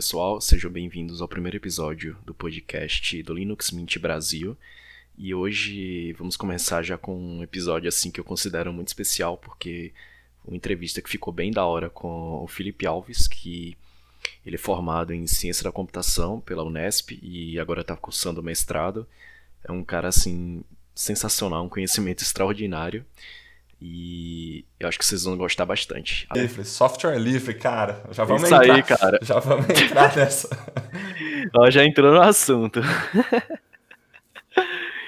pessoal, sejam bem-vindos ao primeiro episódio do podcast do Linux Mint Brasil. E hoje vamos começar já com um episódio assim que eu considero muito especial, porque uma entrevista que ficou bem da hora com o Felipe Alves, que ele é formado em Ciência da Computação pela Unesp e agora está cursando mestrado. É um cara assim sensacional, um conhecimento extraordinário. E eu acho que vocês vão gostar bastante. Livre, software livre, cara. Já vamos Isso entrar, aí, cara. Já vamos entrar nessa. Ó, já entrou no assunto.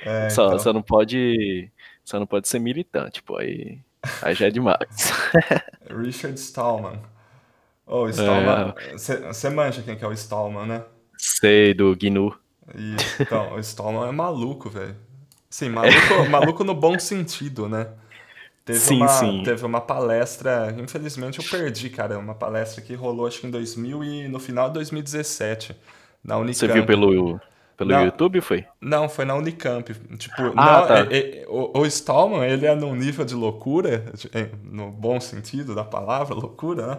É, só, então. só não pode. Só não pode ser militante, pô. Aí, aí já é demais. Richard Stallman. Ô, É. Stallman. Você manja quem que é o Stallman, né? Sei, do GNU. Isso. Então, o Stallman é maluco, velho. Sim, maluco, maluco no bom sentido, né? Teve, Sim, uma, sim. teve uma palestra, infelizmente eu perdi, cara, uma palestra que rolou acho que em 2000 e no final de 2017, na Unicamp. Você viu pelo, pelo Não. YouTube, foi? Não, foi na Unicamp. Tipo, Ah, não, tá. é- é- o, o Stallman, ele é num nível de loucura, é, no bom sentido da palavra, loucura, né?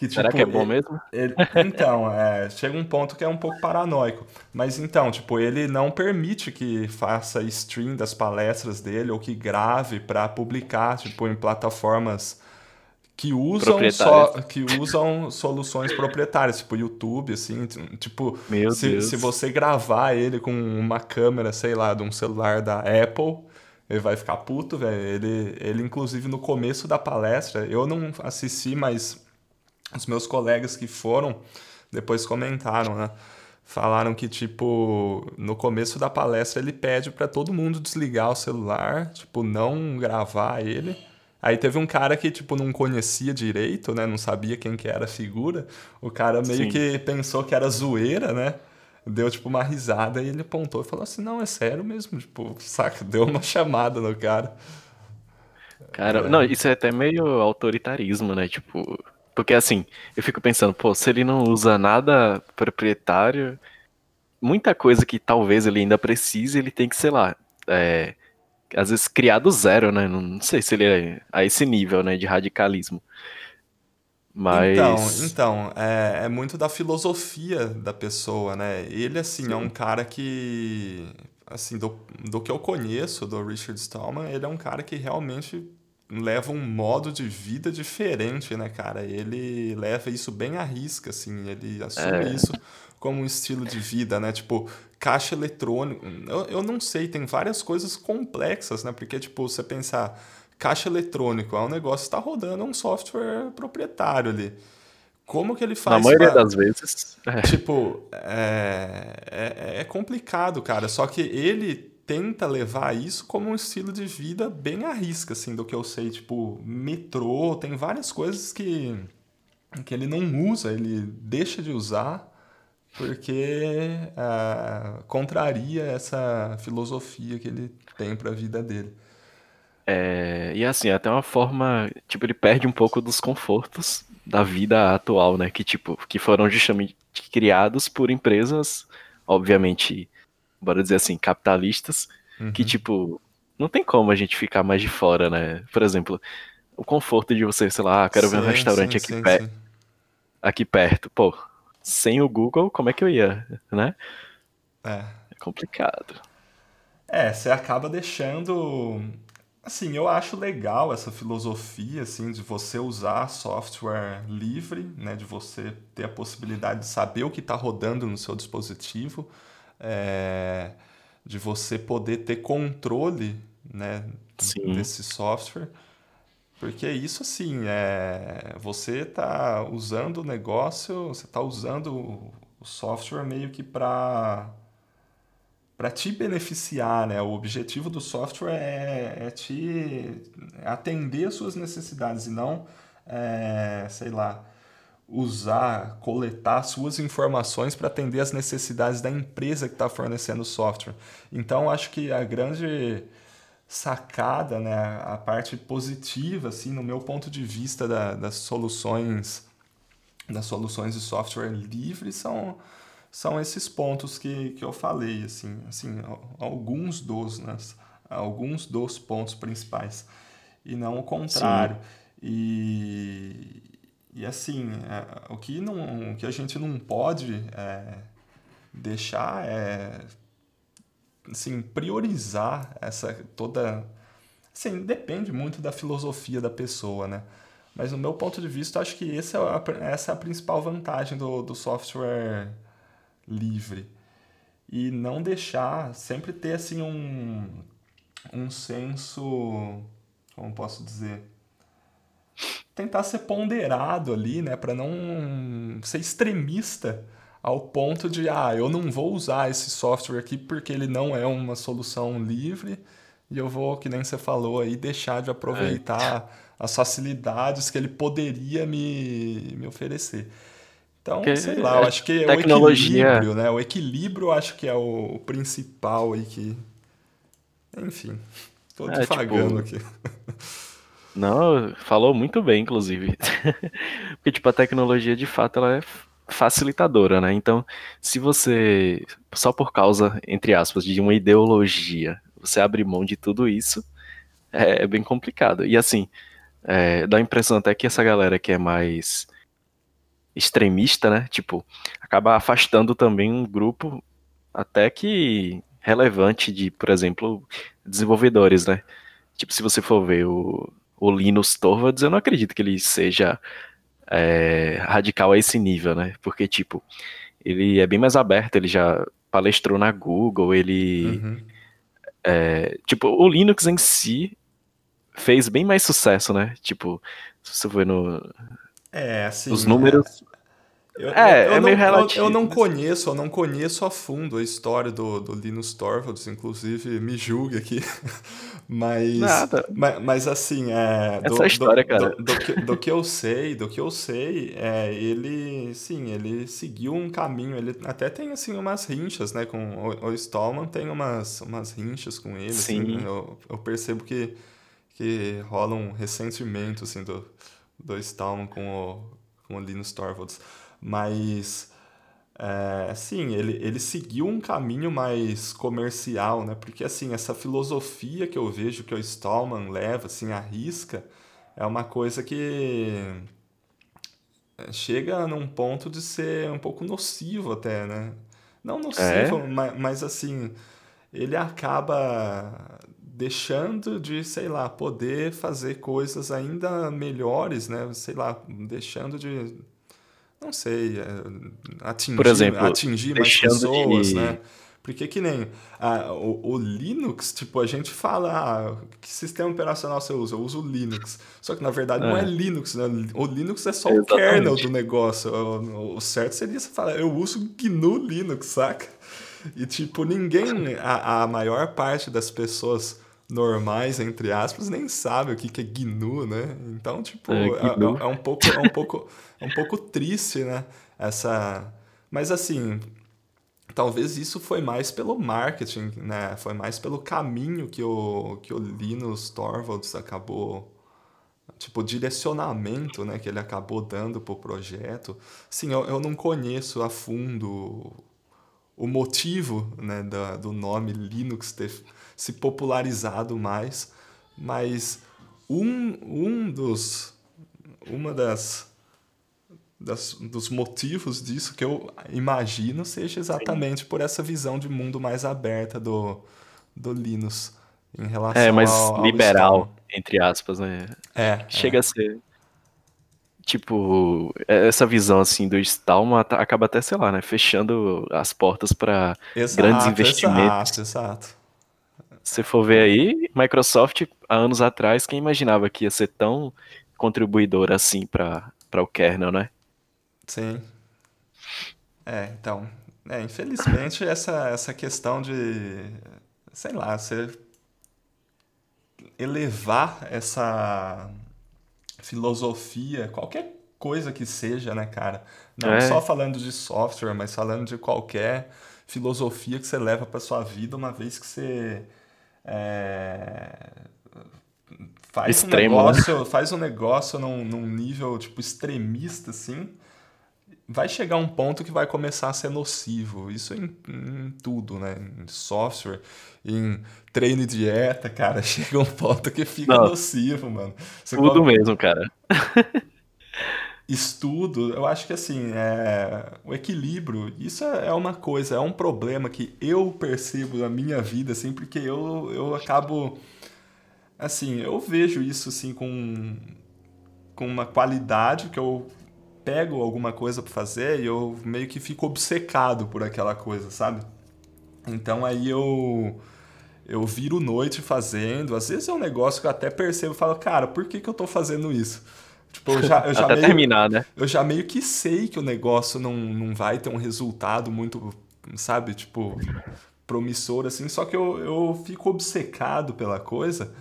Que, Será tipo, que é bom mesmo? ele- então, é, chega um ponto que é um pouco paranoico. Mas então, tipo, ele não permite que faça stream das palestras dele ou que grave para publicar, tipo, em plataformas que usam só que usam soluções proprietárias, tipo YouTube, assim, tipo, Meu se, Deus. se você gravar ele com uma câmera, sei lá, de um celular da Apple, ele vai ficar puto, velho. Ele, ele, inclusive, no começo da palestra, eu não assisti, mas os meus colegas que foram depois comentaram, né? Falaram que, tipo, no começo da palestra ele pede pra todo mundo desligar o celular, tipo, não gravar ele. Aí teve um cara que, tipo, não conhecia direito, né? Não sabia quem que era a figura. O cara meio Sim. que pensou que era zoeira, né? Deu, tipo, uma risada e ele apontou e falou assim, não, é sério mesmo, tipo, saca? Deu uma chamada no cara. Cara, não, isso é até meio autoritarismo, né? Tipo, porque assim, eu fico pensando, pô, se ele não usa nada proprietário, muita coisa que talvez ele ainda precise, ele tem que, sei lá, é, às vezes criar do zero, né? Não, sei se ele é a esse nível, né, de radicalismo. Mas. Então, então é, é muito da filosofia da pessoa, né? Ele, assim, é um cara que, assim, do, do que eu conheço do Richard Stallman, ele é um cara que realmente leva um modo de vida diferente, né, cara? Ele leva isso bem à risca, assim, ele assume É. isso como um estilo de vida, né? Tipo, caixa eletrônico. Eu, eu não sei, tem várias coisas complexas, né? Porque, tipo, você pensar, caixa eletrônico é um negócio que está rodando um software proprietário ali. Como que ele Na faz maioria pra- das vezes. é, Tipo, é, é, é complicado, cara. Só que ele tenta levar isso como um estilo de vida bem à risca, assim, do que eu sei. Tipo, metrô, tem várias coisas que, que ele não usa, ele deixa de usar porque ah, contraria essa filosofia que ele tem para a vida dele. É, e assim, até uma forma, tipo, ele perde um pouco dos confortos da vida atual, né? Que, tipo, que foram justamente criados por empresas, obviamente, bora dizer assim, capitalistas, que, Uhum. tipo, não tem como a gente ficar mais de fora, né? Por exemplo, o conforto de você, sei lá, ah, quero ver um Sim, restaurante sim, aqui, sim, sim. aqui perto. Pô, sem o Google, como é que eu ia, né? É. É complicado. É, você acaba deixando. Assim, eu acho legal essa filosofia, assim, de você usar software livre, né? De você ter a possibilidade de saber o que está rodando no seu dispositivo, é, de você poder ter controle, né? Sim. Desse software. Porque isso, assim, é, você está usando o negócio, você está usando o o software meio que para para te beneficiar, né? O objetivo do software é, é te atender às suas necessidades e não, é, sei lá, usar, coletar suas informações para atender às necessidades da empresa que está fornecendo o software. Então, acho que a grande sacada, né, a parte positiva, assim, no meu ponto de vista da- das soluções das soluções de software livre são são esses pontos que, que eu falei, assim, assim, al- alguns dos, né, alguns dos pontos principais e não o contrário. E, e assim, é, o, que não, o que a gente não pode é, deixar é assim, priorizar essa toda. Assim, depende muito da filosofia da pessoa, né? Mas no meu ponto de vista, acho que essa é a, essa é a principal vantagem do, do software livre. E não deixar, sempre ter assim um, um senso, como posso dizer, tentar ser ponderado ali, né, para não ser extremista ao ponto de, ah, eu não vou usar esse software aqui porque ele não é uma solução livre e eu vou, que nem você falou aí, deixar de aproveitar é. as facilidades que ele poderia me, me oferecer. Então, Porque sei lá, eu acho que tecnologia... o equilíbrio, né? O equilíbrio eu acho que é o principal aí que... Enfim, tô é, tipo... aqui. Não, falou muito bem, inclusive. Porque, tipo, a tecnologia, de fato, ela é facilitadora, né? Então, se você, só por causa, entre aspas, de uma ideologia, você abre mão de tudo isso, é, é bem complicado. E assim, é, dá a impressão até que essa galera que é mais extremista, né? Tipo, acaba afastando também um grupo até que relevante de, por exemplo, desenvolvedores, né? Tipo, se você for ver o, o Linus Torvalds, eu não acredito que ele seja é, radical a esse nível, né? Porque, tipo, ele é bem mais aberto, ele já palestrou na Google, ele. Uhum. É, tipo, o Linux em si fez bem mais sucesso, né? Tipo, se você for no. É, assim. Os números. Eu, é, eu, é meio não, relativo. Eu, eu, não conheço, eu não conheço a fundo a história do, do Linus Torvalds, inclusive me julgue aqui. mas, Nada. Mas, mas assim, é. Do, Essa história, do, cara. Do, do, que, do que eu sei, do que eu sei, é, ele, sim, ele seguiu um caminho, ele até tem, assim, umas rinchas, né, com o, o Stallman tem umas, umas rinchas com ele, assim, sim. Assim, eu, eu percebo que, que rola um ressentimento, assim, do, do Stallman com o, com o Linus Torvalds. Mas, é, sim, ele, ele seguiu um caminho mais comercial, né? Porque, assim, essa filosofia que eu vejo que o Stallman leva, assim, arrisca, é uma coisa que é, chega num ponto de ser um pouco nocivo até, né? Não nocivo, é? mas, mas assim, ele acaba deixando de, sei lá, poder fazer coisas ainda melhores, né? Sei lá, deixando de não sei, é, atingir, Por exemplo, atingir mais pessoas, de... né? Porque que nem ah, o, o, Linux, tipo, a gente fala, ah, que sistema operacional você usa? Eu uso o Linux. Só que na verdade é. não é Linux, né? O Linux é só o kernel do negócio. O, o, certo seria você falar, eu uso GNU Linux, saca? E tipo, ninguém, a, a maior parte das pessoas normais, entre aspas, nem sabe o que, que é GNU, né? Então, tipo, é, é, é, um pouco, é um pouco, um pouco triste, né? Essa, mas assim, talvez isso foi mais pelo marketing, né? Foi mais pelo caminho que o que o Linus Torvalds acabou tipo direcionamento, né, que ele acabou dando pro projeto. Sim, eu, eu não conheço a fundo o motivo, né, da, do nome Linux ter se popularizado mais, mas um, um dos uma das, das dos motivos disso que eu imagino seja exatamente Sim. por essa visão de mundo mais aberta do, do Linux em relação é mais ao, ao liberal entre aspas né é chega é. a ser tipo essa visão assim do Stallman acaba até sei lá né fechando as portas para grandes investimentos exato exato se for ver aí, Microsoft, há anos atrás, quem imaginava que ia ser tão contribuidor assim para o kernel, né? Sim. É, então, é, infelizmente essa, essa questão de, sei lá, você elevar essa filosofia, qualquer coisa que seja, né, cara? Não é. só falando de software, mas falando de qualquer filosofia que você leva para sua vida, uma vez que você é, faz Extremo, um né? negócio, né? faz um negócio num, num nível tipo extremista assim, vai chegar um ponto que vai começar a ser nocivo. Isso em, em, tudo, né? Em software, em treino e dieta, cara, chega um ponto que fica Não, nocivo, mano. Você tudo come... mesmo, cara. estudo, eu acho que assim, é, o equilíbrio, isso é, é uma coisa, é um problema que eu percebo na minha vida, assim, porque eu, eu acabo, assim, eu vejo isso, assim, com, com uma qualidade que eu pego alguma coisa para fazer e eu meio que fico obcecado por aquela coisa, sabe? Então aí eu eu viro noite fazendo, às vezes é um negócio que eu até percebo e falo, cara, por que, que eu tô fazendo isso? Tipo, eu já, eu já Até meio, terminar, né? eu já meio que sei que o negócio não, não vai ter um resultado muito, sabe, tipo, promissor, assim, só que eu, eu fico obcecado pela coisa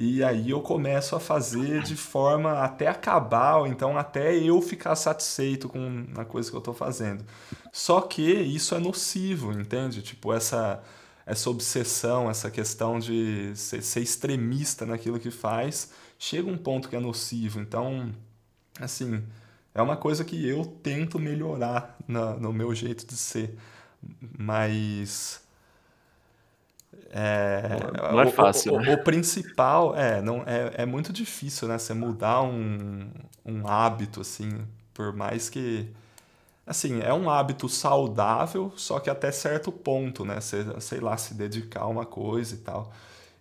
e aí eu começo a fazer de forma até acabar, ou então até eu ficar satisfeito com a coisa que eu tô fazendo. Só que isso é nocivo, entende? Tipo, essa, essa obsessão, essa questão de ser, ser extremista naquilo que faz, chega um ponto que é nocivo. Então, assim, é uma coisa que eu tento melhorar na, no meu jeito de ser. Mas. É, Não é fácil, o, né? o, o principal é, não, é, é muito difícil, né? Você mudar um, um hábito, assim, por mais que. Assim, é um hábito saudável, só que até certo ponto, né? Você, sei lá, se dedicar a uma coisa e tal.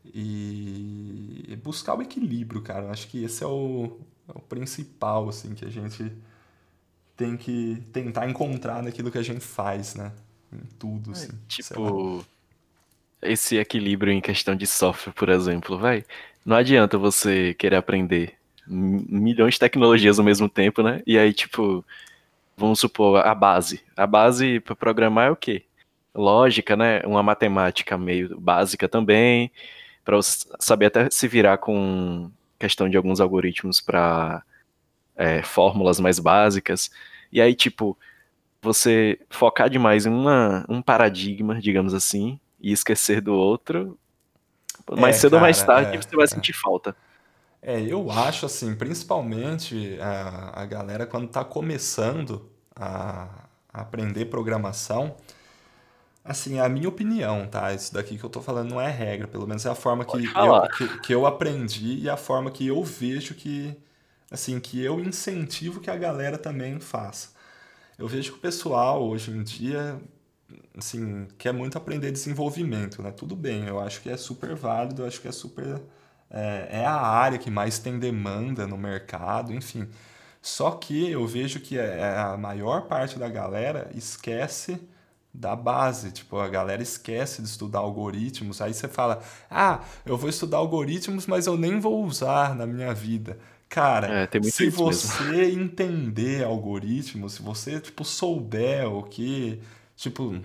E buscar o equilíbrio, cara. Eu acho que esse é o, é o principal, assim, que a gente tem que tentar encontrar naquilo que a gente faz, né? Em tudo, assim. sei lá. Tipo, esse equilíbrio em questão de software, por exemplo, vai. Não adianta você querer aprender milhões de tecnologias ao mesmo tempo, né? E aí, tipo, vamos supor a base. A base para programar é o quê? Lógica, né? Uma matemática meio básica também, para saber até se virar com questão de alguns algoritmos para fórmulas mais básicas. E aí, tipo, você focar demais em uma, um paradigma, digamos assim, e esquecer do outro, mais É, cedo ou mais cara, tarde é. você vai sentir falta. É, eu acho assim, principalmente a, a galera quando está começando a, a aprender programação, assim, é a minha opinião, tá? Isso daqui que eu tô falando não é regra, pelo menos é a forma que eu, que, que eu aprendi e a forma que eu vejo que, assim, que eu incentivo que a galera também faça. Eu vejo que o pessoal hoje em dia, assim, quer muito aprender desenvolvimento, né? Tudo bem, eu acho que é super válido, eu acho que é super é, é a área que mais tem demanda no mercado, enfim. Só que eu vejo que é- é a maior parte da galera esquece da base. Tipo, a galera esquece de estudar algoritmos. Aí você fala, ah, eu vou estudar algoritmos, mas eu nem vou usar na minha vida. Cara, É, se isso mesmo. você entender algoritmos, se você, tipo, souber o que, tipo,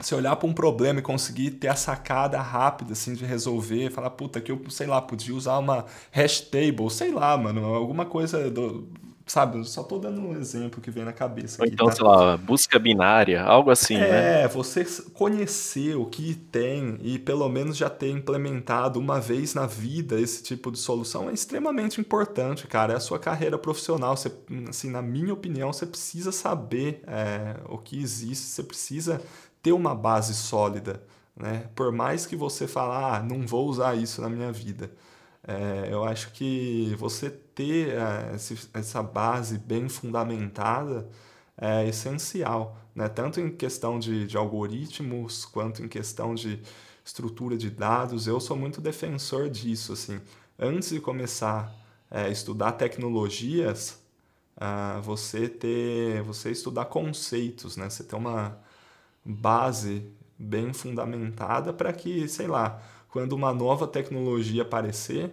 se olhar para um problema e conseguir ter a sacada rápida, assim, de resolver, falar, puta, que eu, sei lá, podia usar uma hash table, sei lá, mano, alguma coisa do, sabe, eu só tô dando um exemplo que vem na cabeça Ou aqui, então, tá? sei lá, busca binária, algo assim, né? É, você conhecer o que tem e pelo menos já ter implementado uma vez na vida esse tipo de solução é extremamente importante, cara. É a sua carreira profissional. Você, assim, na minha opinião, você precisa saber é, o que existe, você precisa ter uma base sólida, né? Por mais que você fale, ah, não vou usar isso na minha vida. É, eu acho que você ter é, esse- essa base bem fundamentada é essencial, né? Tanto em questão de, de algoritmos quanto em questão de estrutura de dados. Eu sou muito defensor disso, assim. Antes de começar é, a estudar tecnologias, ah, você ter, você estudar conceitos, né? Você ter uma base bem fundamentada para que, sei lá, quando uma nova tecnologia aparecer,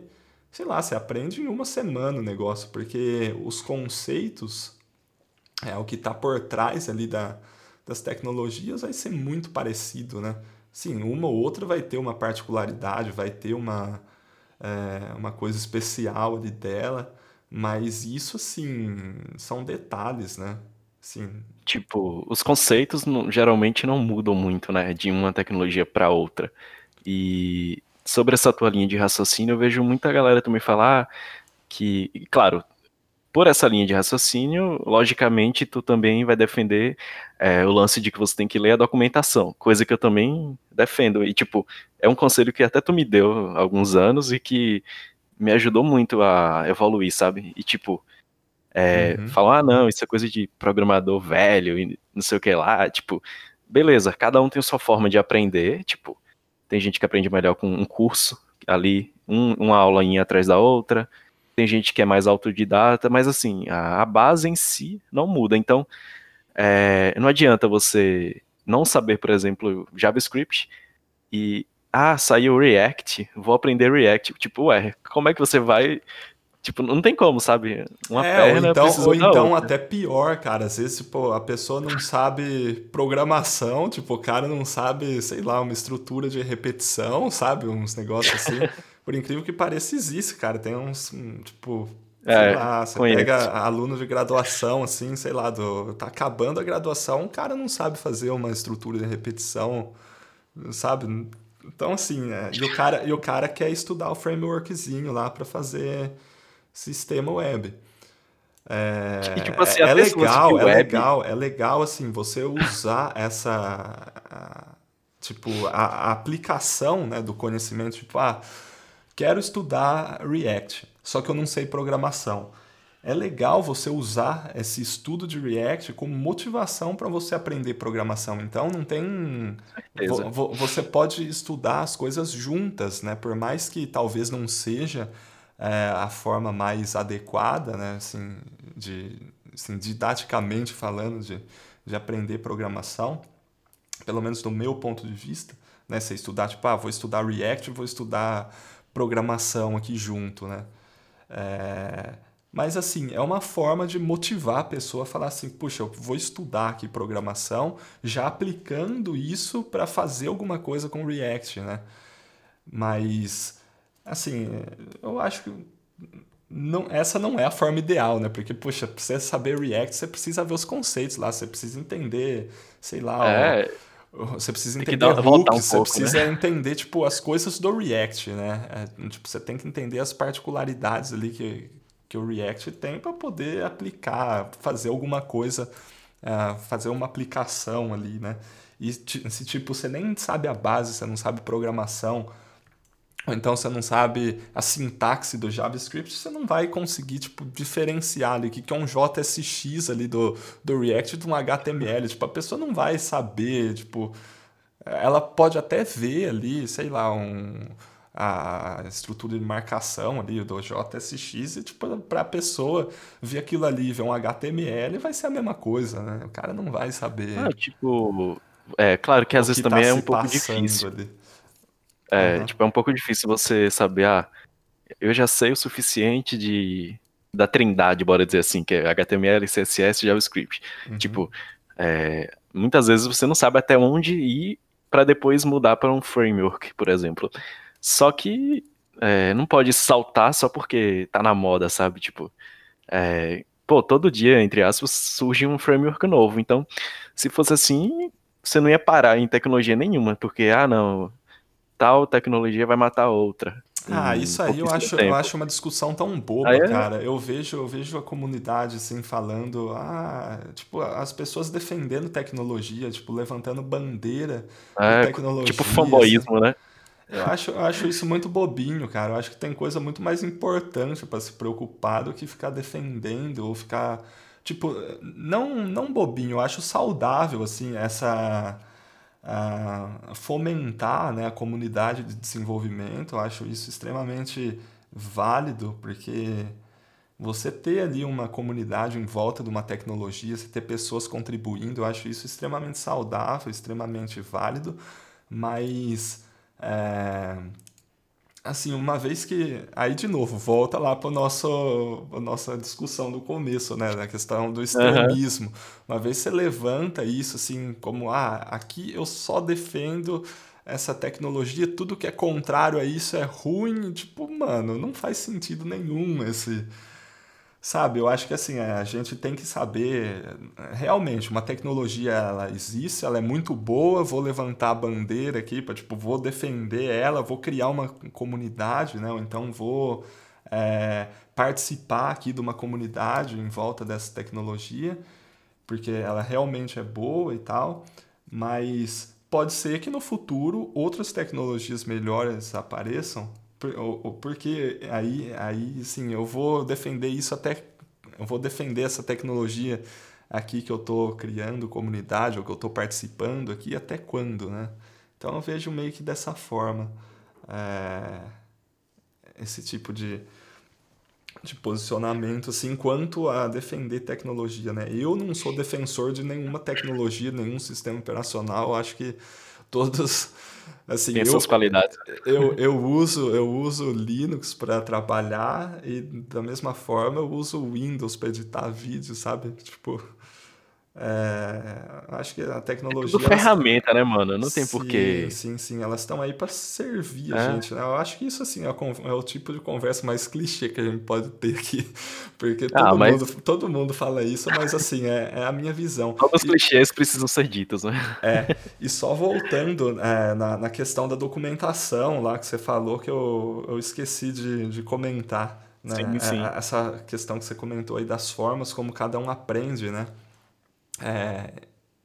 sei lá, você aprende em uma semana o negócio, porque os conceitos é o que está por trás ali da, das tecnologias vai ser muito parecido, né? Sim, uma ou outra vai ter uma particularidade, vai ter uma, é, uma coisa especial ali dela, mas isso, assim, são detalhes, né? Sim, Tipo, os conceitos geralmente não mudam muito, né, de uma tecnologia para outra. E sobre essa tua linha de raciocínio, eu vejo muita galera também falar que, claro, por essa linha de raciocínio, logicamente tu também vai defender é, o lance de que você tem que ler a documentação, coisa que eu também defendo. E, tipo, é um conselho que até tu me deu há alguns anos e que me ajudou muito a evoluir, sabe? E, tipo, é, uhum. falam, ah, não, isso é coisa de programador velho e não sei o que lá. Tipo, beleza, cada um tem a sua forma de aprender. Tipo, tem gente que aprende melhor com um curso ali, um, uma aula atrás da outra. Tem gente que é mais autodidata, mas assim, a, a base em si não muda. Então, é, não adianta você não saber, por exemplo, JavaScript e ah, saiu React, vou aprender React. Tipo, ué, como é que você vai Tipo, não tem como, sabe? Uma é, perna ou então, ou então até pior, cara. Às vezes, tipo, a pessoa não sabe programação, tipo, o cara não sabe, sei lá, uma estrutura de repetição, sabe? Uns negócios assim. Por incrível que pareça, existe, cara. Tem uns, tipo, sei é, lá, você conheço. pega aluno de graduação, assim, sei lá, do, tá acabando a graduação, o cara não sabe fazer uma estrutura de repetição, sabe? Então, assim, é, e, o cara, e o cara quer estudar o frameworkzinho lá para fazer sistema web. É, e, tipo assim, é legal, é web... legal, é legal assim você usar essa tipo a, a, aplicação né, do conhecimento, tipo, ah, quero estudar React, só que eu não sei programação. É legal você usar esse estudo de React como motivação para você aprender programação. Então não tem. Você pode estudar as coisas juntas, né? Por mais que talvez não seja é, a forma mais adequada, né, assim, de, assim, didaticamente falando, de, de aprender programação, pelo menos do meu ponto de vista, né, você estudar, tipo, ah, vou estudar React, vou estudar programação aqui junto, né, é, mas assim, é uma forma de motivar a pessoa a falar assim, puxa, eu vou estudar aqui programação, já aplicando isso para fazer alguma coisa com React, né? Mas assim, eu acho que não, essa não é a forma ideal, né? Porque, poxa, pra você saber React, você precisa ver os conceitos lá, você precisa entender, sei lá, é, você precisa entender dar, hooks, um pouco, você precisa né? entender, tipo, as coisas do React, né? É, tipo, você tem que entender as particularidades ali que, que o React tem para poder aplicar, fazer alguma coisa, uh, fazer uma aplicação ali, né? E se, tipo, você nem sabe a base, você não sabe programação, ou então você não sabe a sintaxe do JavaScript, você não vai conseguir tipo, diferenciar ali o que é um JSX ali do, do React de um HTML. Tipo, a pessoa não vai saber, tipo, ela pode até ver ali, sei lá, um, a estrutura de marcação ali do JSX e tipo, para a pessoa ver aquilo ali, ver um HTML, vai ser a mesma coisa, né? O cara não vai saber. Ah, tipo, é claro que às vezes que também tá é um pouco difícil. Ali. É, uhum. tipo, é um pouco difícil você saber, ah, eu já sei o suficiente de da trindade, bora dizer assim, que é HTML, CSS e JavaScript. Uhum. Tipo, é, muitas vezes você não sabe até onde ir para depois mudar para um framework, por exemplo. Só que é, não pode saltar só porque tá na moda, sabe? Tipo, é, pô, todo dia, entre aspas, surge um framework novo. Então, se fosse assim, você não ia parar em tecnologia nenhuma, porque, ah, não, tal tecnologia vai matar outra. Ah, isso aí eu acho, eu acho uma discussão tão boba, é... cara. Eu vejo, eu vejo a comunidade assim falando, ah, tipo, as pessoas defendendo tecnologia, tipo, levantando bandeira é, de tecnologia. Tipo fanboísmo, assim. né? Eu acho, eu acho isso muito bobinho, cara. Eu acho que tem coisa muito mais importante para se preocupar do que ficar defendendo ou ficar tipo, não não bobinho, eu acho saudável assim essa fomentar né, a comunidade de desenvolvimento. Eu acho isso extremamente válido, porque você ter ali uma comunidade em volta de uma tecnologia, você ter pessoas contribuindo, eu acho isso extremamente saudável, extremamente válido, mas é, assim, uma vez que. Aí, de novo, volta lá para a nossa discussão do começo, né? Na questão do extremismo. Uhum. Uma vez você levanta isso, assim, como, ah, aqui eu só defendo essa tecnologia, tudo que é contrário a isso é ruim. Tipo, mano, não faz sentido nenhum esse Sabe, eu acho que assim, a gente tem que saber, realmente, uma tecnologia ela existe, ela é muito boa, vou levantar a bandeira aqui, para tipo, vou defender ela, vou criar uma comunidade, né? Ou então vou é, participar aqui de uma comunidade em volta dessa tecnologia, porque ela realmente é boa e tal, mas pode ser que no futuro outras tecnologias melhores apareçam porque aí, aí sim, eu vou defender isso até eu vou defender essa tecnologia aqui que eu estou criando comunidade ou que eu estou participando aqui até quando, né? Então eu vejo meio que dessa forma é, esse tipo de, de posicionamento assim quanto a defender tecnologia, né? Eu não sou defensor de nenhuma tecnologia, nenhum sistema operacional. Acho que todos assim tem eu, suas qualidades. eu, eu uso eu uso Linux para trabalhar e da mesma forma eu uso Windows para editar vídeo sabe? Tipo é, acho que a tecnologia. É tudo ferramenta, né, mano? Não tem sim, porquê. Sim, sim, elas estão aí para servir a é. gente, né? Eu acho que isso, assim, é, é, o tipo de conversa mais clichê que a gente pode ter aqui. Porque ah, todo, ah, mas... mundo, todo mundo fala isso, mas, assim, é, é a minha visão. Todos os clichês precisam ser ditos, né? É, e só voltando é, na, na questão da documentação lá que você falou, que eu, eu esqueci de, de comentar. Né? Sim, sim. É, essa questão que você comentou aí das formas como cada um aprende, né? É,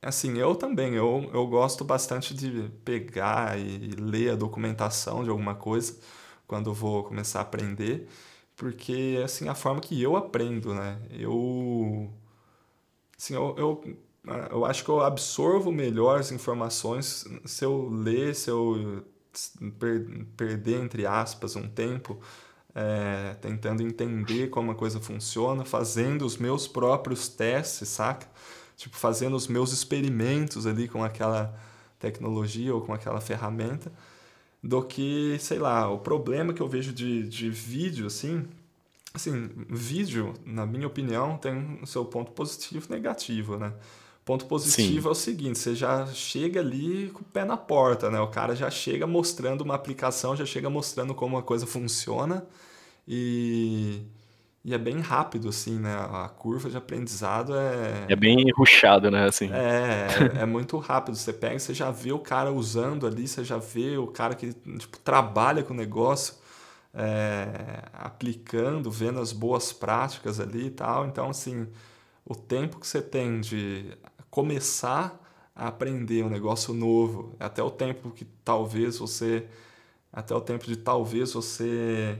assim, eu também, eu, eu gosto bastante de pegar e ler a documentação de alguma coisa quando vou começar a aprender, porque assim, a forma que eu aprendo, né? Eu assim, eu, eu, eu acho que eu absorvo melhor as informações se eu ler, se eu per, perder, entre aspas, um tempo é, tentando entender como a coisa funciona, fazendo os meus próprios testes, saca? Tipo, fazendo os meus experimentos ali com aquela tecnologia ou com aquela ferramenta, do que, sei lá, o problema que eu vejo de, de vídeo, assim, assim, vídeo, na minha opinião, tem o seu ponto positivo e negativo, né? Ponto positivo Sim. é o seguinte, você já chega ali com o pé na porta, né? O cara já chega mostrando uma aplicação, já chega mostrando como a coisa funciona e e é bem rápido, assim, né? A curva de aprendizado é. É bem ruchado, né? Assim. É, é, é muito rápido. Você pega, você já vê o cara usando ali, você já vê o cara que tipo, trabalha com o negócio, é, aplicando, vendo as boas práticas ali e tal. Então, assim, o tempo que você tem de começar a aprender um negócio novo, até o tempo que talvez você. Até o tempo de talvez você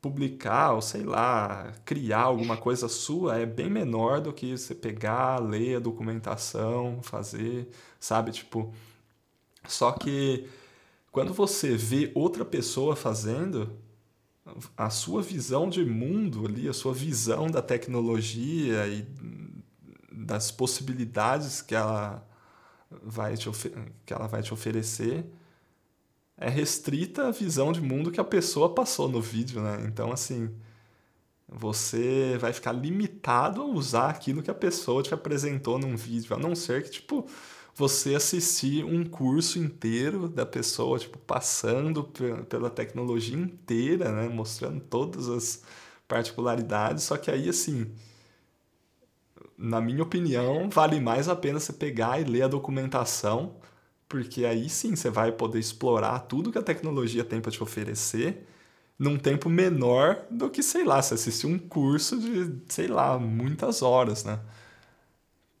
publicar ou sei lá, criar alguma coisa sua é bem menor do que você pegar, ler a documentação, fazer, sabe? Tipo, só que quando você vê outra pessoa fazendo, a sua visão de mundo ali, a sua visão da tecnologia e das possibilidades que ela vai te, que ela vai te oferecer é restrita à visão de mundo que a pessoa passou no vídeo, né? Então, assim, você vai ficar limitado a usar aquilo que a pessoa te apresentou num vídeo, a não ser que, tipo, você assistir um curso inteiro da pessoa, tipo, passando pela tecnologia inteira, né? Mostrando todas as particularidades, só que aí, assim, na minha opinião, vale mais a pena você pegar e ler a documentação porque aí sim você vai poder explorar tudo que a tecnologia tem para te oferecer num tempo menor do que, sei lá, você assistir um curso de, sei lá, muitas horas, né?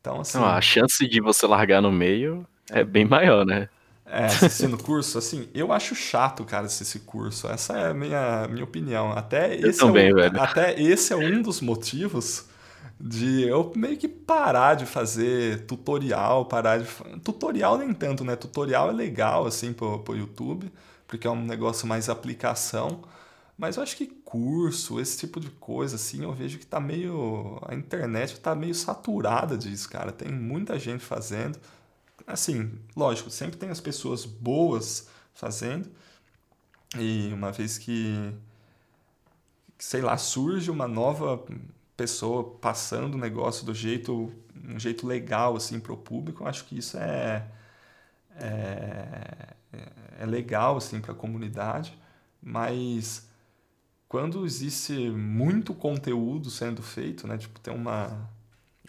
Então, assim. Não, a chance de você largar no meio é bem maior, né? É, assistindo curso, assim, eu acho chato, cara, assistir curso. Essa é a minha, minha opinião. Até esse, eu também, é um, velho. até esse é um dos motivos de eu meio que parar de fazer tutorial, parar de. Tutorial nem tanto, né? Tutorial é legal, assim, pro, pro YouTube, porque é um negócio mais aplicação. Mas eu acho que curso, esse tipo de coisa, assim, eu vejo que tá meio. A internet tá meio saturada disso, cara. Tem muita gente fazendo. Assim, lógico, sempre tem as pessoas boas fazendo. E uma vez que, sei lá, surge uma nova pessoa passando o negócio do jeito um jeito legal assim para o público eu acho que isso é é, é legal assim para a comunidade mas quando existe muito conteúdo sendo feito né tipo tem uma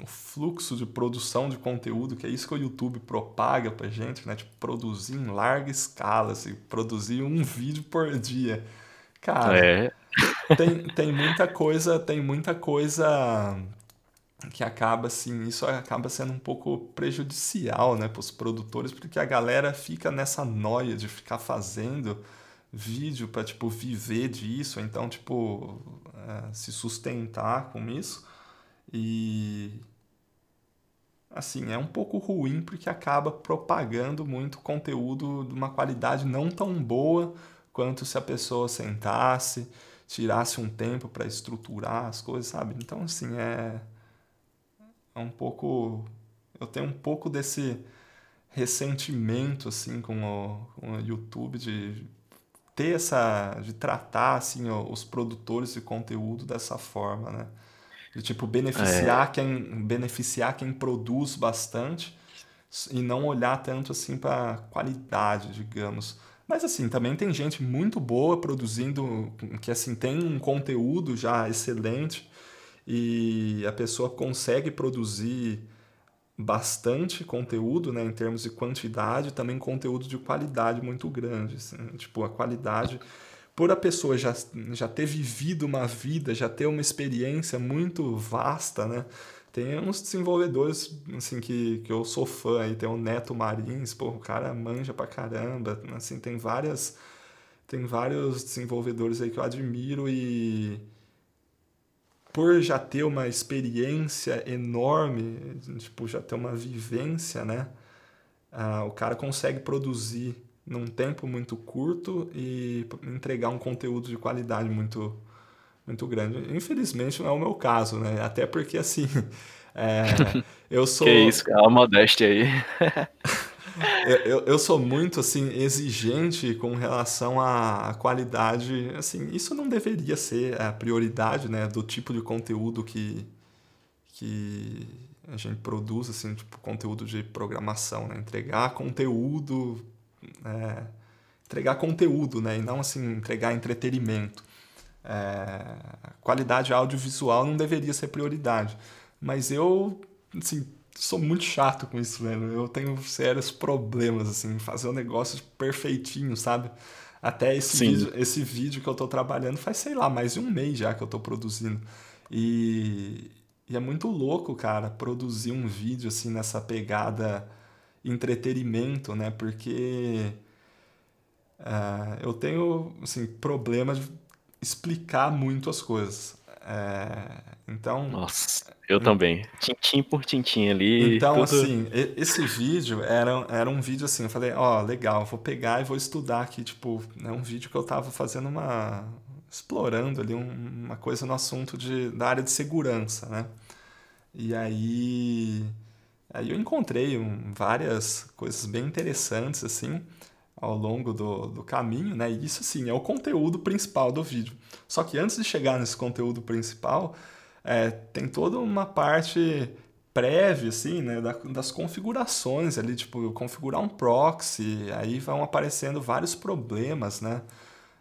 um fluxo de produção de conteúdo que é isso que o YouTube propaga para gente né tipo produzir em larga escala assim, produzir um vídeo por dia. Cara é tem, tem muita coisa, tem muita coisa que acaba assim, isso acaba sendo um pouco prejudicial, né, para os produtores, porque a galera fica nessa noia de ficar fazendo vídeo para tipo viver disso, então tipo é, se sustentar com isso. E assim, é um pouco ruim porque acaba propagando muito conteúdo de uma qualidade não tão boa quanto se a pessoa sentasse, tirasse um tempo para estruturar as coisas, sabe? Então, assim, é, é um pouco. Eu tenho um pouco desse ressentimento, assim, com o, com o YouTube de ter essa. de tratar, assim, os produtores de conteúdo dessa forma, né? De, tipo, beneficiar, é. quem, beneficiar quem produz bastante e não olhar tanto, assim, para qualidade, digamos. Mas assim, também tem gente muito boa produzindo, que assim tem um conteúdo já excelente e a pessoa consegue produzir bastante conteúdo, né, em termos de quantidade, também conteúdo de qualidade muito grande, assim, tipo a qualidade por a pessoa já, já ter vivido uma vida, já ter uma experiência muito vasta, né? Tem uns desenvolvedores, assim, que, que eu sou fã aí, tem o Neto Marins, pô, o cara manja pra caramba, assim, tem várias... Tem vários desenvolvedores aí que eu admiro e por já ter uma experiência enorme, tipo, já ter uma vivência, né? Ah, o cara consegue produzir num tempo muito curto e entregar um conteúdo de qualidade muito muito grande. Infelizmente não é o meu caso, né? Até porque assim, é, eu sou. que isso, uma modéstia aí. eu, eu, eu, sou muito assim exigente com relação à qualidade. Assim, isso não deveria ser a prioridade, né? Do tipo de conteúdo que que a gente produz, assim, tipo conteúdo de programação, né? Entregar conteúdo, é, entregar conteúdo, né? E não assim entregar entretenimento. É, qualidade audiovisual não deveria ser prioridade. Mas eu, assim, sou muito chato com isso, velho. Eu tenho sérios problemas, assim, fazer o um negócio perfeitinho, sabe? Até esse vídeo, esse vídeo que eu tô trabalhando faz, sei lá, mais de um mês já que eu tô produzindo. E, e é muito louco, cara, produzir um vídeo, assim, nessa pegada entretenimento, né? Porque uh, eu tenho, assim, problema de explicar muito as coisas. É, então. Nossa, eu também. Tintim por tintim ali. Então, tudo... assim, esse vídeo era, era um vídeo assim, eu falei, ó, oh, legal, vou pegar e vou estudar aqui, tipo, é um vídeo que eu tava fazendo uma. explorando ali um, uma coisa no assunto de, da área de segurança, né? E aí. Aí eu encontrei um, várias coisas bem interessantes, assim ao longo do, do caminho, né? E isso sim é o conteúdo principal do vídeo. Só que antes de chegar nesse conteúdo principal, é, tem toda uma parte prévia, assim, né, das configurações ali, tipo, configurar um proxy, aí vão aparecendo vários problemas, né?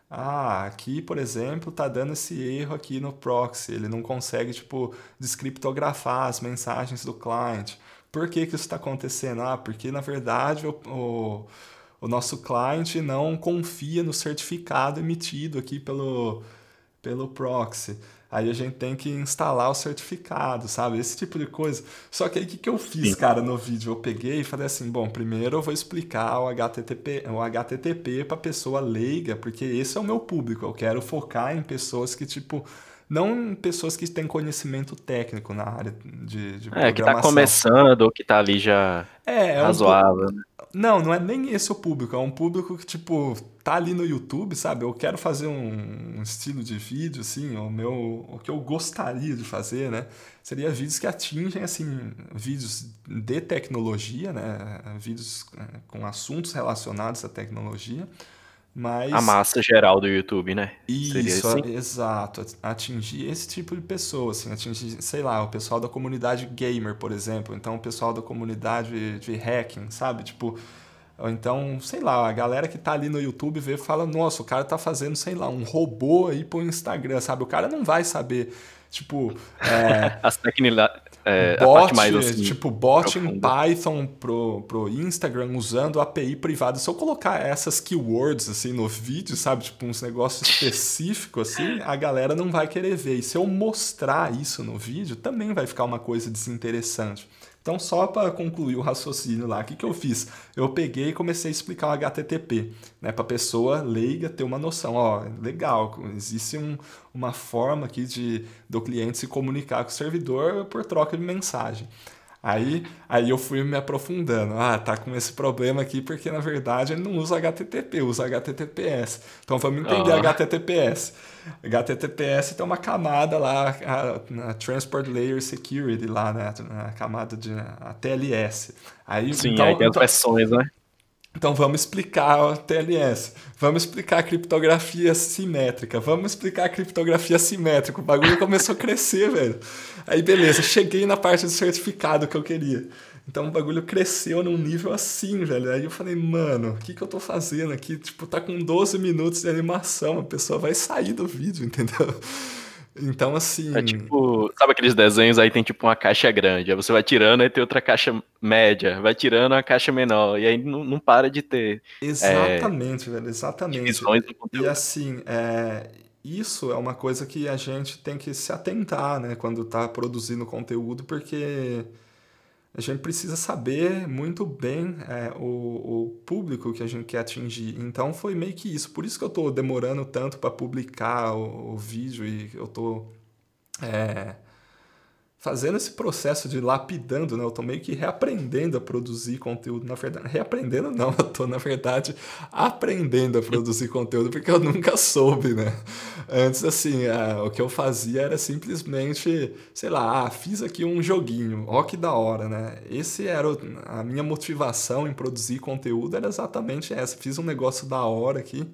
Ah, aqui, por exemplo, tá dando esse erro aqui no proxy, ele não consegue, tipo, descriptografar as mensagens do cliente. Por que que isso está acontecendo? Ah, porque, na verdade, o, o o nosso cliente não confia no certificado emitido aqui pelo, pelo proxy. Aí a gente tem que instalar o certificado, sabe? Esse tipo de coisa. Só que aí o que, que eu fiz, Sim. cara, no vídeo? Eu peguei e falei assim: bom, primeiro eu vou explicar o HTTP, o HTTP para pessoa leiga, porque esse é o meu público. Eu quero focar em pessoas que, tipo, não pessoas que têm conhecimento técnico na área de, de é, que está começando ou que está ali já é, é razoável. Um, não, não é nem esse o público. É um público que, tipo, tá ali no YouTube, sabe? Eu quero fazer um, um estilo de vídeo, assim, o meu... O que eu gostaria de fazer, né? Seria vídeos que atingem, assim, vídeos de tecnologia, né? Vídeos é, com assuntos relacionados à tecnologia mas... A massa geral do YouTube, né? Isso, assim? exato. Atingir esse tipo de pessoa, assim, atingir, sei lá, o pessoal da comunidade gamer, por exemplo. Então, o pessoal da comunidade de hacking, sabe? Tipo, ou então, sei lá, a galera que tá ali no YouTube vê e fala, nossa, o cara tá fazendo, sei lá, um robô aí pro Instagram, sabe? O cara não vai saber, tipo... É... As é, bot, mais, assim, tipo bot em Python pro, pro Instagram usando API privada. Se eu colocar essas keywords assim no vídeo, sabe, tipo uns negócios específicos assim, a galera não vai querer ver. E se eu mostrar isso no vídeo, também vai ficar uma coisa desinteressante. Então, só para concluir o raciocínio lá, o que, que eu fiz? Eu peguei e comecei a explicar o HTTP, né, para a pessoa leiga ter uma noção. Ó, legal, existe um, uma forma aqui de do cliente se comunicar com o servidor por troca de mensagem. Aí, aí eu fui me aprofundando. Ah, tá com esse problema aqui porque na verdade ele não usa HTTP, usa HTTPS. Então vamos entender. HTTPS. HTTPS tem uma camada lá, a, a Transport Layer Security lá, né? A camada de a TLS. Aí, Sim, então, aí tem as então, versões, né? Então vamos explicar o TLS, vamos explicar a criptografia simétrica, vamos explicar a criptografia simétrica. O bagulho começou a crescer, velho. Aí beleza, cheguei na parte do certificado que eu queria. Então o bagulho cresceu num nível assim, velho. Aí eu falei, mano, o que, que eu tô fazendo aqui? Tipo, tá com 12 minutos de animação, a pessoa vai sair do vídeo, entendeu? Então, assim. É tipo, sabe aqueles desenhos aí tem tipo uma caixa grande, aí você vai tirando, aí tem outra caixa média, vai tirando a caixa menor, e aí não, não para de ter. Exatamente, é, velho, exatamente. E assim, é, isso é uma coisa que a gente tem que se atentar, né, quando tá produzindo conteúdo, porque a gente precisa saber muito bem é, o, o, público que a gente quer atingir. Então foi meio que isso. Por isso que eu estou demorando tanto para publicar o, o, vídeo e eu estou é, fazendo esse processo de lapidando, né? Eu tô meio que reaprendendo a produzir conteúdo. Na verdade, reaprendendo não, eu tô, na verdade, aprendendo a produzir conteúdo, porque eu nunca soube, né? Antes, assim, o que eu fazia era simplesmente, sei lá, ah, fiz aqui um joguinho, ó que da hora, né? Esse era o, a minha motivação em produzir conteúdo, era exatamente essa. Fiz um negócio da hora aqui,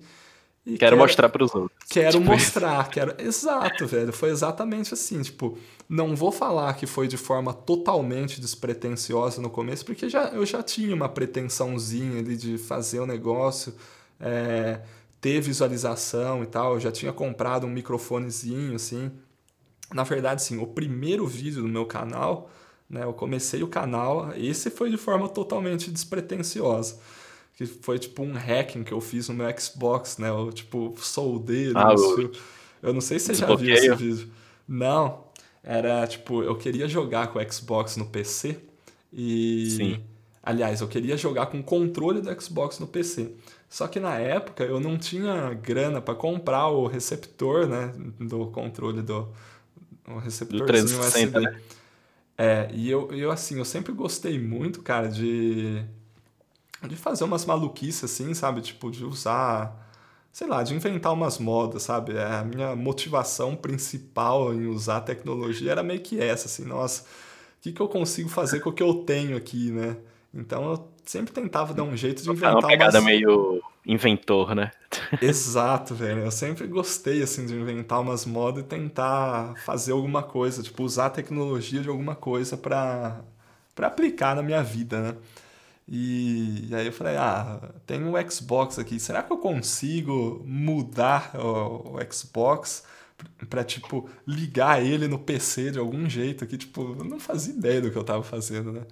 quero, quero mostrar para os outros. Quero tipo mostrar, isso. quero. Exato, velho. Foi exatamente assim. Tipo, não vou falar que foi de forma totalmente despretensiosa no começo, porque já, eu já tinha uma pretensãozinha ali de fazer o um negócio, é, ter visualização e tal. Eu já tinha comprado um microfonezinho, assim. Na verdade, sim, o primeiro vídeo do meu canal, né? Eu comecei o canal, esse foi de forma totalmente despretensiosa que foi tipo um hacking que eu fiz no meu Xbox, né? Eu tipo soldei ah, eu... eu não sei se você já viu esse vídeo. Não, era tipo, eu queria jogar com o Xbox no PC e Sim. aliás, eu queria jogar com o controle do Xbox no PC. Só que na época eu não tinha grana para comprar o receptor, né, do controle do o receptorzinho USB. Né? É, e eu, eu assim, eu sempre gostei muito, cara, de de fazer umas maluquices assim, sabe? Tipo, de usar, sei lá, de inventar umas modas, sabe? É, a minha motivação principal em usar a tecnologia era meio que essa, assim, nossa, o que, que eu consigo fazer com o que eu tenho aqui, né? Então eu sempre tentava dar um jeito de inventar. Uma pegada umas... meio inventor, né? Exato, velho. Eu sempre gostei, assim, de inventar umas modas e tentar fazer alguma coisa, tipo, usar a tecnologia de alguma coisa para aplicar na minha vida, né? E, aí eu falei, ah, tem um Xbox aqui, será que eu consigo mudar o, o Xbox para tipo ligar ele no PC de algum jeito aqui, tipo, eu não fazia ideia do que eu tava fazendo, né?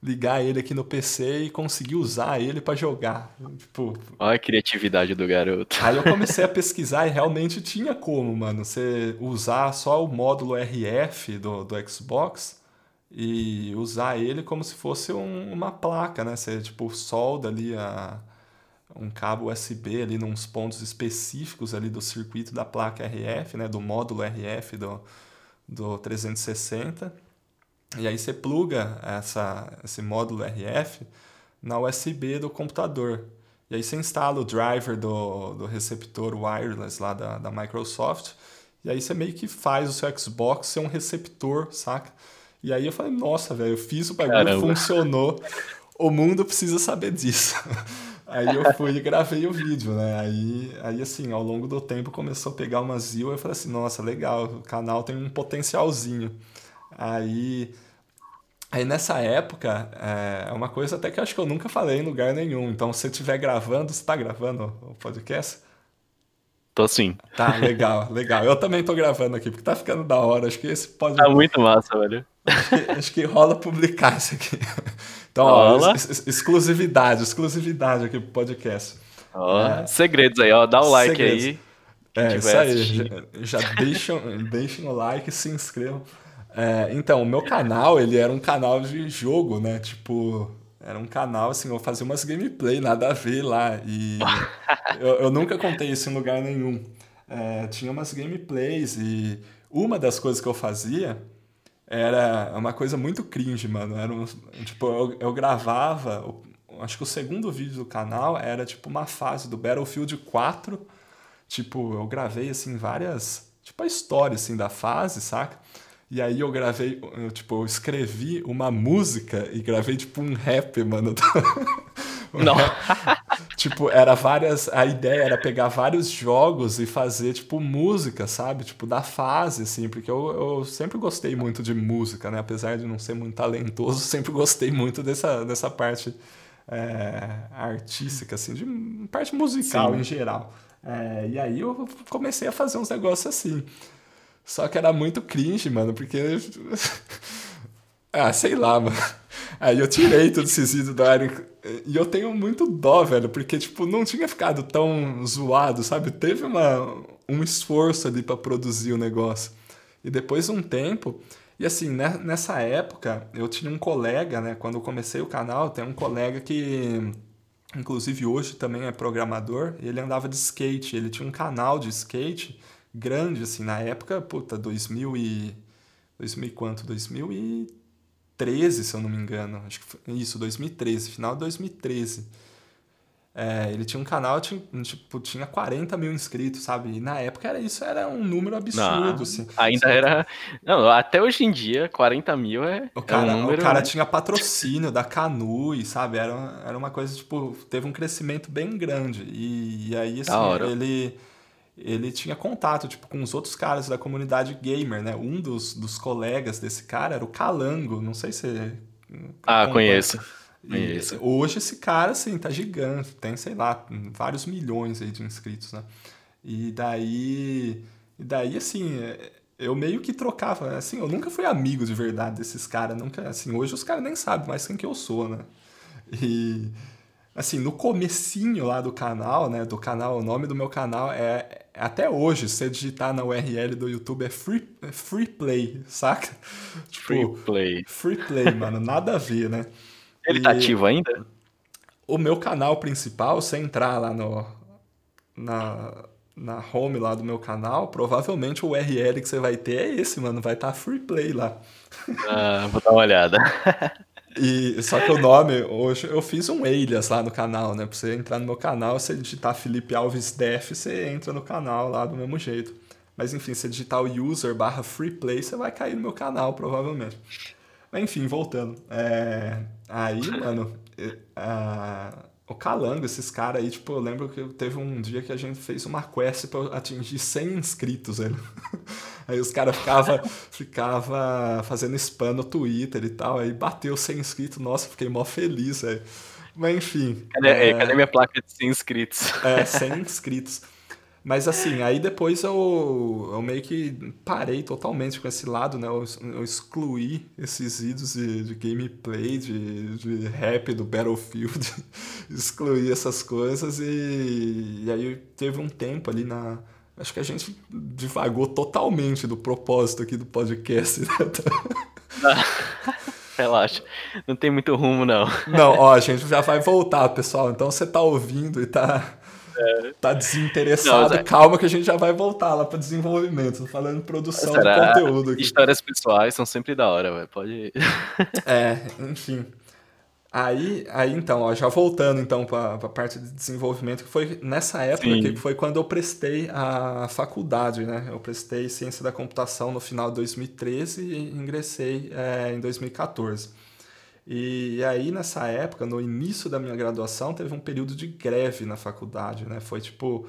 Ligar ele aqui no PC e conseguir usar ele para jogar. Tipo, Olha a criatividade do garoto. Aí eu comecei a pesquisar e realmente tinha como, mano, você usar só o módulo RF do, do Xbox e usar ele como se fosse um, uma placa, né? Você tipo solda ali a, um cabo USB ali nos pontos específicos ali do circuito da placa RF, né? Do módulo RF do, do 360. E aí você pluga essa, esse módulo RF na USB do computador. E aí você instala o driver do, do receptor wireless lá da, da Microsoft. E aí você meio que faz o seu Xbox ser um receptor, saca? E aí eu falei, nossa, velho, eu fiz o bagulho, Caramba. funcionou. O mundo precisa saber disso. Aí eu fui e gravei o vídeo, né? Aí, aí, assim, ao longo do tempo começou a pegar umas views. Eu falei assim, nossa, legal, o canal tem um potencialzinho. Aí, aí nessa época, é uma coisa até que eu acho que eu nunca falei em lugar nenhum. Então, se você estiver gravando, você está gravando o podcast? Tô sim. Tá, legal, legal. Eu também tô gravando aqui, porque tá ficando da hora. Acho que esse pode. Tá muito massa, velho. Acho que, acho que rola publicar isso aqui. Então, rola. ó, exclusividade, exclusividade aqui pro podcast. Ó, é, segredos aí, ó. Dá o like segredos. aí. É, isso aí. Já, já deixam, deixem o like, se inscrevam. É, então, o meu canal, ele era um canal de jogo, né? Tipo, era um canal, assim, eu fazia umas gameplay, nada a ver lá. E eu, eu, nunca contei isso em lugar nenhum. É, tinha umas gameplays e uma das coisas que eu fazia era uma coisa muito cringe, mano. Era um, tipo, eu, eu gravava, acho que o segundo vídeo do canal era tipo uma fase do Battlefield 4. Tipo, eu gravei assim várias, tipo a história assim da fase, saca? E aí eu gravei, eu, tipo, eu escrevi uma música e gravei tipo um rap, mano. Não. tipo, era várias. A ideia era pegar vários jogos e fazer, tipo, música, sabe? Tipo, da fase, assim, porque eu, eu sempre gostei muito de música, né? Apesar de não ser muito talentoso, sempre gostei muito dessa, dessa parte é, artística, assim, de parte musical Sim. em geral. É, e aí eu comecei a fazer uns negócios assim. Só que era muito cringe, mano, porque. ah, sei lá, mano. Aí eu tirei todos esses vídeos do Iron. E eu tenho muito dó, velho, porque, tipo, não tinha ficado tão zoado, sabe? Teve uma, um esforço ali para produzir o negócio. E depois de um tempo. E assim, né, nessa época, eu tinha um colega, né? Quando eu comecei o canal, tem um colega que. Inclusive hoje também é programador, ele andava de skate, ele tinha um canal de skate grande, assim, na época, puta, 2000 e... 2000 e quanto? 2013, se eu não me engano. Acho que foi isso, 2013, final de 2013. É, ele tinha um canal, tinha, tipo, tinha 40 mil inscritos, sabe? E na época era isso, era um número absurdo, não, assim. Ainda era. Não, até hoje em dia, 40 mil é. O cara, é um número... o cara tinha patrocínio da Canui, sabe? Era, era uma coisa, tipo, teve um crescimento bem grande. E, e aí, assim, ele ele tinha contato tipo, com os outros caras da comunidade gamer, né? Um dos, dos colegas desse cara era o Calango, não sei se Ah, conheço. conheço. hoje esse cara, assim, tá gigante, tem, sei lá, vários milhões aí de inscritos, né? E daí, e daí assim, eu meio que trocava, assim, eu nunca fui amigo de verdade desses caras, nunca, assim, hoje os caras nem sabem mais quem que eu sou, né? E assim, no comecinho lá do canal, né, do canal, o nome do meu canal é até hoje, se você digitar na URL do YouTube é free, é free play, saca? Tipo, free play. Free play, mano, nada a ver, né? Ele tá e tá ativo ainda? O meu canal principal, se entrar lá no na na home lá do meu canal, provavelmente o URL que você vai ter é esse, mano, vai estar tá free play lá. Ah, vou dar uma olhada. E, só que o nome, hoje eu fiz um alias lá no canal, né? Pra você entrar no meu canal, você digitar Felipe Alves Def, você entra no canal lá do mesmo jeito. Mas enfim, se digitar o user barra freeplay, você vai cair no meu canal, provavelmente. Mas enfim, voltando. É... Aí, mano, a o Calango, esses caras aí, tipo, eu lembro que teve um dia que a gente fez uma quest pra atingir 100 inscritos, velho. Aí os caras ficava, ficava fazendo spam no Twitter e tal, aí bateu 100 inscritos, nossa, fiquei mó feliz, velho. Mas enfim. Cadê, é... cadê minha placa de 100 inscritos? É, 100 inscritos. Mas assim, aí depois eu, eu meio que parei totalmente com esse lado, né? Eu, eu excluí esses vídeos de, de gameplay, de, de rap do Battlefield, excluí essas coisas e, e aí teve um tempo ali na. Acho que a gente divagou totalmente do propósito aqui do podcast, né? Relaxa, não tem muito rumo, não. Não, ó, a gente já vai voltar, pessoal. Então você tá ouvindo e tá é. Tá desinteressado. Não, Calma que a gente já vai voltar lá para desenvolvimento. Tô falando produção de conteúdo aqui. Histórias pessoais são sempre da hora, velho. Pode. é, enfim. Aí, aí então, ó, já voltando então para a parte de desenvolvimento, que foi nessa época Sim. que foi quando eu prestei a faculdade, né? Eu prestei ciência da computação no final de 2013 e ingressei é, em 2014. E aí, nessa época, no início da minha graduação, teve um período de greve na faculdade, né? Foi tipo,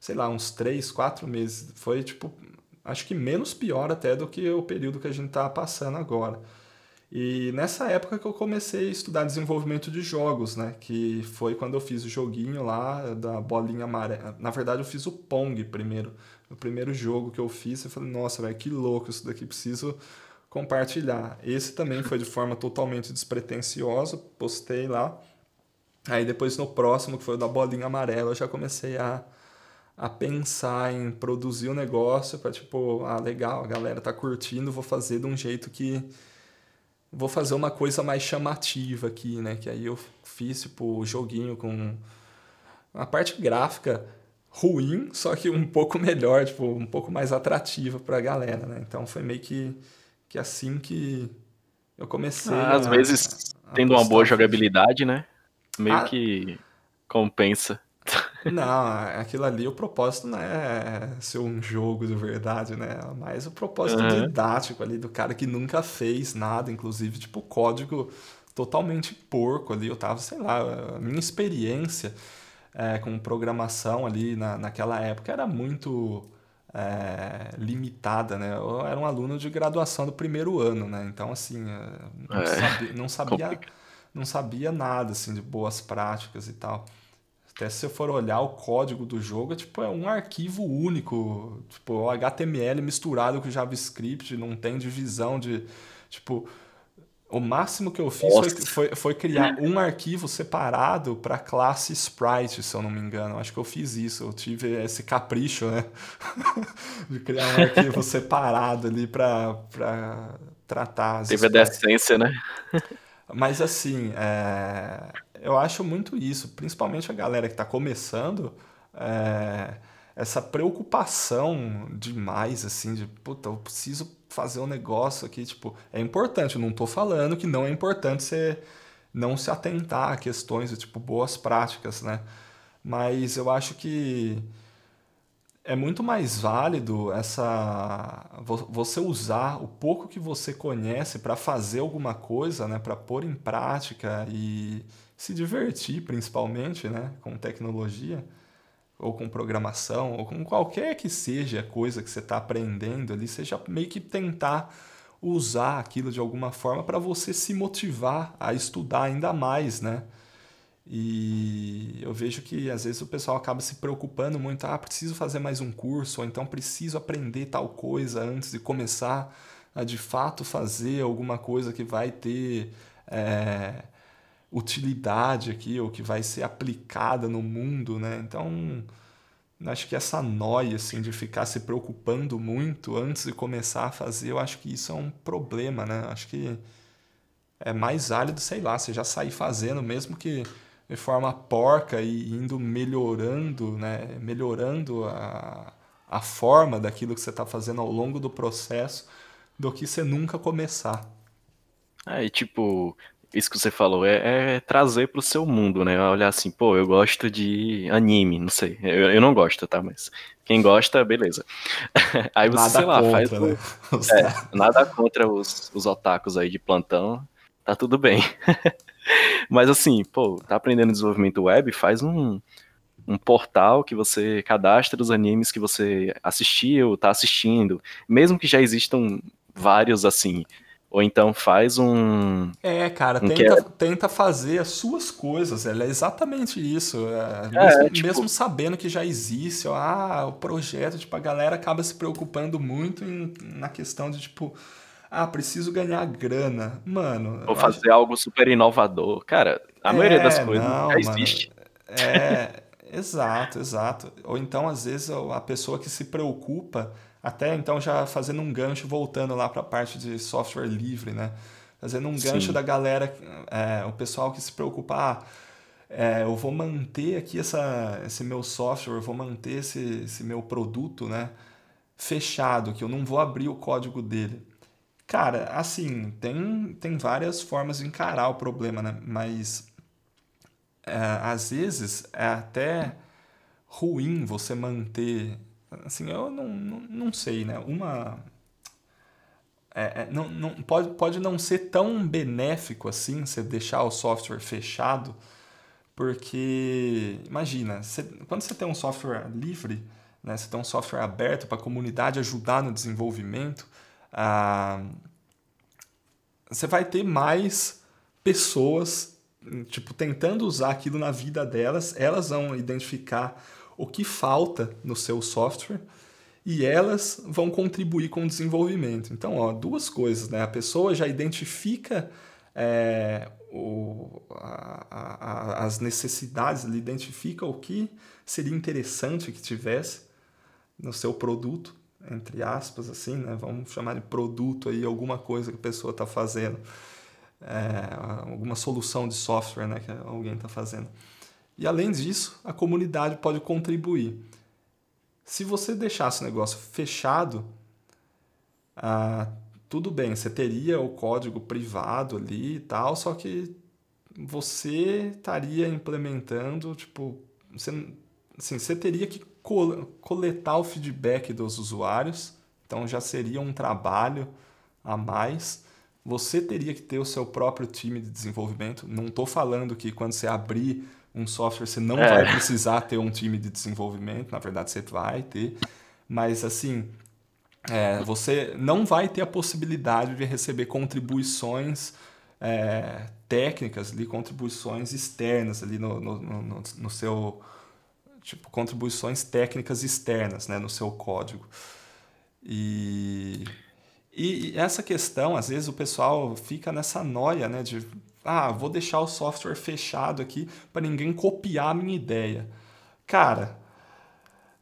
sei lá, uns três, quatro meses. Foi tipo, acho que menos pior até do que o período que a gente tá passando agora. E nessa época que eu comecei a estudar desenvolvimento de jogos, né? Que foi quando eu fiz o joguinho lá da bolinha amarela. Na verdade, eu fiz o Pong primeiro. O primeiro jogo que eu fiz, eu falei, nossa, velho, que louco isso daqui, preciso compartilhar. Esse também foi de forma totalmente despretensiosa, postei lá. Aí depois no próximo, que foi o da bolinha amarela, eu já comecei a, a pensar em produzir o um negócio para tipo, ah, legal, a galera tá curtindo, vou fazer de um jeito que vou fazer uma coisa mais chamativa aqui, né? Que aí eu fiz tipo joguinho com a parte gráfica ruim, só que um pouco melhor, tipo, um pouco mais atrativa para a galera, né? Então foi meio que que assim que eu comecei. Ah, às vezes a tendo uma boa jogabilidade, né? Meio ah, que compensa. Não, aquilo ali, o propósito não é ser um jogo de verdade, né? Mas o propósito uhum. didático ali do cara que nunca fez nada, inclusive, tipo, código totalmente porco ali. Eu tava, sei lá, a minha experiência é, com programação ali na, naquela época era muito é, limitada, né? Eu era um aluno de graduação do primeiro ano, né? Então, assim, não, é. sabia, não sabia, não sabia nada, assim, de boas práticas e tal. Até se você for olhar o código do jogo, é, tipo, é um arquivo único, tipo, HTML misturado com JavaScript, não tem divisão de, tipo, o máximo que eu fiz foi, foi, foi, criar um arquivo separado para classe Sprite, se eu não me engano. Acho que eu fiz isso. Eu tive esse capricho, né? de criar um arquivo separado ali para tratar as Teve a decência, né? Mas assim, é eu acho muito isso, principalmente a galera que está começando, é, essa preocupação demais, assim, de, puta, eu preciso fazer um negócio aqui, tipo, é importante, eu não estou falando que não é importante você não se atentar a questões de, tipo, boas práticas, né? Mas eu acho que é muito mais válido essa você usar o pouco que você conhece para fazer alguma coisa, né, para pôr em prática e se divertir, principalmente, né, com tecnologia, ou com programação, ou com qualquer que seja a coisa que você está aprendendo ali, seja meio que tentar usar aquilo de alguma forma para você se motivar a estudar ainda mais, né? E eu vejo que às vezes o pessoal acaba se preocupando muito, ah, preciso fazer mais um curso, ou então preciso aprender tal coisa antes de começar a de fato fazer alguma coisa que vai ter é, utilidade aqui, ou que vai ser aplicada no mundo, né? Então, acho que essa noia, assim, de ficar se preocupando muito antes de começar a fazer, eu acho que isso é um problema, né? Acho que é mais válido, sei lá, você já sair fazendo, mesmo que de forma porca e indo melhorando, né? Melhorando a, a forma daquilo que você está fazendo ao longo do processo, do que você nunca começar. É, e tipo, isso que você falou é, é trazer pro seu mundo, né? Olhar assim, pô, eu gosto de anime, não sei. Eu, eu não gosto, tá? Mas quem gosta, beleza. Aí você, nada sei lá, contra, faz. Né? É, nada contra os, os otakus aí de plantão, tá tudo bem. Mas assim, pô, tá aprendendo desenvolvimento web, faz um, um portal que você cadastra os animes que você assistiu, tá assistindo. Mesmo que já existam vários assim, ou então faz um. É, cara, um tenta, é... tenta fazer as suas coisas. Ela é exatamente isso. É, mesmo, é, tipo... mesmo, sabendo que já existe, ó, ah, o projeto, tipo, a galera acaba se preocupando muito em, na questão de, tipo, ah, preciso ganhar grana. Mano. Vou fazer acho... algo super inovador. Cara, a maioria das é, coisas não, já existe. Mano, é, exato, exato. Ou então, às vezes, a pessoa que se preocupa até então, já fazendo um gancho, voltando lá para a parte de software livre, né? Fazendo um gancho Sim. da galera, é, o pessoal que se preocupa, ah, é, eu vou manter aqui essa, esse meu software, eu vou manter esse, esse meu produto, né? Fechado, que eu não vou abrir o código dele. Cara, assim, tem, tem várias formas de encarar o problema, né? Mas é, às vezes é até ruim você manter assim, eu não, não, não sei, né? Uma. É, é, não, não, pode, pode não ser tão benéfico assim você deixar o software fechado, porque imagina, você, quando você tem um software livre, né, você tem um software aberto para a comunidade ajudar no desenvolvimento, ah, você vai ter mais pessoas tipo tentando usar aquilo na vida delas, elas vão identificar o que falta no seu software e elas vão contribuir com o desenvolvimento. Então, ó, duas coisas, né? A pessoa já identifica é, o, a, a, as necessidades, ele identifica o que seria interessante que tivesse no seu produto, entre aspas, assim, né? Vamos chamar de produto aí, alguma coisa que a pessoa está fazendo, é, alguma solução de software, né, que alguém está fazendo. E além disso, a comunidade pode contribuir. Se você deixasse o negócio fechado, ah, tudo bem, você teria o código privado ali e tal, só que você estaria implementando, tipo, você, assim, você teria que coletar o feedback dos usuários, então já seria um trabalho a mais. Você teria que ter o seu próprio time de desenvolvimento. Não estou falando que quando você abrir um software você não é. vai precisar ter um time de desenvolvimento, na verdade você vai ter, mas assim, é, você não vai ter a possibilidade de receber contribuições é, técnicas, ali, contribuições externas ali no, no, no, no, seu tipo contribuições técnicas externas, né, no seu código. E, e essa questão, às vezes o pessoal fica nessa noia, né, de ah, vou deixar o software fechado aqui para ninguém copiar a minha ideia. Cara,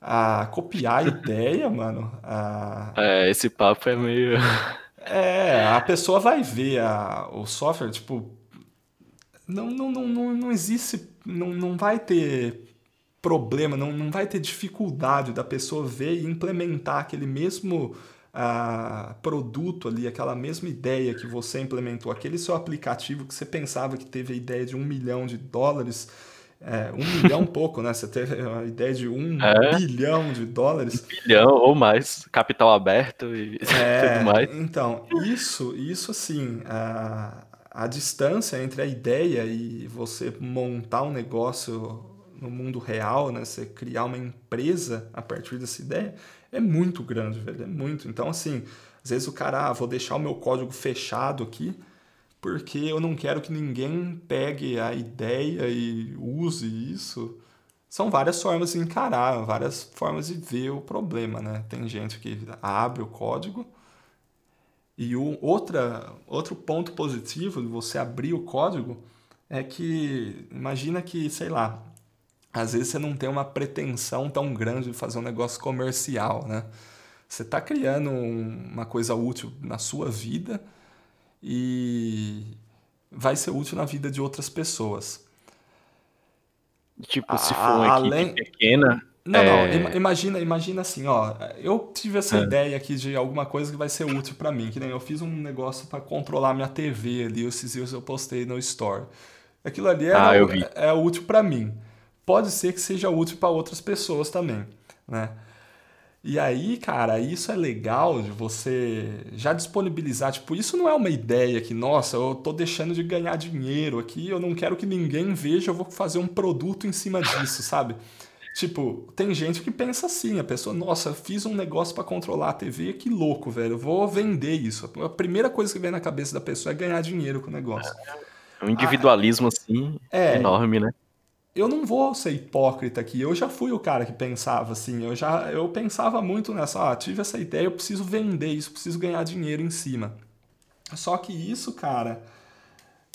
a copiar a ideia, mano. A... É, esse papo é meio. é, a pessoa vai ver a, o software, tipo. Não, não, não, não, não existe. Não, não vai ter problema, não, não vai ter dificuldade da pessoa ver e implementar aquele mesmo uh, produto ali, aquela mesma ideia que você implementou, aquele seu aplicativo que você pensava que teve a ideia de um milhão de dólares é, um milhão pouco, né? Você teve a ideia de um é. bilhão de dólares. Um bilhão ou mais, capital aberto e é, tudo mais. Então, isso, isso assim, a, a distância entre a ideia e você montar um negócio no mundo real, né? Você criar uma empresa a partir dessa ideia é muito grande, velho. É muito. Então, assim, às vezes o cara, ah, vou deixar o meu código fechado aqui porque eu não quero que ninguém pegue a ideia e use isso. São várias formas de encarar, várias formas de ver o problema, né? Tem gente que abre o código e o outra, outro ponto positivo de você abrir o código é que imagina que, sei lá, às vezes você não tem uma pretensão tão grande de fazer um negócio comercial, né? Você está criando uma coisa útil na sua vida e vai ser útil na vida de outras pessoas. Tipo, se for uma Além... equipe pequena. Não, é... não, imagina, imagina assim, ó. Eu tive essa é. ideia aqui de alguma coisa que vai ser útil para mim, que nem eu fiz um negócio para controlar minha TV ali, esses dias eu postei no Store. Aquilo ali é, ah, é, é útil para mim. Pode ser que seja útil para outras pessoas também, né? E aí, cara, isso é legal de você já disponibilizar. Tipo, isso não é uma ideia que, nossa, eu tô deixando de ganhar dinheiro aqui, eu não quero que ninguém veja, eu vou fazer um produto em cima disso, sabe? Tipo, tem gente que pensa assim, a pessoa, nossa, fiz um negócio para controlar a TV, que louco, velho, eu vou vender isso. A primeira coisa que vem na cabeça da pessoa é ganhar dinheiro com o negócio. É um individualismo, ah, assim, é, enorme, né? Eu não vou ser hipócrita aqui. Eu já fui o cara que pensava assim. Eu já eu pensava muito nessa. Ah, tive essa ideia, eu preciso vender isso, preciso ganhar dinheiro em cima. Só que isso, cara,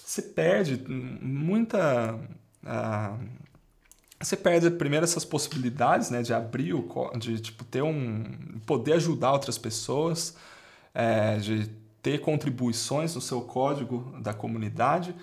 você perde muita. Uh, você perde primeiro essas possibilidades, né, de abrir o, de tipo ter um, poder ajudar outras pessoas, é, de ter contribuições no seu código da comunidade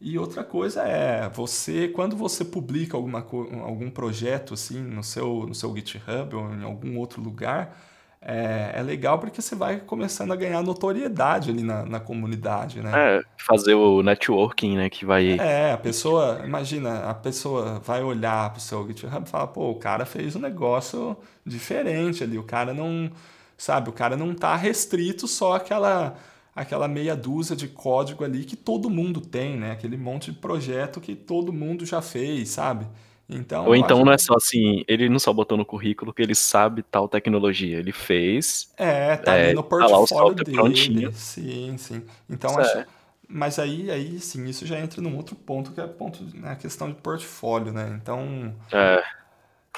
e outra coisa é, você quando você publica alguma, algum projeto assim no seu, no seu GitHub ou em algum outro lugar, é, é legal porque você vai começando a ganhar notoriedade ali na, na comunidade, né? É, fazer o networking, né, que vai... É, a pessoa, imagina, a pessoa vai olhar pro seu GitHub e fala, pô, o cara fez um negócio diferente ali, o cara não, sabe, o cara não tá restrito só àquela aquela meia dúzia de código ali que todo mundo tem, né? Aquele monte de projeto que todo mundo já fez, sabe? Então, Ou então não é só assim, ele não só botou no currículo que ele sabe tal tecnologia, ele fez. É, tá é, ali no portfólio tá dele. Prontinho. Sim, sim. Então acho, é. mas aí, aí sim, isso já entra num outro ponto que é ponto, né, a questão de portfólio, né? Então, é.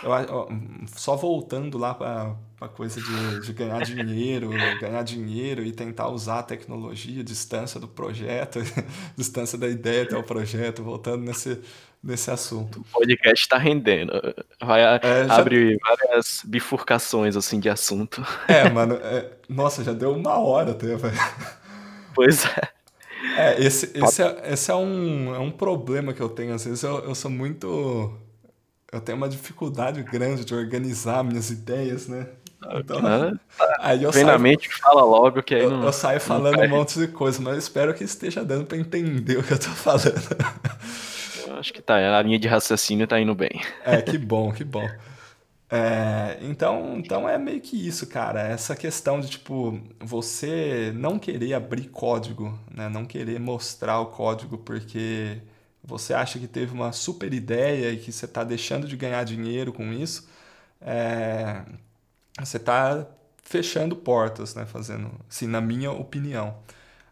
Eu, só voltando lá para a coisa de, de ganhar dinheiro, ganhar dinheiro e tentar usar a tecnologia, distância do projeto, distância da ideia até o projeto, voltando nesse, nesse assunto. O podcast está rendendo. Vai é, já... abrir várias bifurcações assim de assunto. É, mano. É... Nossa, já deu uma hora até, velho. Pois é. É, esse, esse, é, esse é, um, é um problema que eu tenho. Às vezes eu, eu sou muito. Eu tenho uma dificuldade grande de organizar minhas ideias, né? Então, aí eu saio, mente fala logo que aí eu, não. Eu saio falando um monte de coisa, mas eu espero que esteja dando para entender o que eu tô falando. Eu acho que tá, a linha de raciocínio tá indo bem. É, que bom, que bom. É, então, então é meio que isso, cara. Essa questão de tipo você não querer abrir código, né? Não querer mostrar o código porque você acha que teve uma super ideia e que você está deixando de ganhar dinheiro com isso. É, você está fechando portas, né? Fazendo, assim, na minha opinião.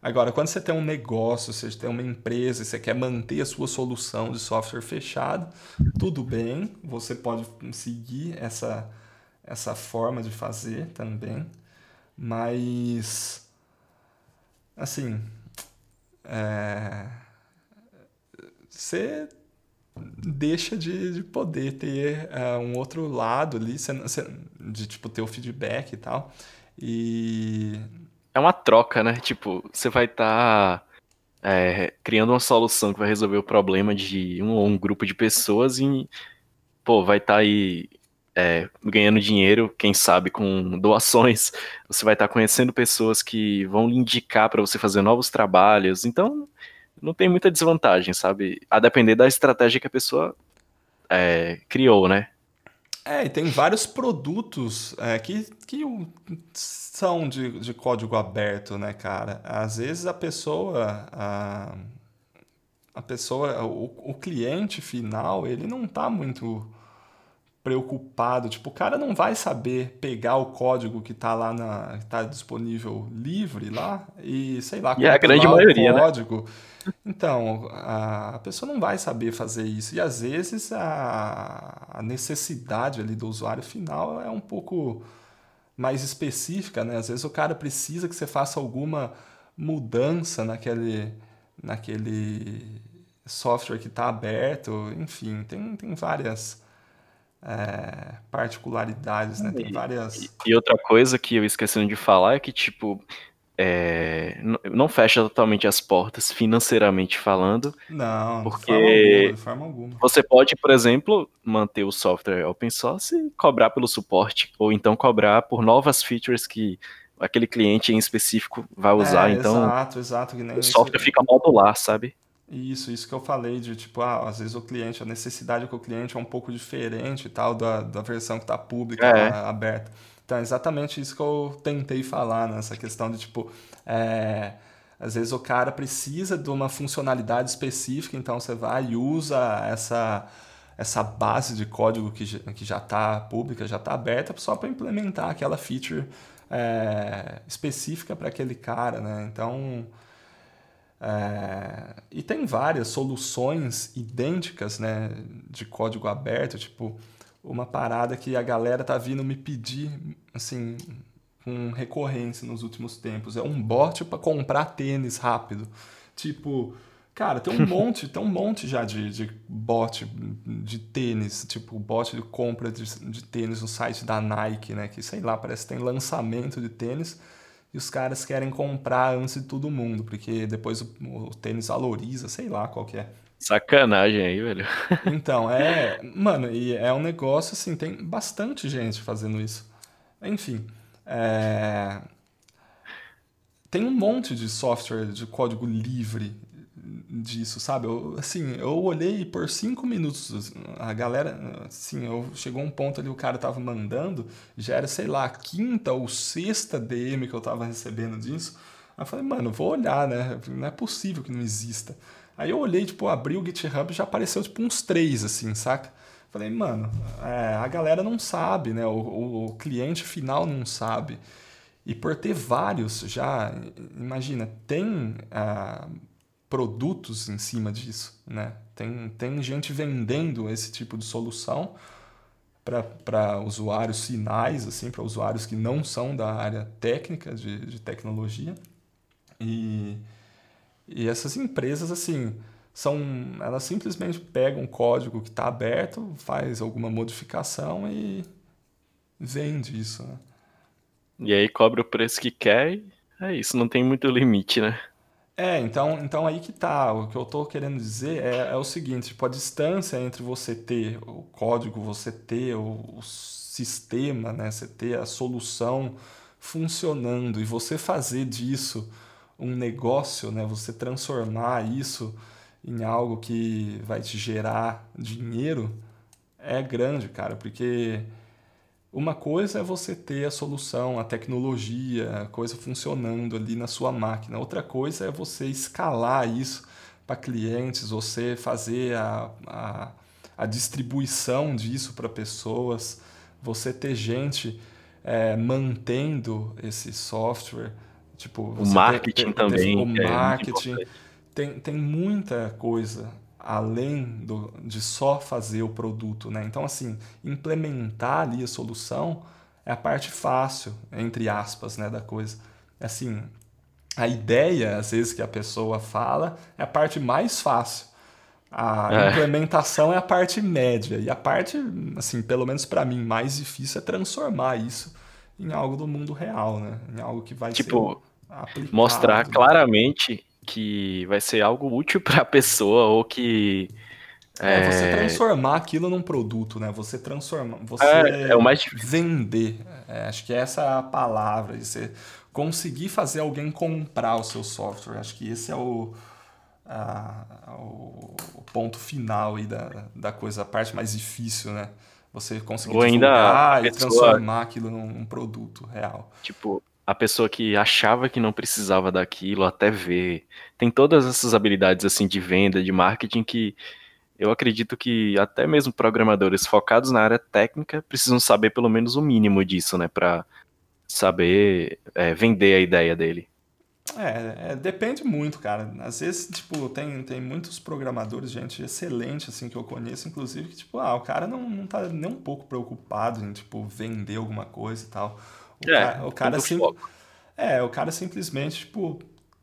Agora, quando você tem um negócio, você tem uma empresa você quer manter a sua solução de software fechado, tudo bem, você pode seguir essa, essa forma de fazer também, mas assim, é, você deixa de, de poder ter uh, um outro lado ali, de tipo ter o feedback e tal. E é uma troca, né? Tipo, você vai estar tá, é, criando uma solução que vai resolver o problema de um, um grupo de pessoas e, pô, vai estar tá aí é, ganhando dinheiro, quem sabe com doações. Você vai estar tá conhecendo pessoas que vão lhe indicar para você fazer novos trabalhos. Então, não tem muita desvantagem, sabe? A depender da estratégia que a pessoa é, criou, né? É, e tem vários produtos é, que, que são de, de código aberto, né, cara? Às vezes a pessoa, a, a pessoa, o, o cliente final, ele não tá muito preocupado. Tipo, o cara não vai saber pegar o código que tá lá na. que tá disponível livre lá e, sei lá, e é a grande maioria, o código. Né? Então, a pessoa não vai saber fazer isso. E às vezes a, a necessidade ali do usuário final é um pouco mais específica, né? Às vezes o cara precisa que você faça alguma mudança naquele, naquele software que está aberto. Enfim, tem, tem várias é, particularidades, né? Tem várias... E, e, outra coisa que eu esqueci de falar é que, tipo, é, não fecha totalmente as portas financeiramente falando. Não, porque de forma alguma, de forma alguma. você pode, por exemplo, manter o software open source e cobrar pelo suporte, ou então cobrar por novas features que aquele cliente em específico vai usar. É, então, exato, exato. o software fica modular, sabe? Isso, isso que eu falei de tipo, ah, às vezes o cliente, a necessidade com o cliente é um pouco diferente tal da, da versão que está pública, é. aberta. Então é exatamente isso que eu tentei falar nessa questão de tipo. É, às vezes o cara precisa de uma funcionalidade específica, então você vai e usa essa, essa base de código que, que já está pública, já está aberta, só para implementar aquela feature é, específica para aquele cara. Né? Então. É, e tem várias soluções idênticas né, de código aberto, tipo uma parada que a galera tá vindo me pedir, assim, com recorrência nos últimos tempos. É um bot para comprar tênis rápido. Tipo, cara, tem um monte, tem um monte já de, de bot de tênis, tipo, bot de compra de, de tênis no site da Nike, né? Que sei lá, parece que tem lançamento de tênis e os caras querem comprar antes de todo mundo, porque depois o, o tênis valoriza, sei lá qual que é. Sacanagem aí, velho. Então, é. Mano, e é um negócio assim, tem bastante gente fazendo isso. Enfim. É... Tem um monte de software de código livre disso, sabe? Eu, assim, eu olhei por cinco minutos, a galera, assim, eu, chegou um ponto ali, o cara tava mandando, já era, sei lá, a quinta ou sexta DM que eu tava recebendo disso. Aí eu falei, mano, vou olhar, né? Não é possível que não exista. Aí eu olhei, tipo, abri o GitHub já apareceu, tipo, uns três, assim, saca? Falei, mano, é, a galera não sabe, né? O, o, o, cliente final não sabe. E por ter vários já, imagina, tem ah, produtos em cima disso, né? Tem, tem gente vendendo esse tipo de solução para usuários finais, assim, para usuários que não são da área técnica de, de tecnologia. E, e essas empresas, assim, são elas simplesmente pegam um código que está aberto, faz alguma modificação e vende isso. Né? E aí cobra o preço que quer e é isso, não tem muito limite, né? É, então, então aí que tá. O que eu estou querendo dizer é, é, o seguinte, tipo, a distância entre você ter o código, você ter o, o sistema, né, você ter a solução funcionando e você fazer disso um negócio, né, você transformar isso em algo que vai te gerar dinheiro, é grande, cara, porque uma coisa é você ter a solução, a tecnologia, a coisa funcionando ali na sua máquina. Outra coisa é você escalar isso para clientes, você fazer a, a, a distribuição disso para pessoas, você ter gente é, mantendo esse software. Tipo, o marketing ter, ter, também. o marketing. É tem, tem muita coisa além do, de só fazer o produto, né? Então, assim, implementar ali a solução é a parte fácil, entre aspas, né, da coisa. Assim, a ideia, às vezes, que a pessoa fala é a parte mais fácil. A é. implementação é a parte média. E a parte, assim, pelo menos para mim, mais difícil é transformar isso em algo do mundo real, né? Em algo que vai tipo, ser aplicado. mostrar claramente que vai ser algo útil para a pessoa ou que é, é, você transformar aquilo num produto, né? Você transformar, você é, é o mais vender. É, acho que essa é a palavra. Você conseguir fazer alguém comprar o seu software. Acho que esse é o, a, o, o, ponto final aí da, da coisa, a parte mais difícil, né? Você conseguir Ou ainda e transformar aquilo num, num produto real. Tipo, a pessoa que achava que não precisava daquilo até ver. Tem todas essas habilidades assim de venda, de marketing que eu acredito que até mesmo programadores focados na área técnica precisam saber pelo menos o mínimo disso, né, para saber é, vender a ideia dele. É, é, depende muito, cara. Às vezes, tipo, tem, tem muitos programadores, gente excelente, assim, que eu conheço, inclusive, que, tipo, ah, o cara não, não tá nem um pouco preocupado em, tipo, vender alguma coisa e tal. O, é, ca o cara sim, é, o cara simplesmente, tipo,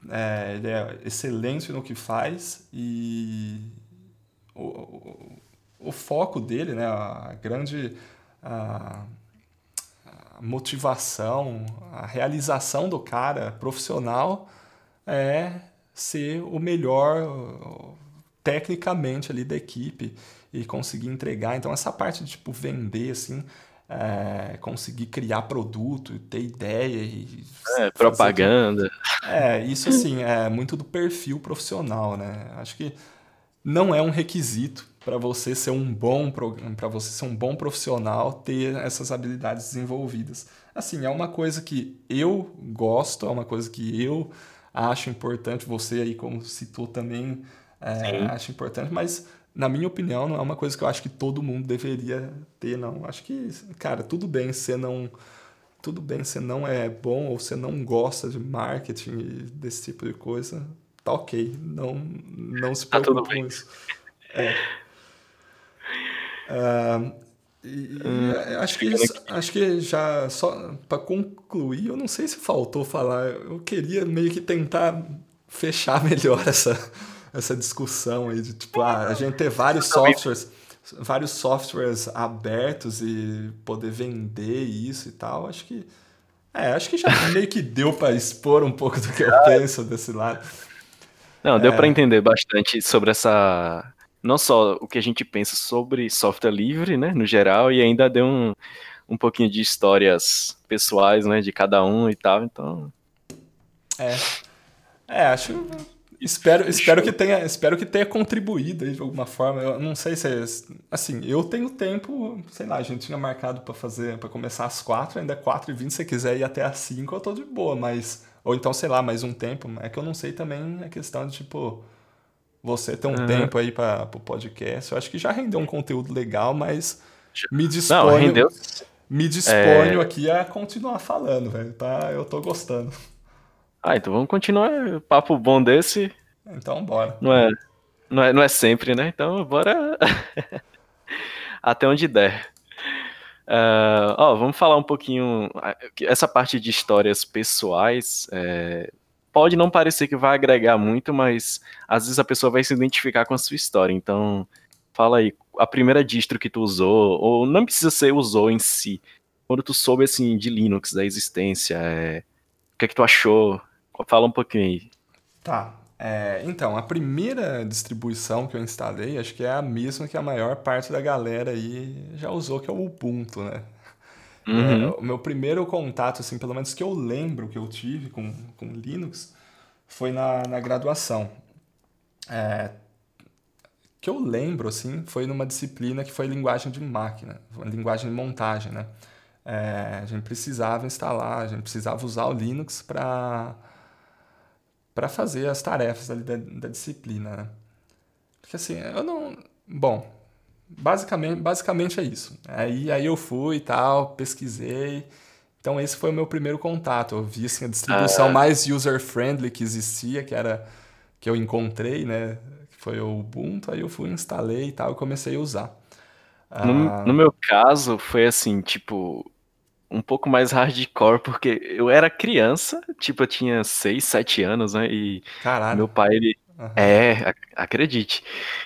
é, ele é excelente no que faz e o, o, o foco dele, né, a grande a, a motivação, a realização do cara profissional é ser o melhor tecnicamente ali da equipe e conseguir entregar. Então essa parte de tipo vender assim, é, conseguir criar produto, ter ideia e. É, propaganda. É, isso assim, é muito do perfil profissional, né? Acho que não é um requisito para você ser um bom para você ser um bom profissional ter essas habilidades desenvolvidas. Assim, é uma coisa que eu gosto, é uma coisa que eu acho importante, você aí como citou também, é, acho importante, mas na minha opinião, não é uma coisa que eu acho que todo mundo deveria ter, não. Acho que, cara, tudo bem você não. Tudo bem você não é bom ou você não gosta de marketing e desse tipo de coisa. Tá ok. Não, não se preocupe tá com isso. É. Uh, e, hum, acho, que, acho que já só para concluir, eu não sei se faltou falar, eu queria meio que tentar fechar melhor essa, essa discussão aí de tipo, ah, a gente ter vários softwares, vários softwares abertos e poder vender isso e tal, acho que é, acho que já meio que deu para expor um pouco do que eu penso desse lado. Não, deu é... para entender bastante sobre essa não só o que a gente pensa sobre software livre, né, no geral, e ainda deu um, um pouquinho de histórias pessoais, né, de cada um e tal, então... É, é acho Espero, espero, que tenha, espero que tenha contribuído de alguma forma. Eu não sei se é, assim, eu tenho tempo, sei lá, a gente tinha marcado para fazer, para começar às quatro, ainda é quatro e vinte, se você quiser ir até às cinco, eu tô de boa, mas ou então, sei lá, mais um tempo, é que eu não sei também a questão de tipo você ter um uhum. tempo aí para o podcast. Eu acho que já rendeu um conteúdo legal, mas me disponho, não, rendeu. me disponho é... aqui a continuar falando, velho, tá? Eu tô gostando. Ah, então vamos continuar. Papo bom desse. Então, bora. Não é, não é, não é sempre, né? Então, bora. Até onde der. Uh, ó, vamos falar um pouquinho. Essa parte de histórias pessoais é, pode não parecer que vai agregar muito, mas às vezes a pessoa vai se identificar com a sua história. Então, fala aí, a primeira distro que tu usou, ou não precisa ser usou em si, quando tu soube assim de Linux, da existência, é, o que é que tu achou? Fala um pouquinho aí. Tá. É, então, a primeira distribuição que eu instalei, acho que é a mesma que a maior parte da galera aí já usou, que é o Ubuntu, né? Uhum. É, o meu primeiro contato, assim, pelo menos que eu lembro que eu tive com, com Linux, foi na, na graduação. É, que eu lembro, assim, foi numa disciplina que foi linguagem de máquina, linguagem de montagem, né? É, a gente precisava instalar, a gente precisava usar o Linux para para fazer as tarefas ali da, da disciplina, né? Porque assim, eu não... Bom, basicamente, basicamente é isso. Aí, aí eu fui e tal, pesquisei. Então esse foi o meu primeiro contato. Eu vi assim, a distribuição ah. mais user-friendly que existia, que era que eu encontrei, né? Que foi o Ubuntu, aí eu fui, instalei e tal, e comecei a usar. No, ah, no meu caso, foi assim, tipo, um pouco mais hardcore, porque eu era criança, tipo, eu tinha 6, 7 anos, né? E Caralho. meu pai, ele. Uhum. É, acredite.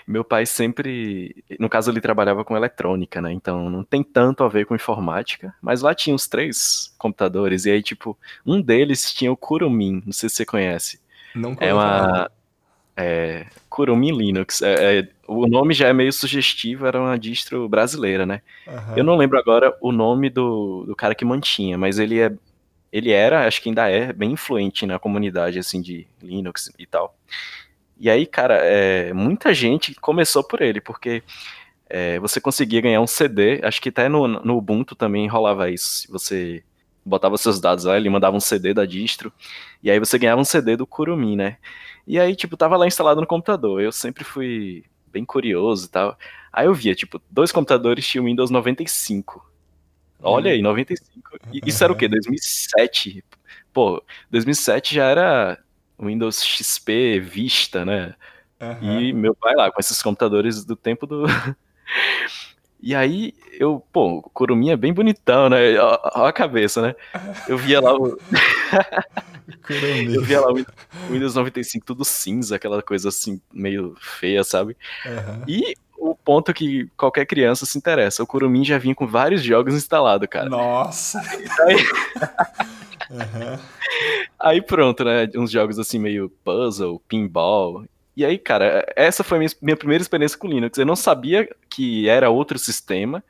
Meu pai sempre. No caso, ele trabalhava com eletrônica, né? Então não tem tanto a ver com informática. Mas lá tinha uns três computadores. E aí, tipo, um deles tinha o Kurumin. Não sei se você conhece. Não conheço. É uma. É, Kurumin Linux. É, é, o nome já é meio sugestivo, era uma distro brasileira, né? Uhum. Eu não lembro agora o nome do, do cara que mantinha, mas ele é ele era, acho que ainda é, bem influente na comunidade, assim, de Linux e tal. E aí, cara, é, muita gente começou por ele, porque é, você conseguia ganhar um CD, acho que até no, no Ubuntu também rolava isso. Você botava seus dados lá, ele mandava um CD da distro, e aí você ganhava um CD do Kurumin, né? E aí, tipo, tava lá instalado no computador. Eu sempre fui bem curioso e tal. Aí eu via, tipo, dois computadores tinham Windows 95. Olha aí, 95. E isso era o quê? 2007. Pô, 2007 já era Windows XP Vista, né? Uhum. E meu pai lá, com esses computadores do tempo do. E aí, eu, pô, o Kurumin é bem bonitão, né? Olha a cabeça, né? Eu via lá o. eu via lá o Windows 95 tudo cinza, aquela coisa assim, meio feia, sabe? Uhum. E o ponto que qualquer criança se interessa. O Kurumin já vinha com vários jogos instalados, cara. Nossa! Aí... uhum. aí pronto, né? Uns jogos assim meio puzzle, pinball. E aí, cara, essa foi a minha, minha primeira experiência com Linux. Eu não sabia que era outro sistema.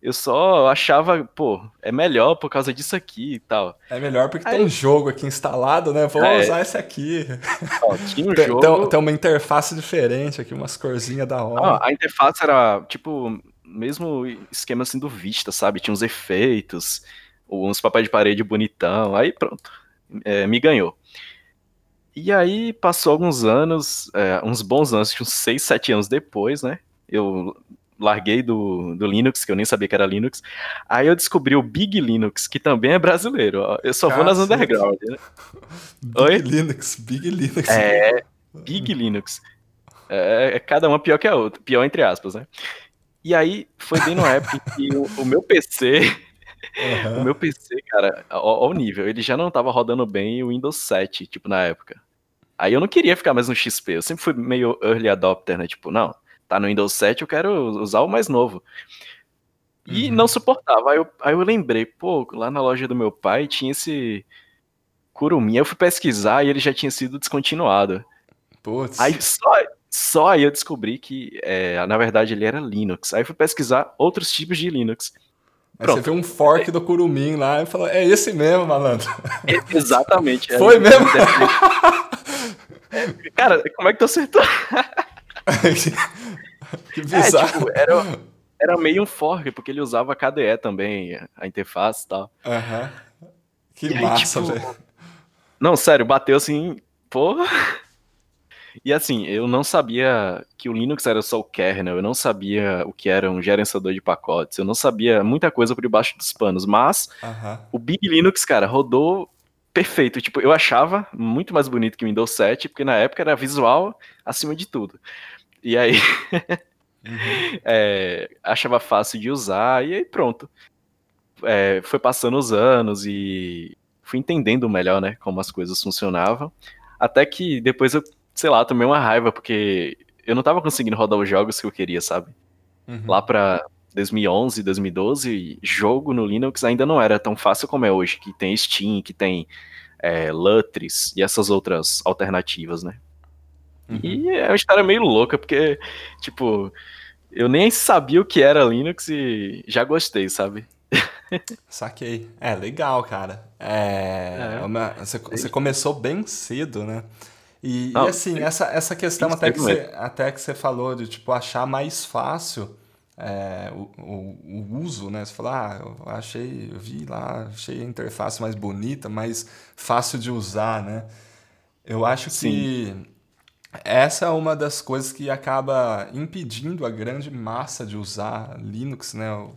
Eu só achava, pô, é melhor por causa disso aqui e tal. É melhor porque aí, tem um jogo aqui instalado, né? Vou é, usar esse aqui. Ó, tinha um tem, jogo... Tem, tem, uma interface diferente aqui, umas corzinhas da hora. Ah, a interface era, tipo, mesmo esquema assim do Vista, sabe? Tinha uns efeitos, uns papéis de parede bonitão. Aí pronto, é, me ganhou. E aí passou alguns anos, é, uns bons anos, uns 6, 7 anos depois, né? Eu larguei do, do Linux, que eu nem sabia que era Linux. Aí eu descobri o Big Linux, que também é brasileiro. Eu só vou nas underground, né? Big Oi? Linux, Big Linux. É, Big Linux. É, é, cada uma pior que a outra, pior entre aspas, né? E aí foi bem na época que o, o meu PC Uhum. O meu PC, cara, o nível, ele já não tava rodando bem o Windows 7, tipo, na época. Aí eu não queria ficar mais no XP, eu sempre fui meio early adopter, né? Tipo, não, tá no Windows 7, eu quero usar o mais novo. E uhum. não suportava. Aí eu, aí eu lembrei, pô, lá na loja do meu pai tinha esse Kurumin. Eu fui pesquisar e ele já tinha sido descontinuado. Putz. Aí só, só aí eu descobri que, é, na verdade, ele era Linux. Aí eu fui pesquisar outros tipos de Linux. Aí você vê um fork do Curumim lá e falou, é esse mesmo, malandro. É, exatamente. É Foi mesmo? É, cara, como é que tu acertou? que bizarro. É, tipo, era, era meio um fork, porque ele usava KDE também, a interface e tal. Uhum. Que e massa, tipo, velho. Não, sério, bateu assim, porra. E assim, eu não sabia que o Linux era só o kernel, eu não sabia o que era um gerenciador de pacotes, eu não sabia muita coisa por debaixo dos panos, mas o Big Linux, cara, rodou perfeito. Tipo, eu achava muito mais bonito que o Windows 7, porque na época era visual acima de tudo. E aí. Uhum. É, achava fácil de usar, e aí pronto. É, foi passando os anos e fui entendendo melhor, né, como as coisas funcionavam. Até que depois eu, sei lá, tomei uma raiva, porque eu não tava conseguindo rodar os jogos que eu queria, sabe? Uhum. Lá pra 2011, 2012, jogo no Linux ainda não era tão fácil como é hoje, que tem Steam, que tem é, Lutris e essas outras alternativas, né? Uhum. E é uma história meio louca, porque, tipo, eu nem sabia o que era Linux e já gostei, sabe? Saquei. É, legal, cara. É, é. Uma, você, você, começou bem cedo, né? E, Não, e assim, essa, essa questão até que, você, até que você falou de, tipo, achar mais fácil é, o, o, o, uso, né? Você falou, ah, eu achei, eu vi lá, achei a interface mais bonita, mais fácil de usar, né? Eu acho Sim. que essa é uma das coisas que acaba impedindo a grande massa de usar Linux, né?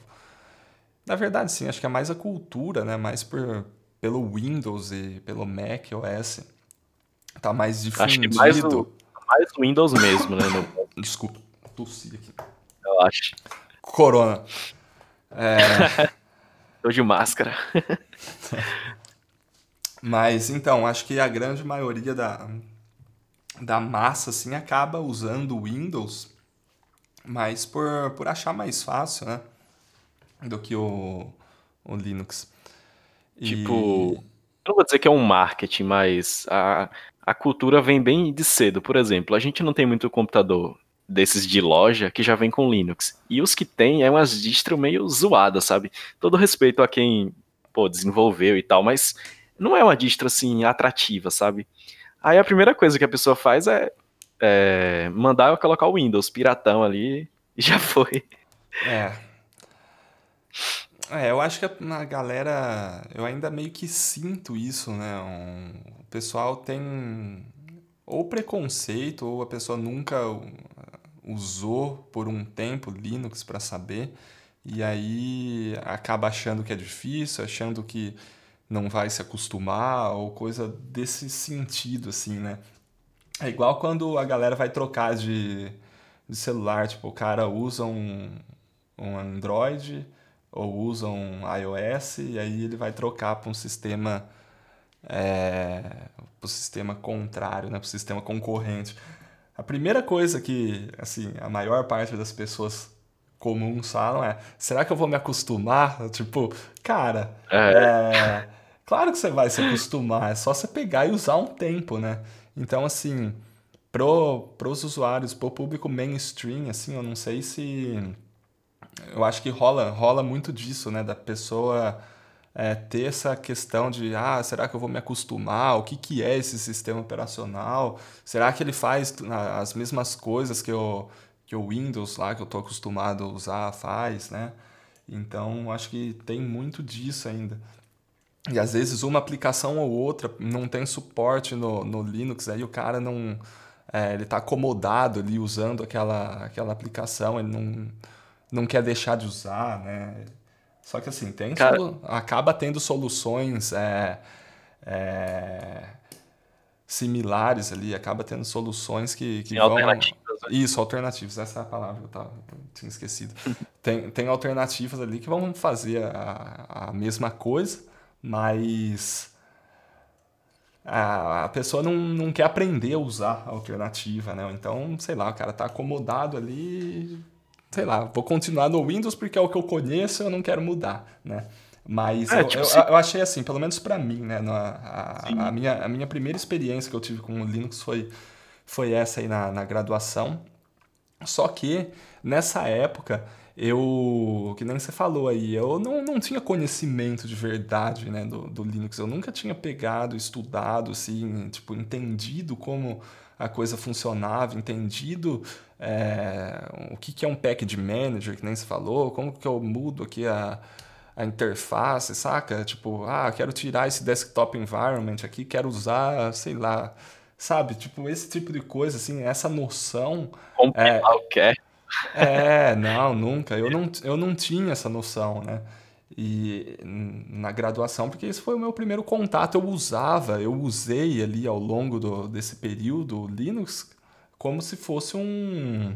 Na verdade, sim, acho que é mais a cultura, né? Mais por, pelo Windows e pelo Mac OS. Tá mais difundido. Acho que mais o, mais o Windows mesmo, né? No... Desculpa, tossi aqui. Eu acho. Corona. É... Tô de máscara. Mas, então, acho que a grande maioria da, da massa, assim, acaba usando o Windows, mas por, por achar mais fácil, né? Do que o, o Linux. Tipo, e... não vou dizer que é um marketing, mas a, a cultura vem bem de cedo. Por exemplo, a gente não tem muito computador desses de loja que já vem com Linux. E os que tem é umas distro meio zoadas, sabe? Todo respeito a quem, pô, desenvolveu e tal, mas não é uma distro assim atrativa, sabe? Aí a primeira coisa que a pessoa faz é, é mandar eu colocar o Windows piratão ali e já foi. É. É, eu acho que a galera. Eu ainda meio que sinto isso, né? Um, o pessoal tem ou preconceito, ou a pessoa nunca usou por um tempo Linux para saber, e aí acaba achando que é difícil, achando que não vai se acostumar ou coisa desse sentido, assim, né? É igual quando a galera vai trocar de, de celular, tipo, o cara usa um, um Android ou usa um iOS e aí ele vai trocar para um sistema é, para o sistema contrário, né, para o sistema concorrente. A primeira coisa que, assim, a maior parte das pessoas comuns falam é: será que eu vou me acostumar? Tipo, cara, é. É, claro que você vai se acostumar, é só você pegar e usar um tempo, né? Então, assim, pro, pros usuários, pro público mainstream, assim, eu não sei se. Eu acho que rola, rola muito disso, né? Da pessoa é, ter essa questão de, ah, será que eu vou me acostumar? O que, que é esse sistema operacional? Será que ele faz as mesmas coisas que o, que o Windows lá, que eu estou acostumado a usar, faz, né? Então, acho que tem muito disso ainda. E às vezes uma aplicação ou outra não tem suporte no, no Linux, aí o cara não. É, ele está acomodado ali usando aquela, aquela aplicação, ele não, não quer deixar de usar, né? Só que assim, tem Cara... solu... acaba tendo soluções é, é, similares ali, acaba tendo soluções que, que vão... Alternativas. Né? Isso, alternativas, essa é a palavra, eu, tava, eu tinha esquecido. tem, tem alternativas ali que vão fazer a, a mesma coisa, mas a, a pessoa não, não quer aprender a usar a alternativa, né? Então, sei lá, o cara tá acomodado ali sei lá, vou continuar no Windows porque é o que eu conheço e eu não quero mudar, né? Mas é, eu, tipo, eu, se... eu, achei assim, pelo menos para mim, né? a, a, minha, a minha primeira experiência que eu tive com o Linux foi, foi essa aí na, na graduação. Só que nessa época eu, que nem você falou aí, eu não, não tinha conhecimento de verdade né, do, do Linux. Eu nunca tinha pegado, estudado, assim, tipo, entendido como a coisa funcionava, entendido é, o que, que é um package manager, que nem se falou, como que eu mudo aqui a, a interface, saca? Tipo, ah, quero tirar esse desktop environment aqui, quero usar, sei lá, sabe? Tipo, esse tipo de coisa, assim, essa noção... Compilar é, o que é, não, nunca. Eu não, eu não tinha essa noção, né? E na graduação, porque esse foi o meu primeiro contato, eu usava, eu usei ali ao longo do, desse período Linux como se fosse um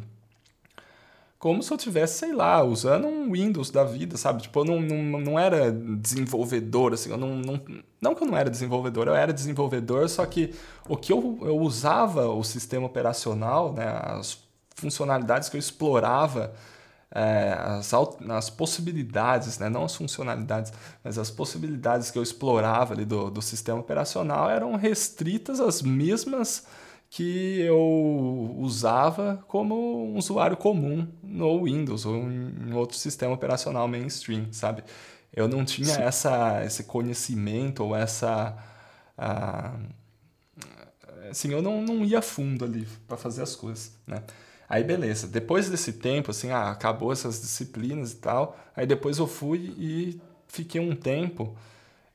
como se eu tivesse, sei lá, usando um Windows da vida, sabe? Tipo, eu não, não, não era desenvolvedor, assim, eu não, não, não que eu não era desenvolvedor, eu era desenvolvedor, só que o que eu, eu usava o sistema operacional, né, as funcionalidades que eu explorava, é, as, as possibilidades, né, não as funcionalidades, mas as possibilidades que eu explorava ali do, do sistema operacional eram restritas às mesmas que eu usava como um usuário comum no Windows ou em outro sistema operacional mainstream, sabe? Eu não tinha essa, esse conhecimento ou essa. Uh, assim, eu não, não ia fundo ali para fazer as coisas, né? Aí beleza, depois desse tempo, assim, ah, acabou essas disciplinas e tal, aí depois eu fui e fiquei um tempo,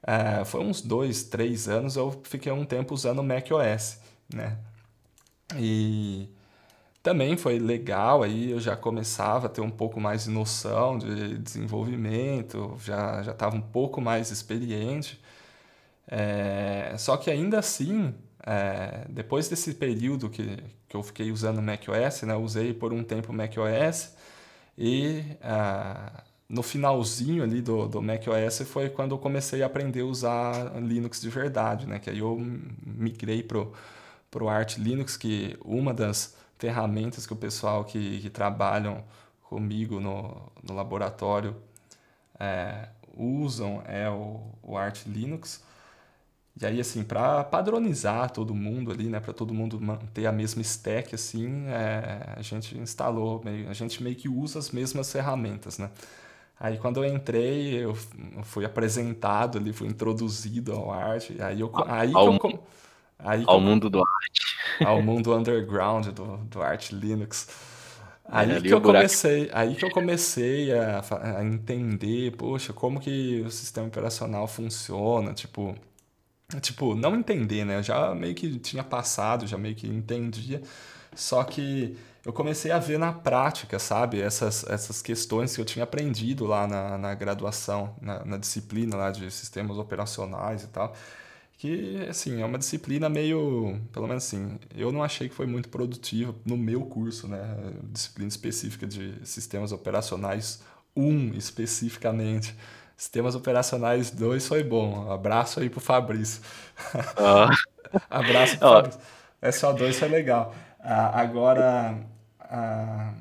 uh, foi uns dois, três anos, eu fiquei um tempo usando o macOS, né? E também foi legal, aí eu já começava a ter um pouco mais de noção de desenvolvimento, já já estava um pouco mais experiente. É, só que ainda assim, é, depois desse período que, que eu fiquei usando macOS, né, usei por um tempo macOS e ah, no finalzinho ali do, do macOS foi quando eu comecei a aprender a usar Linux de verdade, né, que aí eu migrei pro para o Arch Linux, que uma das ferramentas que o pessoal que, que trabalham comigo no, no laboratório é, usam é o, o Arch Linux. E aí, assim, para padronizar todo mundo ali, né, para todo mundo manter a mesma stack, assim, é, a gente instalou, meio, a gente meio que usa as mesmas ferramentas, né. Aí quando eu entrei, eu fui apresentado ali, fui introduzido ao Arch, aí eu, aí ao, que eu, Aí ao eu, mundo do arte. Ao mundo underground do, do Art Linux. Aí é, que eu comecei, aí que eu comecei a, a, entender, poxa, como que o sistema operacional funciona, tipo, tipo, não entender, né? Eu já meio que tinha passado, já meio que entendia, só que eu comecei a ver na prática, sabe, essas, essas questões que eu tinha aprendido lá na, na graduação, na, na disciplina lá de sistemas operacionais e tal. Que assim é uma disciplina meio pelo menos assim eu não achei que foi muito produtiva no meu curso né? Disciplina específica de sistemas operacionais 1 um, especificamente sistemas operacionais 2 foi bom. Abraço aí pro Fabrício. Ah. abraço pro Fabrício. SO2 foi legal. Ah, agora ah,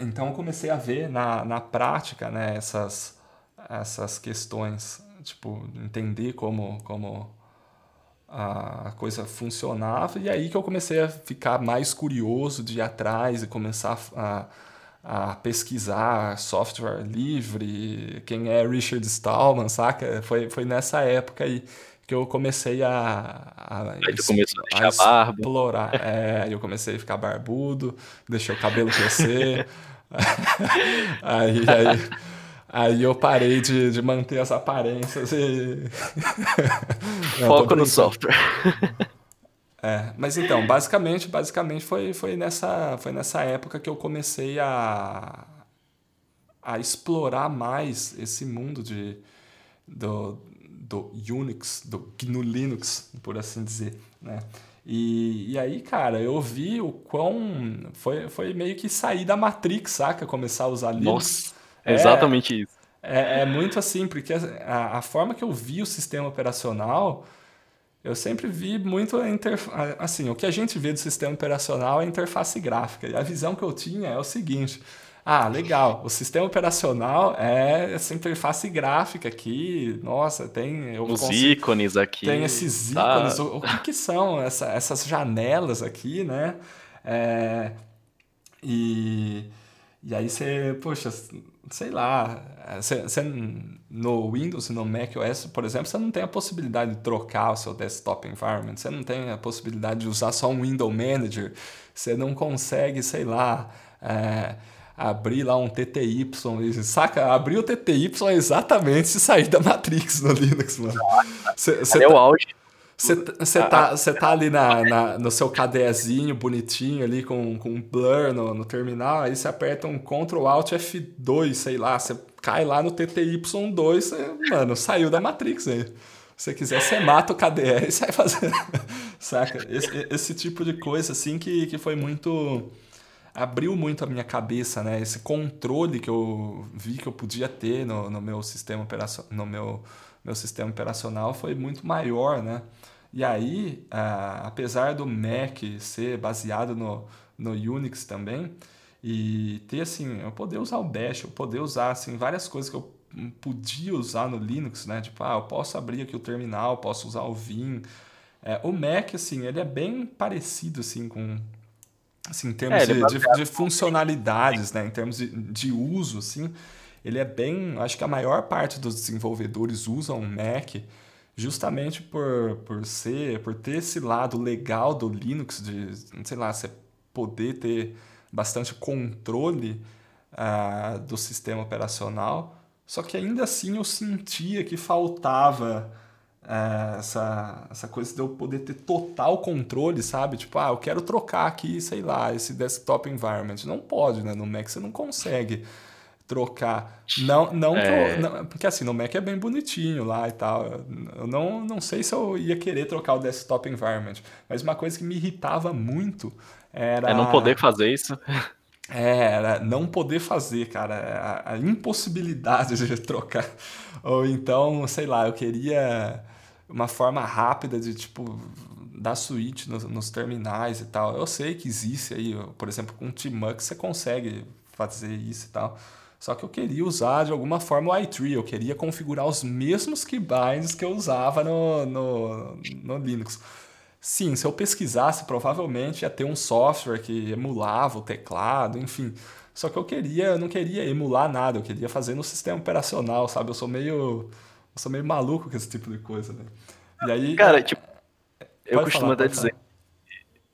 então eu comecei a ver na, na prática né essas essas questões tipo, entender como, como a coisa funcionava. E aí que eu comecei a ficar mais curioso de ir atrás e começar a, a pesquisar software livre, quem é Richard Stallman, saca? Foi, foi nessa época aí que eu comecei a, a, aí tu começou a, a explorar. É, eu comecei a ficar barbudo, deixei o cabelo crescer. aí, aí Aí eu parei de, de manter as aparências e. Não, Foco no software. É, mas então, basicamente, basicamente foi, foi, nessa, foi nessa época que eu comecei a, a explorar mais esse mundo de, do, do Unix, do GNU Linux, por assim dizer, né? E, e aí, cara, eu vi o quão. Foi, foi meio que sair da Matrix, saca? Começar a usar Linux. Nossa. É, Exatamente isso. É, é, muito assim, porque a, a, forma que eu vi o sistema operacional, eu sempre vi muito a interface. Assim, o que a gente vê do sistema operacional é a interface gráfica. E a visão que eu tinha é o seguinte. Ah, legal. O sistema operacional é essa interface gráfica aqui. Nossa, tem. Os consigo, ícones aqui. Tem esses tá. ícones. O, o, que, que são essa, essas janelas aqui, né? É, e, e aí você, poxa, sei lá, você, você, no Windows e no Mac OS, por exemplo, você não tem a possibilidade de trocar o seu desktop environment, você não tem a possibilidade de usar só um Window Manager, você não consegue, sei lá, é, abrir lá um TTY, saca? Abrir o TTY é exatamente se sair da Matrix no Linux, mano. Cê, cê é tá... o auge você tá, cê tá ali na, na, no seu KDEzinho bonitinho ali com, com blur no, no terminal, aí você aperta um Ctrl Alt F2, sei lá, você cai lá no TTY2, cê, mano, saiu da Matrix aí. Se você quiser, você mata o KDE e sai fazendo. Saca? Esse, esse tipo de coisa, assim, que, que foi muito. abriu muito a minha cabeça, né? Esse controle que eu vi que eu podia ter no, no meu sistema operacional, no meu, meu sistema operacional foi muito maior, né? E aí, uh, apesar do Mac ser baseado no, no Unix também, e ter assim, eu poder usar o Bash, eu poder usar assim várias coisas que eu podia usar no Linux, né? Tipo, ah, eu posso abrir aqui o terminal, posso usar o Vim. É, o Mac, assim, ele é bem parecido assim com assim, em termos é, de, de, de, funcionalidades, né? Em termos de, de uso, assim, ele é bem. Acho que a maior parte dos desenvolvedores usam o Mac justamente por, por ser, por ter esse lado legal do Linux, de, sei lá, você poder ter bastante controle uh, do sistema operacional. Só que ainda assim eu sentia que faltava uh, essa, essa coisa de eu poder ter total controle, sabe? Tipo, ah, eu quero trocar aqui, sei lá, esse desktop environment. Não pode, né? No Mac você não consegue trocar. Não, não, é... eu, não, porque assim, no Mac é bem bonitinho lá e tal. Eu não, não sei se eu ia querer trocar o desktop environment, mas uma coisa que me irritava muito era É não poder fazer isso. É, era não poder fazer, cara, a, a impossibilidade de trocar. Ou então, sei lá, eu queria uma forma rápida de tipo dar switch nos, nos terminais e tal. Eu sei que existe aí, por exemplo, com o Tmux você consegue fazer isso e tal. Só que eu queria usar de alguma forma o iTree, eu queria configurar os mesmos keybinds que eu usava no, no, no Linux. Sim, se eu pesquisasse, provavelmente ia ter um software que emulava o teclado, enfim. Só que eu queria, eu não queria emular nada, eu queria fazer no sistema operacional, sabe? Eu sou meio, eu sou meio maluco com esse tipo de coisa, né? E aí, Cara, tipo, eu costumo até dizer,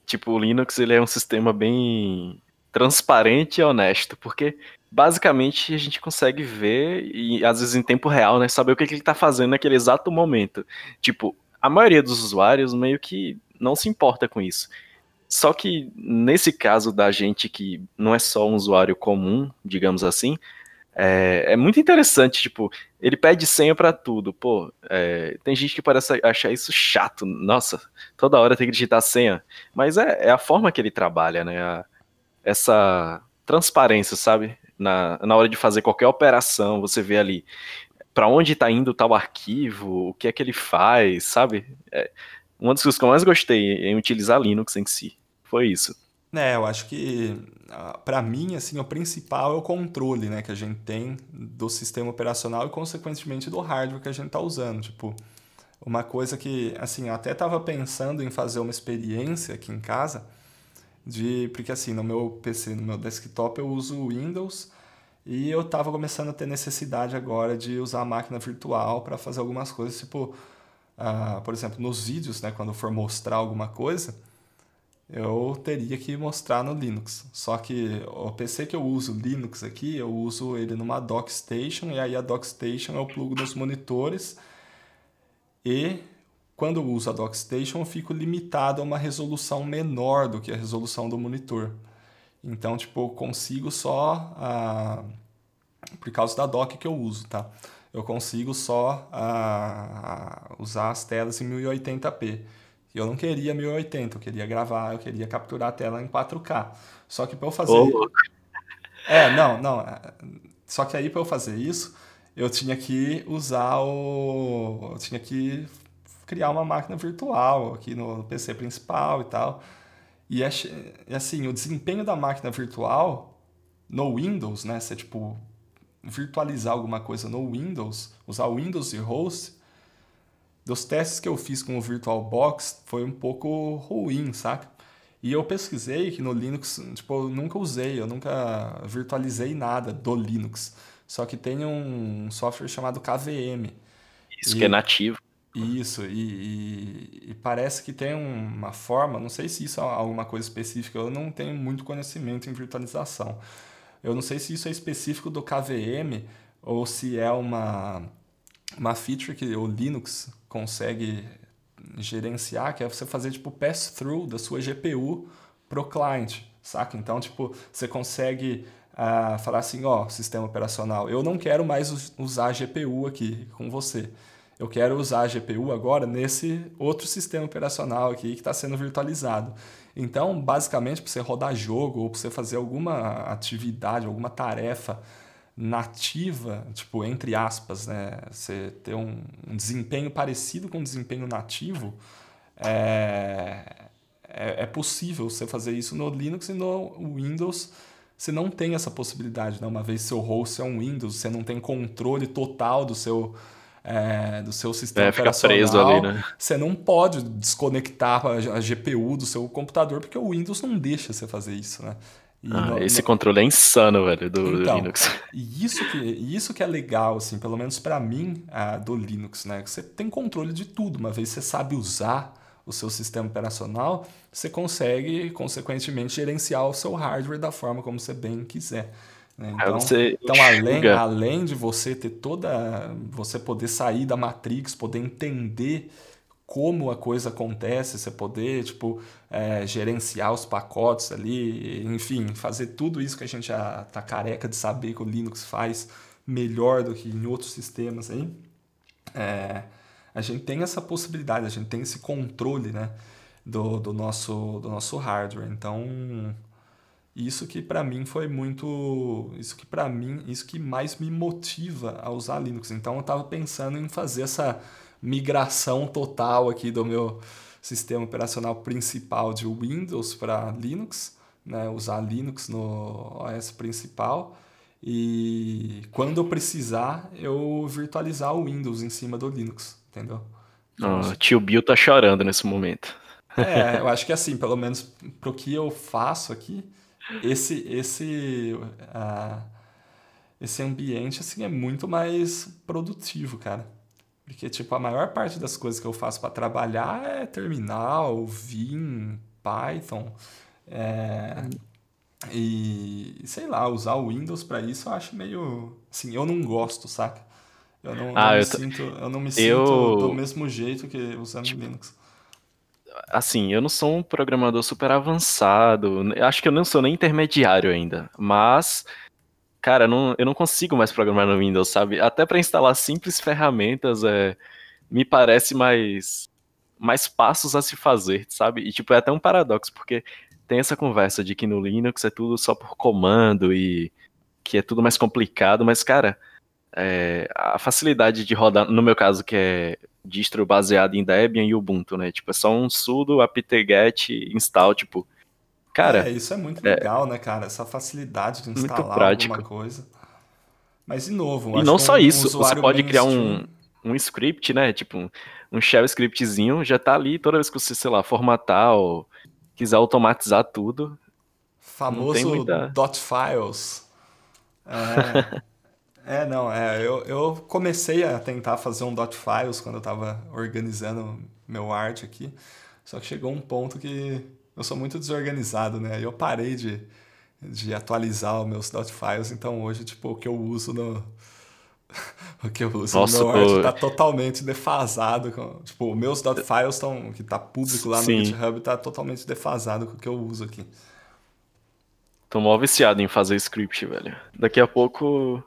tipo, o Linux ele é um sistema bem transparente e honesto, porque basicamente a gente consegue ver e às vezes em tempo real, né, saber o que, que ele está fazendo naquele exato momento. Tipo, a maioria dos usuários meio que não se importa com isso. Só que nesse caso da gente que não é só um usuário comum, digamos assim, é, é muito interessante, tipo, ele pede senha para tudo, pô, é, tem gente que parece achar isso chato, nossa, toda hora tem que digitar senha, mas é, é a forma que ele trabalha, né, a, essa transparência, sabe, na, na hora de fazer qualquer operação, você vê ali para onde está indo tal arquivo, o que é que ele faz, sabe? É, uma das coisas que eu mais gostei em utilizar Linux em si foi isso. É, eu acho que para mim assim o principal é o controle, né, que a gente tem do sistema operacional e consequentemente do hardware que a gente está usando, tipo uma coisa que assim eu até estava pensando em fazer uma experiência aqui em casa de porque assim no meu PC, no meu desktop eu uso Windows e eu estava começando a ter necessidade agora de usar a máquina virtual para fazer algumas coisas, tipo, uh, por exemplo, nos vídeos, né, quando for mostrar alguma coisa, eu teria que mostrar no Linux. Só que o PC que eu uso Linux aqui, eu uso ele numa DockStation e aí a DockStation eu plugo nos monitores e quando eu uso a DockStation eu fico limitado a uma resolução menor do que a resolução do monitor. Então, tipo, eu consigo só ah, por causa da dock que eu uso, tá? Eu consigo só ah, usar as telas em 1080p. Eu não queria 1080, eu queria gravar, eu queria capturar a tela em 4K. Só que para eu fazer. Oh. É, não, não. É, só que aí para eu fazer isso, eu tinha que usar o. Eu tinha que criar uma máquina virtual aqui no PC principal e tal. E assim, o desempenho da máquina virtual no Windows, né? Você tipo virtualizar alguma coisa no Windows, usar o Windows e host, dos testes que eu fiz com o VirtualBox foi um pouco ruim, saca? E eu pesquisei que no Linux, tipo, eu nunca usei, eu nunca virtualizei nada do Linux. Só que tem um software chamado KVM. Isso e... que é nativo. Isso, e, e, e, parece que tem uma forma, não sei se isso é alguma coisa específica, eu não tenho muito conhecimento em virtualização. Eu não sei se isso é específico do KVM ou se é uma, uma feature que o Linux consegue gerenciar, que é você fazer tipo pass-through da sua GPU pro client, saca? Então, tipo, você consegue uh, falar assim, ó, sistema operacional, eu não quero mais usar a GPU aqui com você eu quero usar a GPU agora nesse outro sistema operacional aqui que está sendo virtualizado. Então, basicamente, para você rodar jogo ou para você fazer alguma atividade, alguma tarefa nativa, tipo, entre aspas, né? Você ter um, um desempenho parecido com o desempenho nativo, é, é, é, possível você fazer isso no Linux e no Windows. Você não tem essa possibilidade, né? Uma vez seu host é um Windows, você não tem controle total do seu é, do seu sistema é, operacional, preso ali, né? você não pode desconectar a, GPU do seu computador, porque o Windows não deixa você fazer isso, né? Ah, no, esse no... controle é insano, velho, do, então, do, Linux. E isso que, isso que é legal, assim, pelo menos para mim, do Linux, né? Você tem controle de tudo, uma vez você sabe usar o seu sistema operacional, você consegue, consequentemente, gerenciar o seu hardware da forma como você bem quiser. Né? Então, então além, além de você ter toda. você poder sair da Matrix, poder entender como a coisa acontece, você poder tipo, é, gerenciar os pacotes ali, enfim, fazer tudo isso que a gente já tá careca de saber que o Linux faz melhor do que em outros sistemas aí. É, a gente tem essa possibilidade, a gente tem esse controle né, do, do, nosso, do nosso hardware. Então, isso que para mim foi muito, isso que para mim, isso que mais me motiva a usar Linux. Então eu estava pensando em fazer essa migração total aqui do meu sistema operacional principal de Windows para Linux, né, usar Linux no OS principal e quando eu precisar eu virtualizar o Windows em cima do Linux, entendeu? Oh, tio Bill tá chorando nesse momento. É, eu acho que assim, pelo menos pro que eu faço aqui, esse esse uh, esse ambiente assim é muito mais produtivo, cara. Porque tipo a maior parte das coisas que eu faço para trabalhar é terminal, Vim, Python, é, e sei lá, usar o Windows para isso eu acho meio assim, eu não gosto, saca? Eu não, ah, não eu me, sinto, eu não me sinto eu... do mesmo jeito que usando tipo, Linux assim, eu não sou um programador super avançado, acho que eu não sou nem intermediário ainda, mas, cara, não, eu não consigo mais programar no Windows, sabe? Até para instalar simples ferramentas, é, me parece mais, mais passos a se fazer, sabe? E, tipo, é até um paradoxo, porque tem essa conversa de que no Linux é tudo só por comando e que é tudo mais complicado, mas, cara, é, a facilidade de rodar, no meu caso, que é distro baseado em Debian e Ubuntu, né? Tipo, é só um sudo apt-get install, tipo, cara... É, isso é muito é, legal, né, cara? Essa facilidade de instalar alguma coisa. Mas, de novo... E não só um, isso, um você pode criar um, um script, né? Tipo, um, um shell scriptzinho, já tá ali toda vez que você, sei lá, formatar ou quiser automatizar tudo. Famoso muita... dot files. É... É, não, é, eu, eu comecei a tentar fazer um dot files quando eu estava organizando meu arte aqui, só que chegou um ponto que eu sou muito desorganizado, né? Eu parei de, de atualizar os meus dot files, então hoje, tipo, o que eu uso no o que eu uso Nossa, no meu arte tá totalmente defasado, com, tipo, meus dot files estão que tá público lá Sim. no GitHub tá totalmente defasado com o que eu uso aqui. Tô mal viciado em fazer script, velho. Daqui a pouco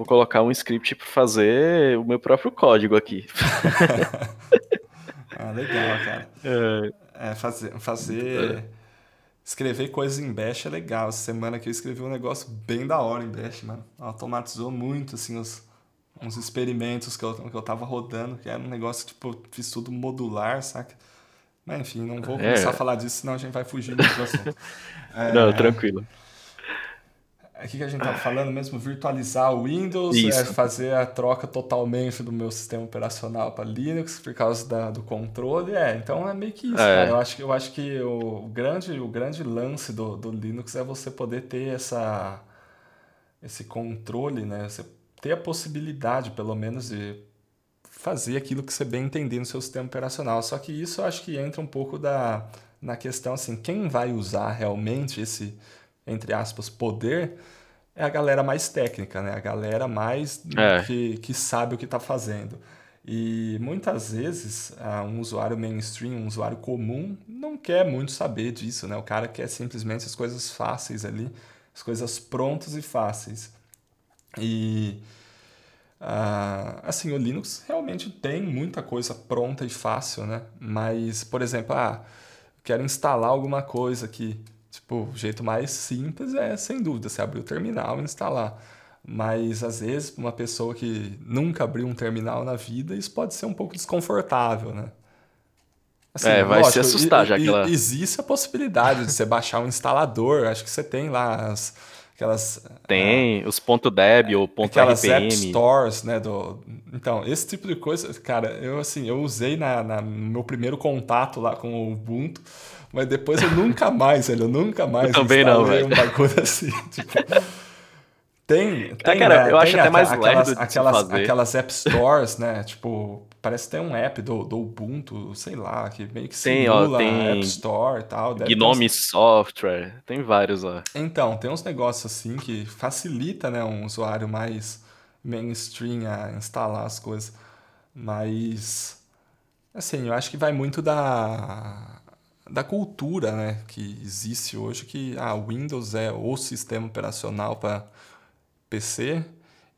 Vou colocar um script para fazer o meu próprio código aqui. ah, legal, cara. É, é fazer, fazer é. escrever coisas em Bash é legal. Essa semana que eu escrevi um negócio bem da hora em Bash, mano. Automatizou muito, assim, os, uns experimentos que eu, que eu tava rodando, que era um negócio, tipo, fiz tudo modular, saca? Mas enfim, não vou é. começar é. a falar disso, senão a gente vai fugir do assunto. É, não, tranquilo. O que a gente estava falando mesmo? Virtualizar o Windows, é fazer a troca totalmente do meu sistema operacional para Linux por causa da, do controle. É, então é meio que isso, é. cara. Eu acho que, eu acho que o, o, grande, o grande lance do, do Linux é você poder ter essa, esse controle, né? Você ter a possibilidade, pelo menos, de fazer aquilo que você bem entender no seu sistema operacional. Só que isso eu acho que entra um pouco da, na questão assim, quem vai usar realmente esse entre aspas, poder, é a galera mais técnica, né? A galera mais é. que, que sabe o que está fazendo. E muitas vezes um usuário mainstream, um usuário comum, não quer muito saber disso, né? O cara quer simplesmente as coisas fáceis ali, as coisas prontas e fáceis. E Uh, assim, o Linux realmente tem muita coisa pronta e fácil, né? Mas, por exemplo, ah, quero instalar alguma coisa aqui. Tipo, o jeito mais simples é, sem dúvida, você abrir o terminal e instalar. Mas, às vezes, para uma pessoa que nunca abriu um terminal na vida, isso pode ser um pouco desconfortável, né? Assim, é, vai lógico, se assustar já que ela... Existe a possibilidade de você baixar um instalador, acho que você tem lá as, aquelas... Tem, uh, os ponto .deb ou ponto aquelas .rpm. app stores, né, do... Então, esse tipo de coisa, cara, eu assim, eu usei na, na, no meu primeiro contato lá com o Ubuntu, mas depois eu nunca mais, velho, eu nunca mais eu também não, velho. um bagulho assim, tipo... Tem, tem, cara, né? eu acho tem até mais aquelas, lerdo aquelas, aquelas app stores, né? Tipo, parece que tem um app do, do Ubuntu, sei lá, que meio que tem, simula ó, tem App Store e tal. Gnome uns... Software, tem vários lá. Então, tem uns negócios assim que facilita, né, um usuário mais mainstream a instalar as coisas. Mas, assim, eu acho que vai muito da, da cultura, né, que existe hoje, que a ah, Windows é o sistema operacional para PC,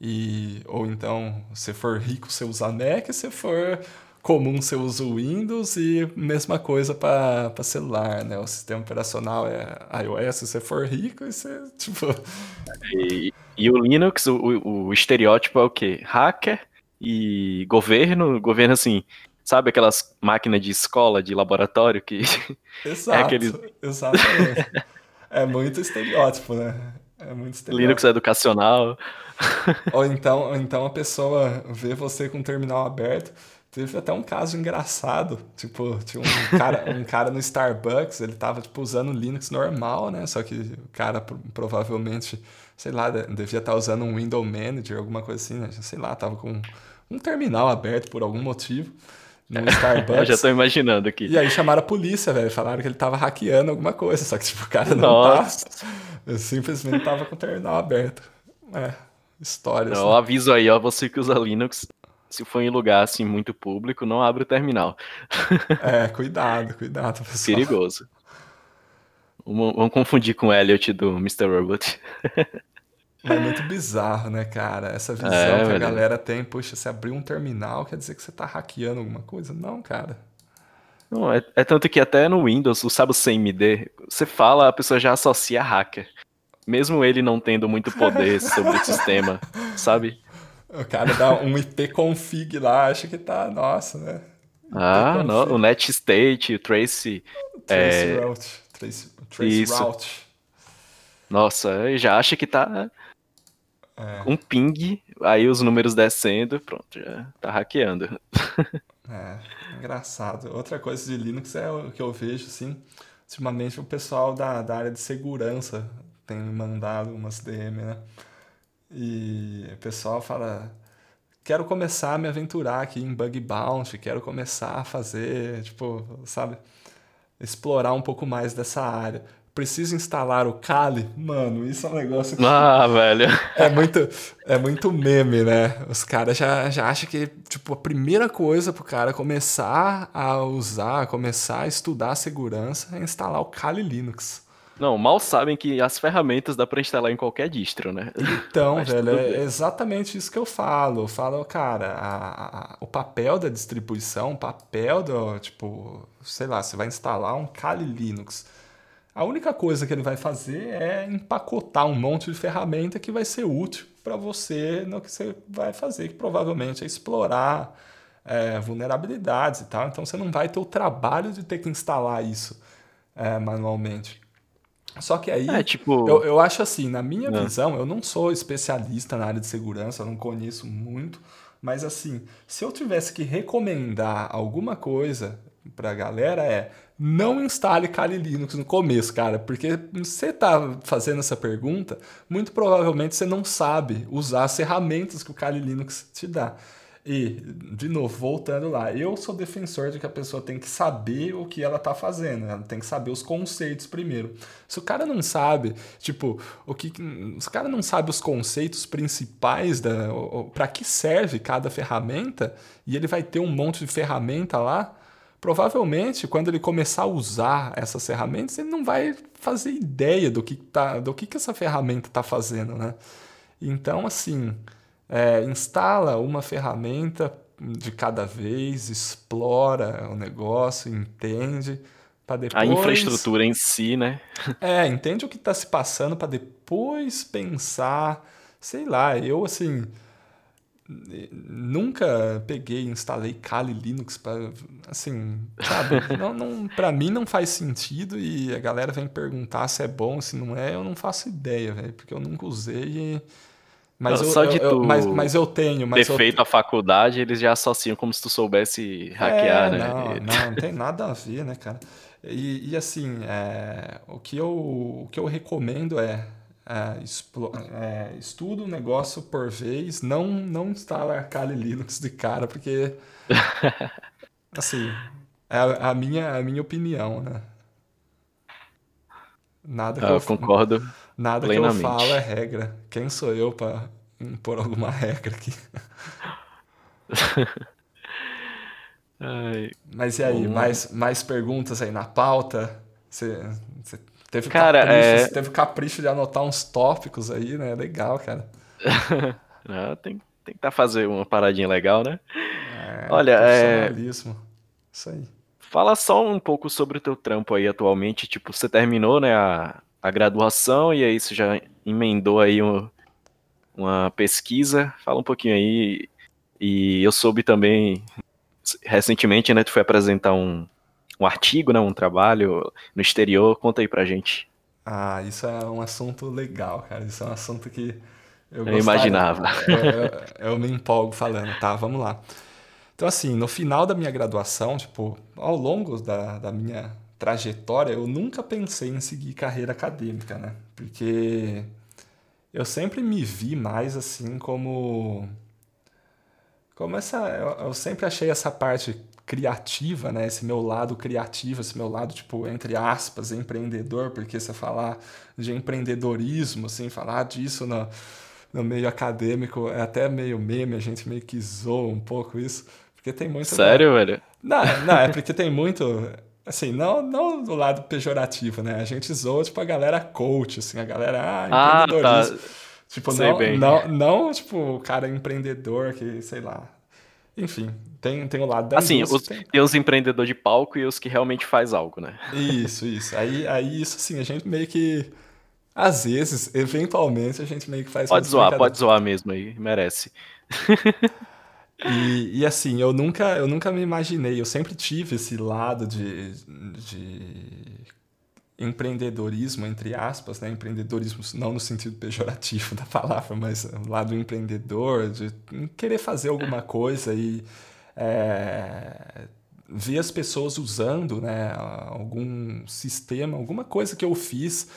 e, ou então, se for rico, você usa Mac, se for comum, você usa Windows, e mesma coisa para celular, né? O sistema operacional é iOS, se você for rico, e você, tipo... E, e o Linux, o, o estereótipo é o quê? Hacker e governo, governo assim, sabe aquelas máquinas de escola, de laboratório que... Exato, é aqueles... exatamente. é muito estereótipo, né? É muito estereótipo. Linux educacional. ou, então, ou então a pessoa vê você com o terminal aberto. Teve até um caso engraçado, tipo, tinha um cara, um cara no Starbucks, ele tava, tipo, usando Linux normal, né? Só que o cara provavelmente, sei lá, devia estar tá usando um Window Manager, alguma coisa assim, né? Sei lá, tava com um terminal aberto por algum motivo no Starbucks. Eu já tô imaginando aqui. E aí chamaram a polícia, velho. Falaram que ele tava hackeando alguma coisa, só que, tipo, o cara não Nossa. tá. Eu simplesmente tava com o terminal aberto. É, história. Eu aviso aí, ó, você que usa Linux, se for em lugar assim muito público, não abre o terminal. É, cuidado, cuidado, pessoal. Perigoso. Vamos confundir com o Elliot do Mr. Robot. É muito bizarro, né, cara? Essa visão é, que a velho. galera tem, poxa, se abrir um terminal quer dizer que você tá hackeando alguma coisa? Não, cara. Não, é, é tanto que até no Windows, o sabe o CMD, você fala, a pessoa já associa hacker. Mesmo ele não tendo muito poder sobre o sistema, sabe? O cara dá um ipconfig lá, acha que tá, nossa, né? Ah, não, o NetState, o Trace... Trace é... Route. Trace, trace. Route. Nossa, já acha que tá é. um ping, aí os números descendo, pronto, já tá hackeando. É, engraçado. Outra coisa de Linux é o que eu vejo, assim, ultimamente o pessoal da, da área de segurança tem mandado umas DM, né? E o pessoal fala, quero começar a me aventurar aqui em bug bounty, quero começar a fazer, tipo, sabe, explorar um pouco mais dessa área preciso instalar o Kali, mano, isso é um negócio que ah, velho. é muito é muito meme, né? Os caras já, já acham que tipo a primeira coisa pro cara começar a usar, começar a estudar segurança é instalar o Kali Linux. Não, mal sabem que as ferramentas dá para instalar em qualquer distro, né? Então, velho, é exatamente isso que eu falo. Eu falo, cara, a, a, o papel da distribuição, o papel do, tipo, sei lá, você vai instalar um Kali Linux a única coisa que ele vai fazer é empacotar um monte de ferramenta que vai ser útil para você no que você vai fazer, que provavelmente é explorar é, vulnerabilidades e tal. Então você não vai ter o trabalho de ter que instalar isso é, manualmente. Só que aí, é, tipo... eu, eu acho assim, na minha não. visão, eu não sou especialista na área de segurança, eu não conheço muito, mas assim, se eu tivesse que recomendar alguma coisa para a galera é não instale Kali Linux no começo, cara, porque você tá fazendo essa pergunta, muito provavelmente você não sabe usar as ferramentas que o Kali Linux te dá. E, de novo, voltando lá, eu sou defensor de que a pessoa tem que saber o que ela está fazendo, ela tem que saber os conceitos primeiro. Se o cara não sabe, tipo, o que. Se o cara não sabe os conceitos principais da. para que serve cada ferramenta, e ele vai ter um monte de ferramenta lá, provavelmente quando ele começar a usar essas ferramentas, ele não vai fazer ideia do que, tá, do que, que essa ferramenta está fazendo, né? Então, assim, é, instala uma ferramenta de cada vez, explora o negócio, entende, para depois... A infraestrutura em si, né? é, entende o que está se passando para depois pensar, sei lá, eu assim nunca peguei e instalei Kali Linux para assim, sabe? não, não, para mim não faz sentido e a galera vem perguntar se é bom, se não é, eu não faço ideia, velho, porque eu nunca usei e mas eu, só de eu, eu, mas, mas eu tenho. Mas ter feito a faculdade, eles já associam como se tu soubesse hackear, é, né? Não, não, não tem nada a ver, né, cara? E, e assim, é, o, que eu, o que eu recomendo é, é, é estuda um negócio por vez, não, não instala a Kali Linux de cara, porque assim, é a, a, minha, a minha opinião, né? Nada que ah, eu, eu concordo. Nada plenamente. que eu falo é regra. Quem sou eu para impor alguma regra aqui? Ai, Mas e aí, mais, mais perguntas aí na pauta? Você teve, cara, capricho, é... você teve capricho de anotar uns tópicos aí, né? Legal, cara. Não, tem, tem que tá fazer uma paradinha legal, né? É, Olha, é... Isso aí. Fala só um pouco sobre o teu trampo aí atualmente. Tipo, você terminou, né, a, a graduação e aí você já emendou aí um, uma pesquisa. Fala um pouquinho aí. E eu soube também, recentemente, né, tu foi apresentar um, um artigo, né, um trabalho no exterior. Conta aí pra gente. Ah, isso é um assunto legal, cara. Isso é um assunto que eu, eu imaginava. Eu, eu, eu me empolgo falando, tá? Vamos lá. Então, assim, no final da minha graduação, tipo, ao longo da, da minha trajetória, eu nunca pensei em seguir carreira acadêmica, né? Porque eu sempre me vi mais assim como. Como essa. Eu, eu sempre achei essa parte criativa, né? Esse meu lado criativo, esse meu lado, tipo, entre aspas, empreendedor, porque você falar de empreendedorismo, assim, falar disso no, no meio acadêmico é até meio meme, a gente meio que zoa um pouco isso. Porque tem muito. Sério, velho? Não, não, é porque tem muito. Assim, não, não do lado pejorativo, né? A gente zoa, tipo, a galera coach, assim, a galera, ah, Ah, empreendedorismo. tá. Tipo, Sei não, bem. não, não, tipo, o cara empreendedor que, sei lá. Enfim, tem, tem o lado da Assim, os, tem- tem os empreendedores de palco e os que realmente faz algo, né? Isso, isso. Aí, aí, isso, assim, a gente meio que. Às vezes, eventualmente, a gente meio que faz. Pode zoar, pode zoar mesmo aí, merece. E, e assim, eu nunca, eu nunca me imaginei, eu sempre tive esse lado de, de empreendedorismo, entre aspas, né? Empreendedorismo não no sentido pejorativo da palavra, mas o lado empreendedor, de querer fazer alguma coisa e é, ver as pessoas usando né, algum sistema, alguma coisa que eu fiz.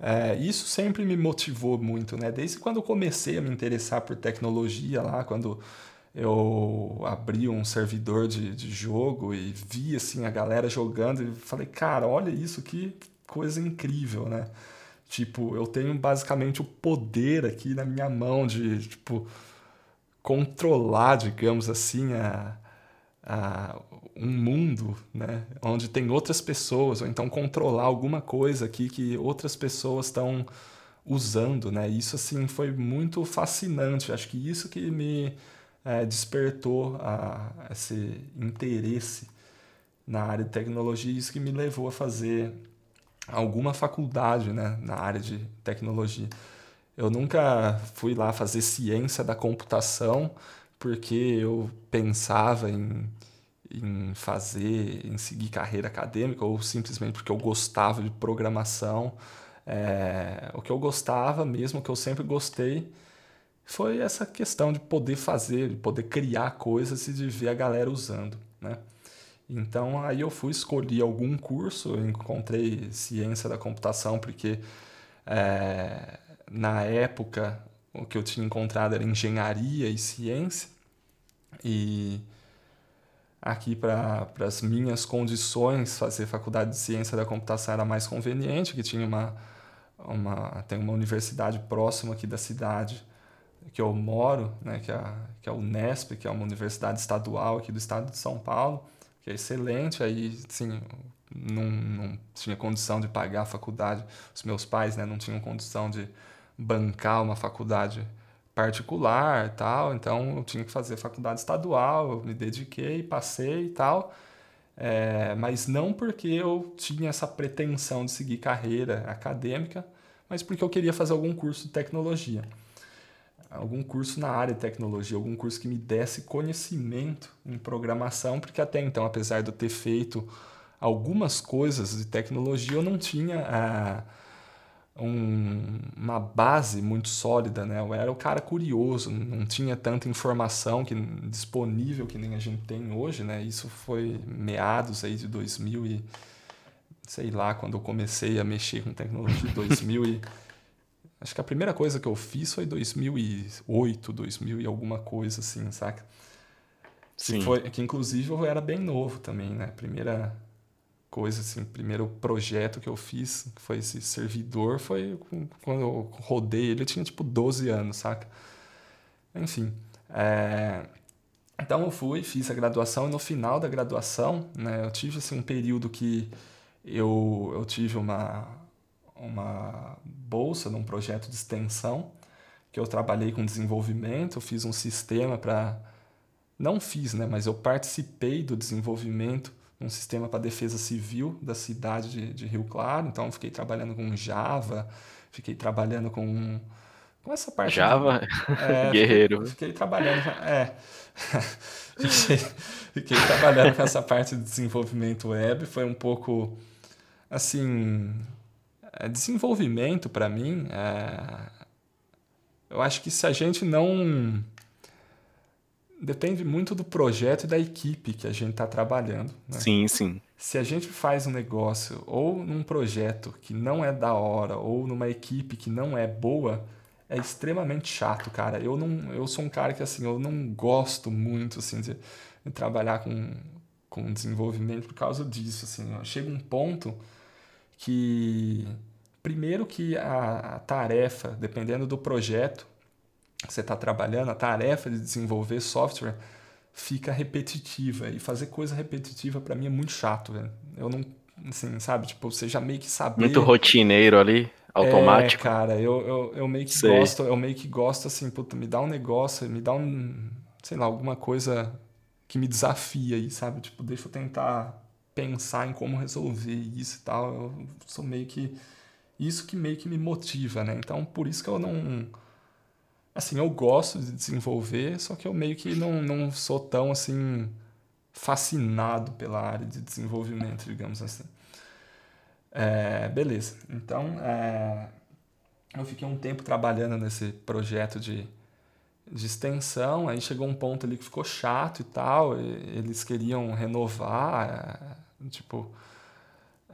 É, isso sempre me motivou muito, né? Desde quando eu comecei a me interessar por tecnologia lá, quando eu abri um servidor de, de jogo e vi assim a galera jogando e falei, cara, olha isso, que coisa incrível, né? Tipo, eu tenho basicamente o poder aqui na minha mão de, tipo, controlar, digamos assim, a, a, um mundo, né? Onde tem outras pessoas, ou então controlar alguma coisa aqui que outras pessoas estão usando, né? Isso, assim, foi muito fascinante. Acho que isso que me eh, despertou a, esse interesse na área de tecnologia, isso que me levou a fazer alguma faculdade, né? Na área de tecnologia. Eu nunca fui lá fazer ciência da computação porque eu pensava em, em fazer, em seguir carreira acadêmica ou simplesmente porque eu gostava de programação. É, o que eu gostava mesmo, o que eu sempre gostei, foi essa questão de poder fazer, de poder criar coisas e de ver a galera usando, né? Então aí eu fui escolher algum curso, encontrei ciência da computação porque é, na época o que eu tinha encontrado era engenharia e ciência e aqui para as minhas condições fazer faculdade de ciência da computação era mais conveniente, que tinha uma, uma tem uma universidade próxima aqui da cidade que eu moro, né, que é, a, que é a Unesp, que é uma universidade estadual aqui do estado de São Paulo, que é excelente, aí sim, não, não tinha condição de pagar a faculdade, os meus pais né, não tinham condição de bancar uma faculdade particular tal, então eu tinha que fazer faculdade estadual, eu me dediquei, passei e tal, é, mas não porque eu tinha essa pretensão de seguir carreira acadêmica, mas porque eu queria fazer algum curso de tecnologia. Algum curso na área de tecnologia, algum curso que me desse conhecimento em programação, porque até então, apesar de eu ter feito algumas coisas de tecnologia, eu não tinha ah, um, uma base muito sólida, né? Eu era o cara curioso, não tinha tanta informação que, disponível que nem a gente tem hoje, né? Isso foi meados aí de 2000 e sei lá, quando eu comecei a mexer com tecnologia, 2000 e acho que a primeira coisa que eu fiz foi 2008, 2000 e alguma coisa assim, saca? Sim. Que, foi, que inclusive eu era bem novo também, né? Primeira coisa assim, primeiro projeto que eu fiz, que foi esse servidor, foi quando eu rodei ele, eu tinha tipo 12 anos, saca? Enfim, é... então eu fui, fiz a graduação e no final da graduação, né, eu tive assim um período que eu, eu tive uma, uma bolsa num projeto de extensão, que eu trabalhei com desenvolvimento, eu fiz um sistema para... Não fiz, né, mas eu participei do desenvolvimento um sistema para defesa civil da cidade de, de, Rio Claro. Então, fiquei trabalhando com Java, fiquei trabalhando com, com essa parte. Java? É, Guerreiro. Fiquei, fiquei, trabalhando. É. fiquei, fiquei trabalhando com essa parte de desenvolvimento web. Foi um pouco. Assim. É, desenvolvimento, para mim, é, eu acho que se a gente não depende muito do projeto e da equipe que a gente está trabalhando. Né? Sim, sim. Se a gente faz um negócio ou num projeto que não é da hora ou numa equipe que não é boa, é extremamente chato, cara. Eu não, eu sou um cara que assim, eu não gosto muito assim de, de trabalhar com com desenvolvimento por causa disso, assim. Chega um ponto que primeiro que a, a tarefa, dependendo do projeto, você está trabalhando, a tarefa de desenvolver software fica repetitiva. E fazer coisa repetitiva para mim é muito chato, velho. Eu não, assim, sabe? Tipo, você já meio que sabe. Muito rotineiro ali, automático. É, cara, eu, eu, eu meio que sei. gosto, eu meio que gosto assim, puta, me dá um negócio, me dá um, sei lá, alguma coisa que me desafia aí, sabe? Tipo, deixa eu tentar pensar em como resolver isso e tal. Eu sou meio que. Isso que meio que me motiva, né? Então, por isso que eu não assim, eu gosto de desenvolver, só que eu meio que não, não sou tão, assim, fascinado pela área de desenvolvimento, digamos assim. É, beleza. Então, é, eu fiquei um tempo trabalhando nesse projeto de, de extensão, aí chegou um ponto ali que ficou chato e tal, e eles queriam renovar, é, tipo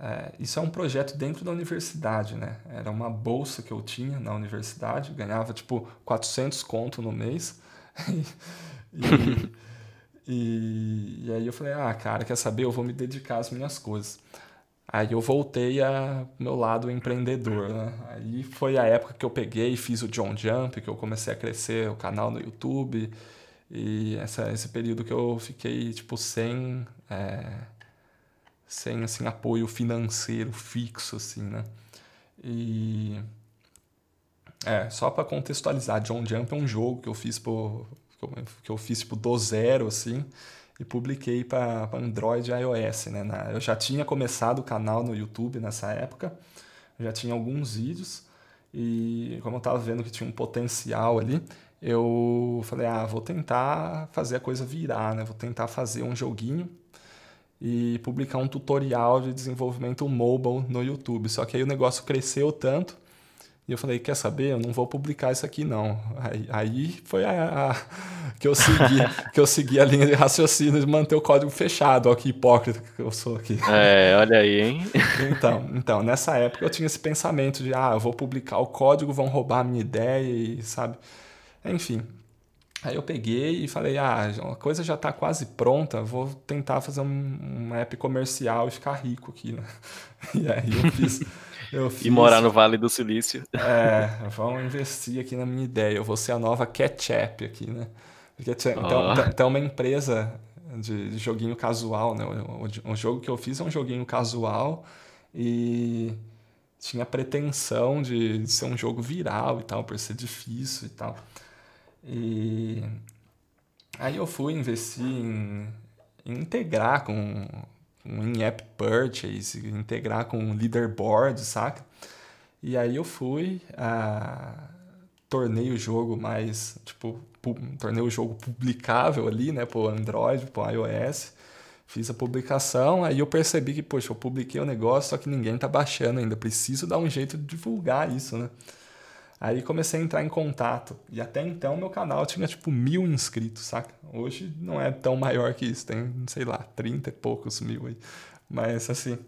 é, isso é um projeto dentro da universidade, né? Era uma bolsa que eu tinha na universidade, ganhava tipo 400 conto no mês. e, e, e, aí eu falei, ah, cara, quer saber? Eu vou me dedicar às minhas coisas. Aí eu voltei a meu lado empreendedor, né? Aí foi a época que eu peguei e fiz o John Jump, que eu comecei a crescer o canal no YouTube. E essa, esse período que eu fiquei, tipo, sem... É, sem assim apoio financeiro fixo assim, né? E é, só para contextualizar, John Jump é um jogo que eu fiz por que eu fiz tipo do zero assim e publiquei para Android e iOS, né? Na, eu já tinha começado o canal no YouTube nessa época, já tinha alguns vídeos e como eu estava vendo que tinha um potencial ali, eu falei, ah, vou tentar fazer a coisa virar, né? Vou tentar fazer um joguinho e publicar um tutorial de desenvolvimento mobile no YouTube. Só que aí o negócio cresceu tanto e eu falei, quer saber? Eu não vou publicar isso aqui não. Aí, aí foi a, a, que eu segui, que eu segui a linha de raciocínio de manter o código fechado. Olha que hipócrita que eu sou aqui. É, olha aí, hein? Então, então, nessa época eu tinha esse pensamento de, ah, eu vou publicar o código, vão roubar a minha ideia e, sabe? Enfim, Aí eu peguei e falei, ah, a coisa já está quase pronta, vou tentar fazer um, um, app comercial e ficar rico aqui, né? E aí eu fiz... Eu fiz, e morar no Vale do Silício. É, vamos investir aqui na minha ideia, eu vou ser a nova Ketchup aqui, né? Então, oh. então uma empresa de, joguinho casual, né? O, jogo que eu fiz é um joguinho casual e tinha pretensão de ser um jogo viral e tal, por ser difícil e tal. E aí eu fui investir em, em integrar com, com in-app purchase, integrar com leaderboard, saca? E aí eu fui, ah, tornei o jogo mais, tipo, tornei o jogo publicável ali, né, pro Android, pro iOS. Fiz a publicação, aí eu percebi que, poxa, eu publiquei o negócio, só que ninguém tá baixando ainda. Preciso dar um jeito de divulgar isso, né? Aí comecei a entrar em contato. E até então meu canal tinha tipo mil inscritos, saca? Hoje não é tão maior que isso, tem, sei lá, trinta e poucos mil aí. Mas assim.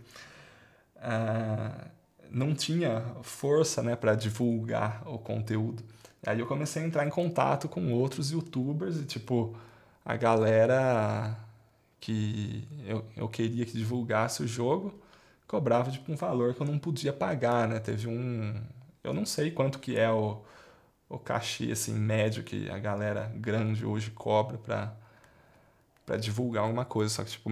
Uh, não tinha força né, para divulgar o conteúdo. Aí eu comecei a entrar em contato com outros youtubers e, tipo, a galera que eu, eu queria que divulgasse o jogo cobrava, tipo, um valor que eu não podia pagar, né? Teve um... Eu não sei quanto que é o, o cachê, assim, médio que a galera grande hoje cobra para para divulgar alguma coisa, só que, tipo,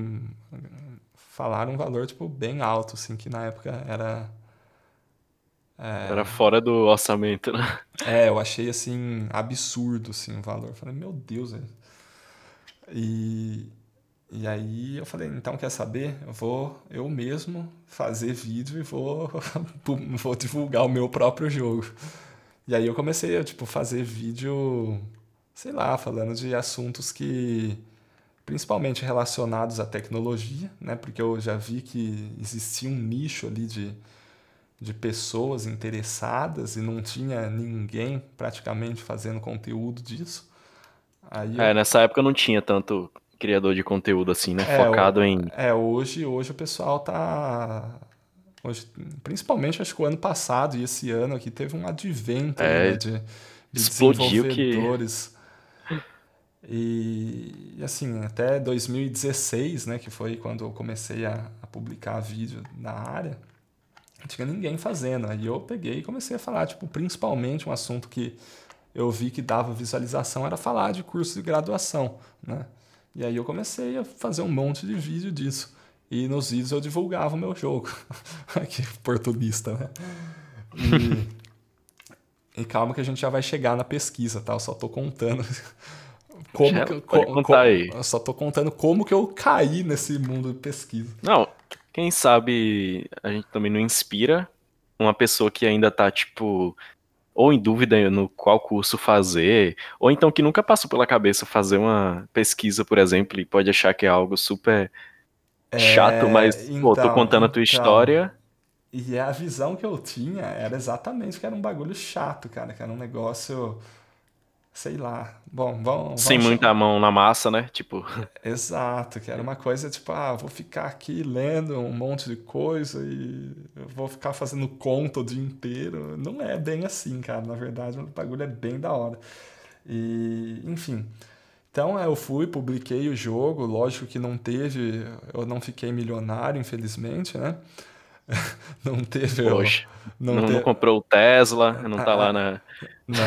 falaram um valor, tipo, bem alto, assim, que na época era é... Era fora do orçamento, né? É, eu achei assim absurdo assim, o valor. Falei, meu Deus. É... E, e aí eu falei, então quer saber? Eu vou eu mesmo fazer vídeo e vou, vou divulgar o meu próprio jogo. E aí eu comecei a tipo, fazer vídeo, sei lá, falando de assuntos que principalmente relacionados à tecnologia, né? Porque eu já vi que existia um nicho ali de de pessoas interessadas e não tinha ninguém praticamente fazendo conteúdo disso. Aí é, eu... nessa época não tinha tanto criador de conteúdo assim, né? É, Focado o... em. É, hoje, hoje o pessoal tá. Hoje, principalmente acho que o ano passado e esse ano aqui teve um advento é, né, de, de desenvolvedores. Que... E, assim, até 2016, né, que foi quando eu comecei a, a publicar vídeo na área, não tinha ninguém fazendo. Aí eu peguei e comecei a falar, tipo, principalmente um assunto que eu vi que dava visualização era falar de curso de graduação, né? E aí eu comecei a fazer um monte de vídeo disso. E nos vídeos eu divulgava o meu jogo. que oportunista, né? E, e, calma que a gente já vai chegar na pesquisa, tá? Eu só tô contando como já, que, co, co, eu só tô contando como que eu caí nesse mundo de pesquisa. Não, quem sabe a gente também não inspira uma pessoa que ainda tá, tipo, ou em dúvida no qual curso fazer, ou então que nunca passou pela cabeça fazer uma pesquisa, por exemplo, e pode achar que é algo super é, chato, mas, então, pô, tô então, contando a tua então, história. E a visão que eu tinha era exatamente que era um bagulho chato, cara, que era um negócio sei lá. Bom, vamos. Sem vamos muita mão na massa, né? Tipo. Exato, que era uma coisa tipo, ah, vou ficar aqui lendo um monte de coisa e vou ficar fazendo conta o dia inteiro. Não é bem assim, cara. Na verdade, o bagulho é bem da hora. E, enfim. Então eu fui, publiquei o jogo, lógico que não teve, eu não fiquei milionário, infelizmente, né? não teve. Poxa, não, não, teve... não, comprou o Tesla, não tá ah, lá na. Não,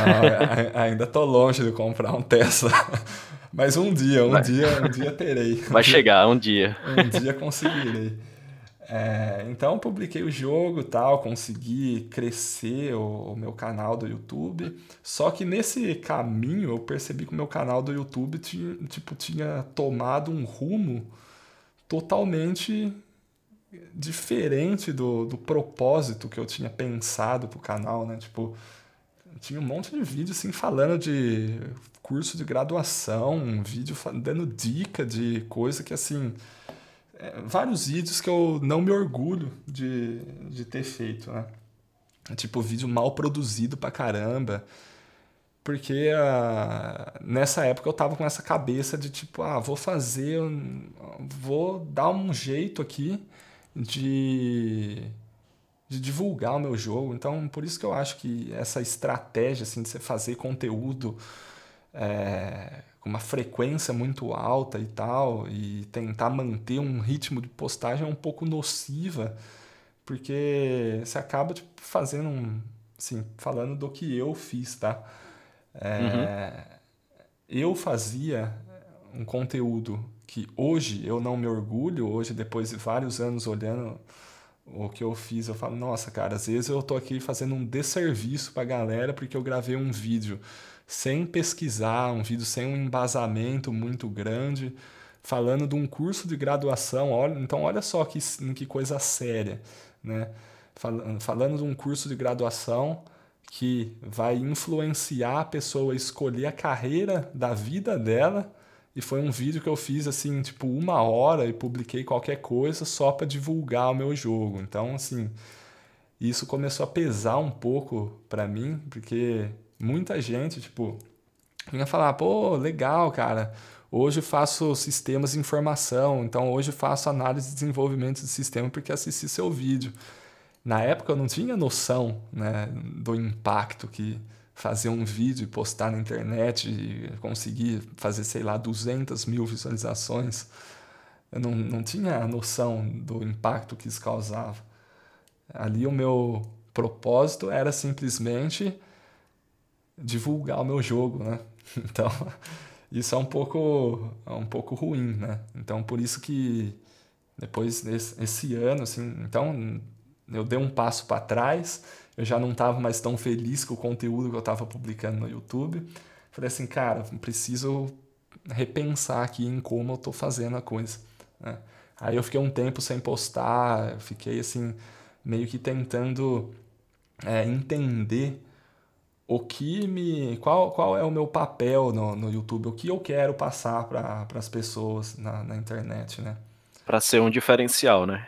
ainda tô longe de comprar um Tesla. Mas um dia, um Vai. dia, um dia terei. Vai chegar, um dia. Um dia conseguirei. É, então publiquei o jogo tal, consegui crescer o, o, meu canal do YouTube. Só que nesse caminho eu percebi que o meu canal do YouTube tinha, tipo, tinha tomado um rumo totalmente diferente do, do propósito que eu tinha pensado pro canal, né? Tipo, tinha um monte de vídeo assim falando de curso de graduação, um vídeo dando dica de coisa que assim. É, vários vídeos que eu não me orgulho de, de ter feito, né? Tipo, vídeo mal produzido pra caramba. Porque uh, nessa época eu tava com essa cabeça de tipo, ah, vou fazer, vou dar um jeito aqui de, de divulgar o meu jogo. Então, por isso que eu acho que essa estratégia assim, de você fazer conteúdo é, com uma frequência muito alta e tal, e tentar manter um ritmo de postagem é um pouco nociva, porque você acaba tipo, fazendo um. Assim, falando do que eu fiz, tá? É, uhum. Eu fazia um conteúdo que hoje eu não me orgulho, hoje depois de vários anos olhando o que eu fiz, eu falo, nossa, cara, às vezes eu tô aqui fazendo um desserviço pra galera porque eu gravei um vídeo sem pesquisar, um vídeo sem um embasamento muito grande, falando de um curso de graduação. Olha, então, olha só que, que coisa séria, né? Falando de um curso de graduação que vai influenciar a pessoa a escolher a carreira da vida dela. E foi um vídeo que eu fiz assim, tipo, uma hora e publiquei qualquer coisa só para divulgar o meu jogo. Então, assim, isso começou a pesar um pouco para mim, porque muita gente, tipo, vinha falar, pô, legal, cara. Hoje faço sistemas de informação, então hoje faço análise de desenvolvimento de sistema porque assisti seu vídeo na época eu não tinha noção né, do impacto que fazer um vídeo e postar na internet e conseguir fazer, sei lá, 200 mil visualizações. Eu não, não tinha noção do impacto que isso causava. Ali o meu propósito era simplesmente divulgar o meu jogo, né? Então, isso é um pouco, é um pouco ruim, né? Então, por isso que depois desse esse ano, assim, então eu dei um passo para trás, eu já não estava mais tão feliz com o conteúdo que eu estava publicando no YouTube. Falei assim, cara, preciso repensar aqui em como eu estou fazendo a coisa. Né? Aí eu fiquei um tempo sem postar, fiquei assim, meio que tentando é, entender o que me. Qual, qual é o meu papel no, no YouTube, o que eu quero passar para as pessoas na, na internet, né? Para ser um diferencial, né?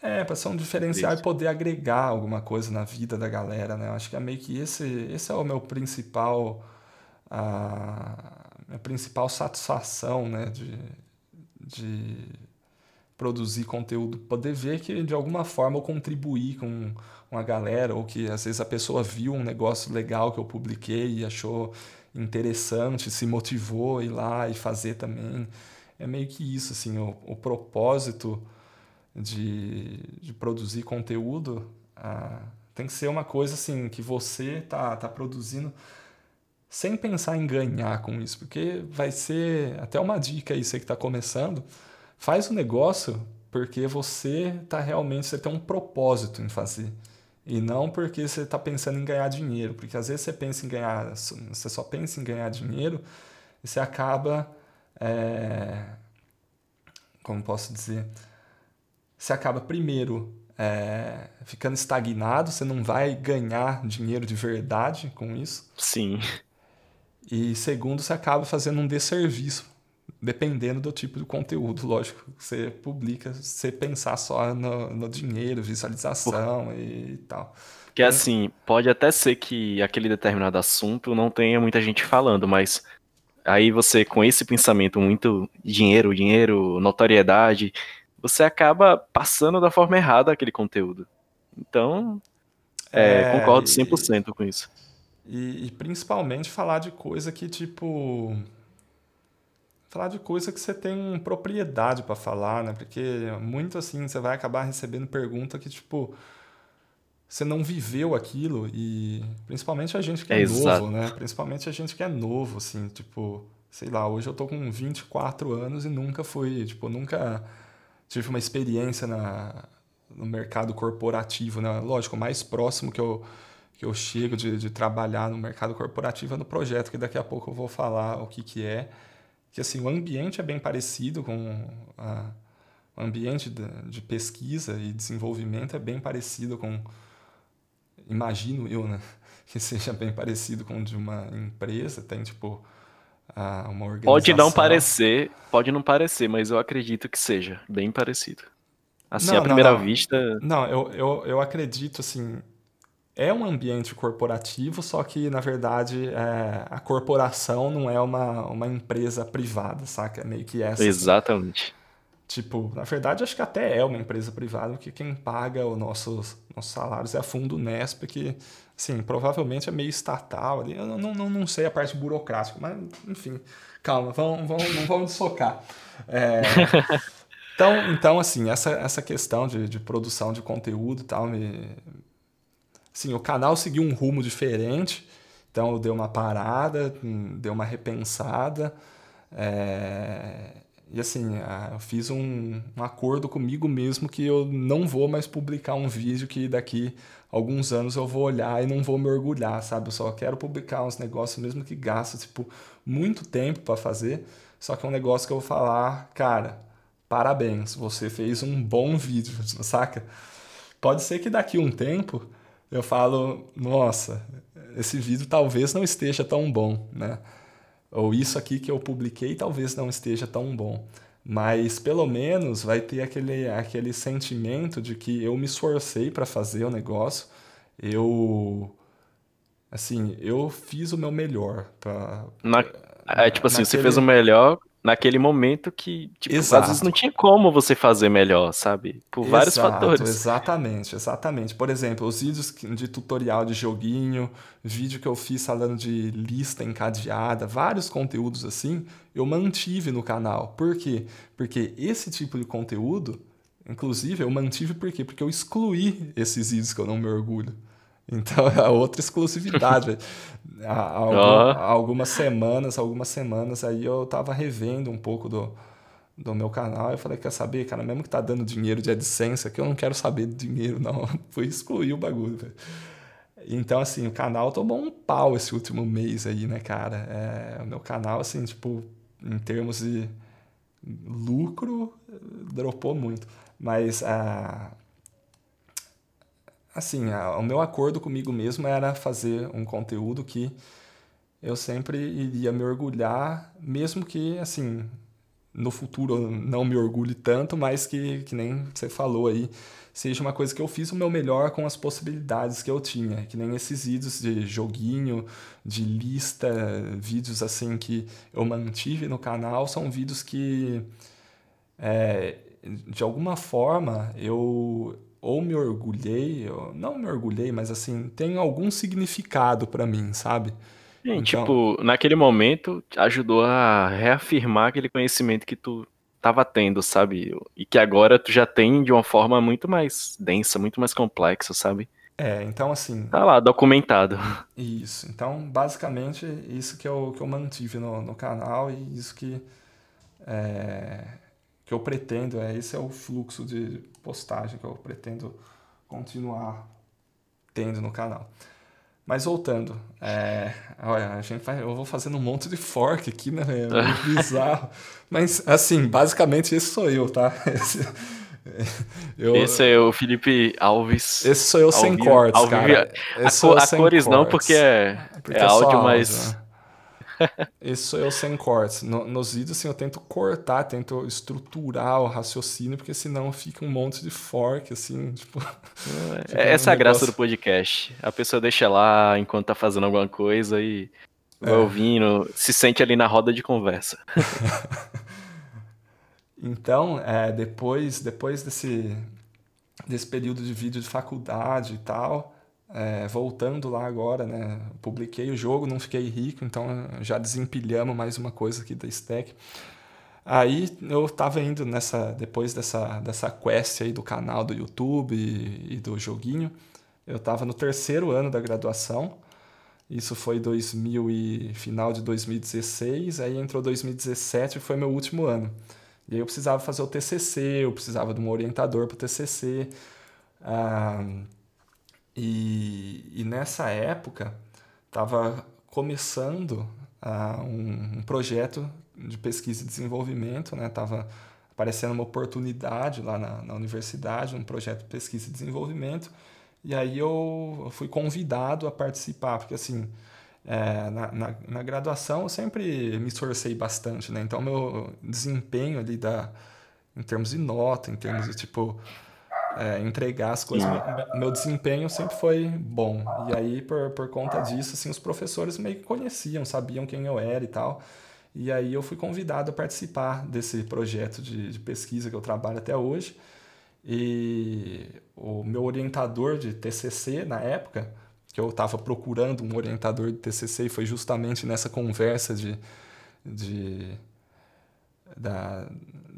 É, para ser um diferencial Isso. e poder agregar alguma coisa na vida da galera, né? Eu acho que é meio que esse, esse é o meu principal, a minha principal satisfação, né? De, de produzir conteúdo, poder ver que de alguma forma eu contribuí com uma galera, ou que às vezes a pessoa viu um negócio legal que eu publiquei e achou interessante, se motivou a ir lá e fazer também. É meio que isso, assim, o, o propósito de, de produzir conteúdo, ah, tem que ser uma coisa assim que você tá, tá produzindo sem pensar em ganhar com isso, porque vai ser até uma dica aí, você que está começando, faz o negócio porque você tá realmente, você tem um propósito em fazer. E não porque você está pensando em ganhar dinheiro. Porque às vezes você pensa em ganhar, você só pensa em ganhar dinheiro e você acaba. É, como posso dizer? Você acaba primeiro é, ficando estagnado, você não vai ganhar dinheiro de verdade com isso. Sim. E segundo, você acaba fazendo um desserviço, dependendo do tipo de conteúdo, lógico. Você publica, você pensar só no, no dinheiro, visualização e tal. Que assim, pode até ser que aquele determinado assunto não tenha muita gente falando, mas aí você, com esse pensamento muito dinheiro, dinheiro, notoriedade, você acaba passando da forma errada aquele conteúdo. Então, é, é, concordo 100% e, com isso. E, e, principalmente falar de coisa que, tipo. Falar de coisa que você tem propriedade para falar, né? Porque muito assim, você vai acabar recebendo pergunta que, tipo. Você não viveu aquilo e principalmente a gente que é, é novo, exato. né? Principalmente a gente que é novo, assim, tipo, sei lá, hoje eu tô com 24 anos e nunca fui, tipo, nunca tive uma experiência na, no mercado corporativo, né? Lógico, o mais próximo que eu, que eu chego de, de trabalhar no mercado corporativo é no projeto, que daqui a pouco eu vou falar o que, que é. Que assim, o ambiente é bem parecido com a, o ambiente de, de pesquisa e desenvolvimento é bem parecido com, imagino eu, né? Que seja bem parecido com o de uma empresa, tem tipo uma organização. Pode não parecer, pode não parecer, mas eu acredito que seja bem parecido. Assim, não, à primeira não, não. vista. Não, eu, eu, eu acredito assim. É um ambiente corporativo, só que, na verdade, é, a corporação não é uma, uma empresa privada, saca? É meio que essa. Exatamente. Assim. Tipo, na verdade, acho que até é uma empresa privada, porque quem paga os nossos, nossos salários é a Fundo Nesp, que Sim, provavelmente é meio estatal ali. Eu não, não, não sei a parte burocrática, mas enfim, calma, vamos, vamos, não vamos desfocar. É, então, então, assim, essa, essa questão de, de produção de conteúdo e tal, me, assim, o canal seguiu um rumo diferente, então eu dei uma parada, dei uma repensada, é, e assim, eu fiz um, um, acordo comigo mesmo que eu não vou mais publicar um vídeo que daqui alguns anos eu vou olhar e não vou me orgulhar, sabe? Eu só quero publicar uns negócios mesmo que gasta, tipo, muito tempo para fazer, só que é um negócio que eu vou falar, cara, parabéns, você fez um bom vídeo, saca? Pode ser que daqui um tempo eu falo, nossa, esse vídeo talvez não esteja tão bom, né? Ou isso aqui que eu publiquei talvez não esteja tão bom. Mas pelo menos vai ter aquele, aquele sentimento de que eu me esforcei para fazer o negócio, eu assim, eu fiz o meu melhor para Na, é tipo assim, naquele... você fez o melhor naquele momento que, tipo, Exato. às vezes não tinha como você fazer melhor, sabe? Por Exato, vários fatores. Exatamente, exatamente. Por exemplo, os vídeos de tutorial de joguinho, vídeo que eu fiz falando de lista encadeada, vários conteúdos assim, eu mantive no canal. Por quê? Porque esse tipo de conteúdo, inclusive, eu mantive por quê? Porque eu excluí esses vídeos que eu não me orgulho. Então é outra exclusividade. há, algum, algumas semanas, algumas semanas aí eu tava revendo um pouco do, do meu canal. Eu falei, quer saber, cara, mesmo que tá dando dinheiro de AdSense aqui, eu não quero saber de dinheiro, não. Fui excluir o bagulho, velho. Então, assim, o canal tomou um pau esse último mês aí, né, cara? É, o meu canal, assim, tipo, em termos de lucro, dropou muito. Mas a. Assim, a, o meu acordo comigo mesmo era fazer um conteúdo que eu sempre iria me orgulhar, mesmo que, assim, no futuro eu não me orgulhe tanto, mas que, que nem você falou aí, seja uma coisa que eu fiz o meu melhor com as possibilidades que eu tinha, que nem esses vídeos de joguinho, de lista, vídeos assim que eu mantive no canal, são vídeos que, é, de alguma forma, eu, ou me orgulhei, ou não me orgulhei, mas assim, tem algum significado para mim, sabe? Sim, então... tipo, naquele momento ajudou a reafirmar aquele conhecimento que tu tava tendo, sabe? E que agora tu já tem de uma forma muito mais densa, muito mais complexa, sabe? É, então assim. Tá lá, documentado. Isso. Então, basicamente, isso que eu, que eu mantive no, no canal e isso que. É que eu pretendo, é esse é o fluxo de postagem que eu pretendo continuar tendo no canal. Mas voltando, é, olha, a gente vai, eu vou fazendo um monte de fork aqui, né? É bizarro. Mas, assim, basicamente esse sou eu, tá? Esse, eu, esse é o Felipe Alves. Esse sou eu sem cortes, cara. Esse a, a cores cortes. não, porque é, porque é, áudio, áudio, mas... Né? Isso eu sem cortes. No, nos vídeos, assim, eu tento cortar, tento estruturar o raciocínio, porque senão fica um monte de fork, assim, tipo... Essa é um a graça do podcast. A pessoa deixa lá enquanto tá fazendo alguma coisa e vai é. ouvindo, se sente ali na roda de conversa. então, é, depois, depois desse, desse período de vídeo de faculdade e tal é, voltando lá agora, né? Publiquei o jogo, não fiquei rico, então já desempilhamos mais uma coisa aqui da stack. Aí eu estava indo nessa, depois dessa, dessa quest aí do canal do YouTube e, e do joguinho, eu estava no terceiro ano da graduação. Isso foi 2000 e final de 2016, aí entrou 2017 e foi meu último ano. E aí eu precisava fazer o TCC, eu precisava de um orientador para o TCC. Ah, e, e nessa época estava começando uh, um, um, projeto de pesquisa e desenvolvimento, né? Tava aparecendo uma oportunidade lá na, na universidade, um projeto de pesquisa e desenvolvimento, e aí eu fui convidado a participar, porque assim, é, na, na, na, graduação eu sempre me esforcei bastante, né? Então meu desempenho ali da, em termos de nota, em termos de tipo é, entregar as coisas. Meu, meu, desempenho sempre foi bom. E aí, por, por conta disso, assim, os professores meio que conheciam, sabiam quem eu era e tal. E aí eu fui convidado a participar desse projeto de, de pesquisa que eu trabalho até hoje. E o meu orientador de TCC na época, que eu estava procurando um orientador de TCC, e foi justamente nessa conversa de, de da,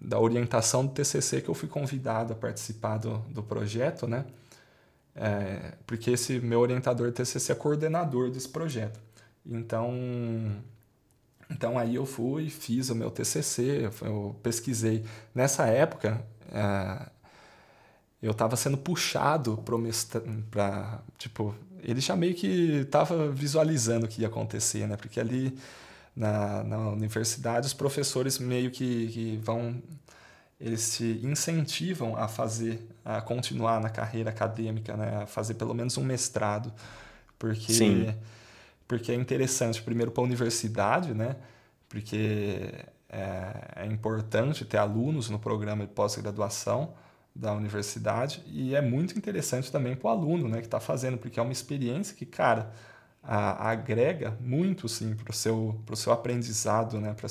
da orientação do TCC que eu fui convidado a participar do, do projeto, né? É, porque esse meu orientador do TCC é coordenador desse projeto. Então, Então aí eu fui, fiz o meu TCC, eu pesquisei. Nessa época, é, eu estava sendo puxado para tipo, ele já meio que estava visualizando o que ia acontecer, né? Porque ali na, na universidade os professores meio que, que vão eles se incentivam a fazer, a continuar na carreira acadêmica, né? A fazer pelo menos um mestrado, porque Sim. porque é interessante primeiro para a universidade, né? Porque é, é importante ter alunos no programa de pós-graduação da universidade e é muito interessante também para o aluno né, que está fazendo, porque é uma experiência que, cara, a, agrega muito sim para o seu, seu aprendizado, né, para o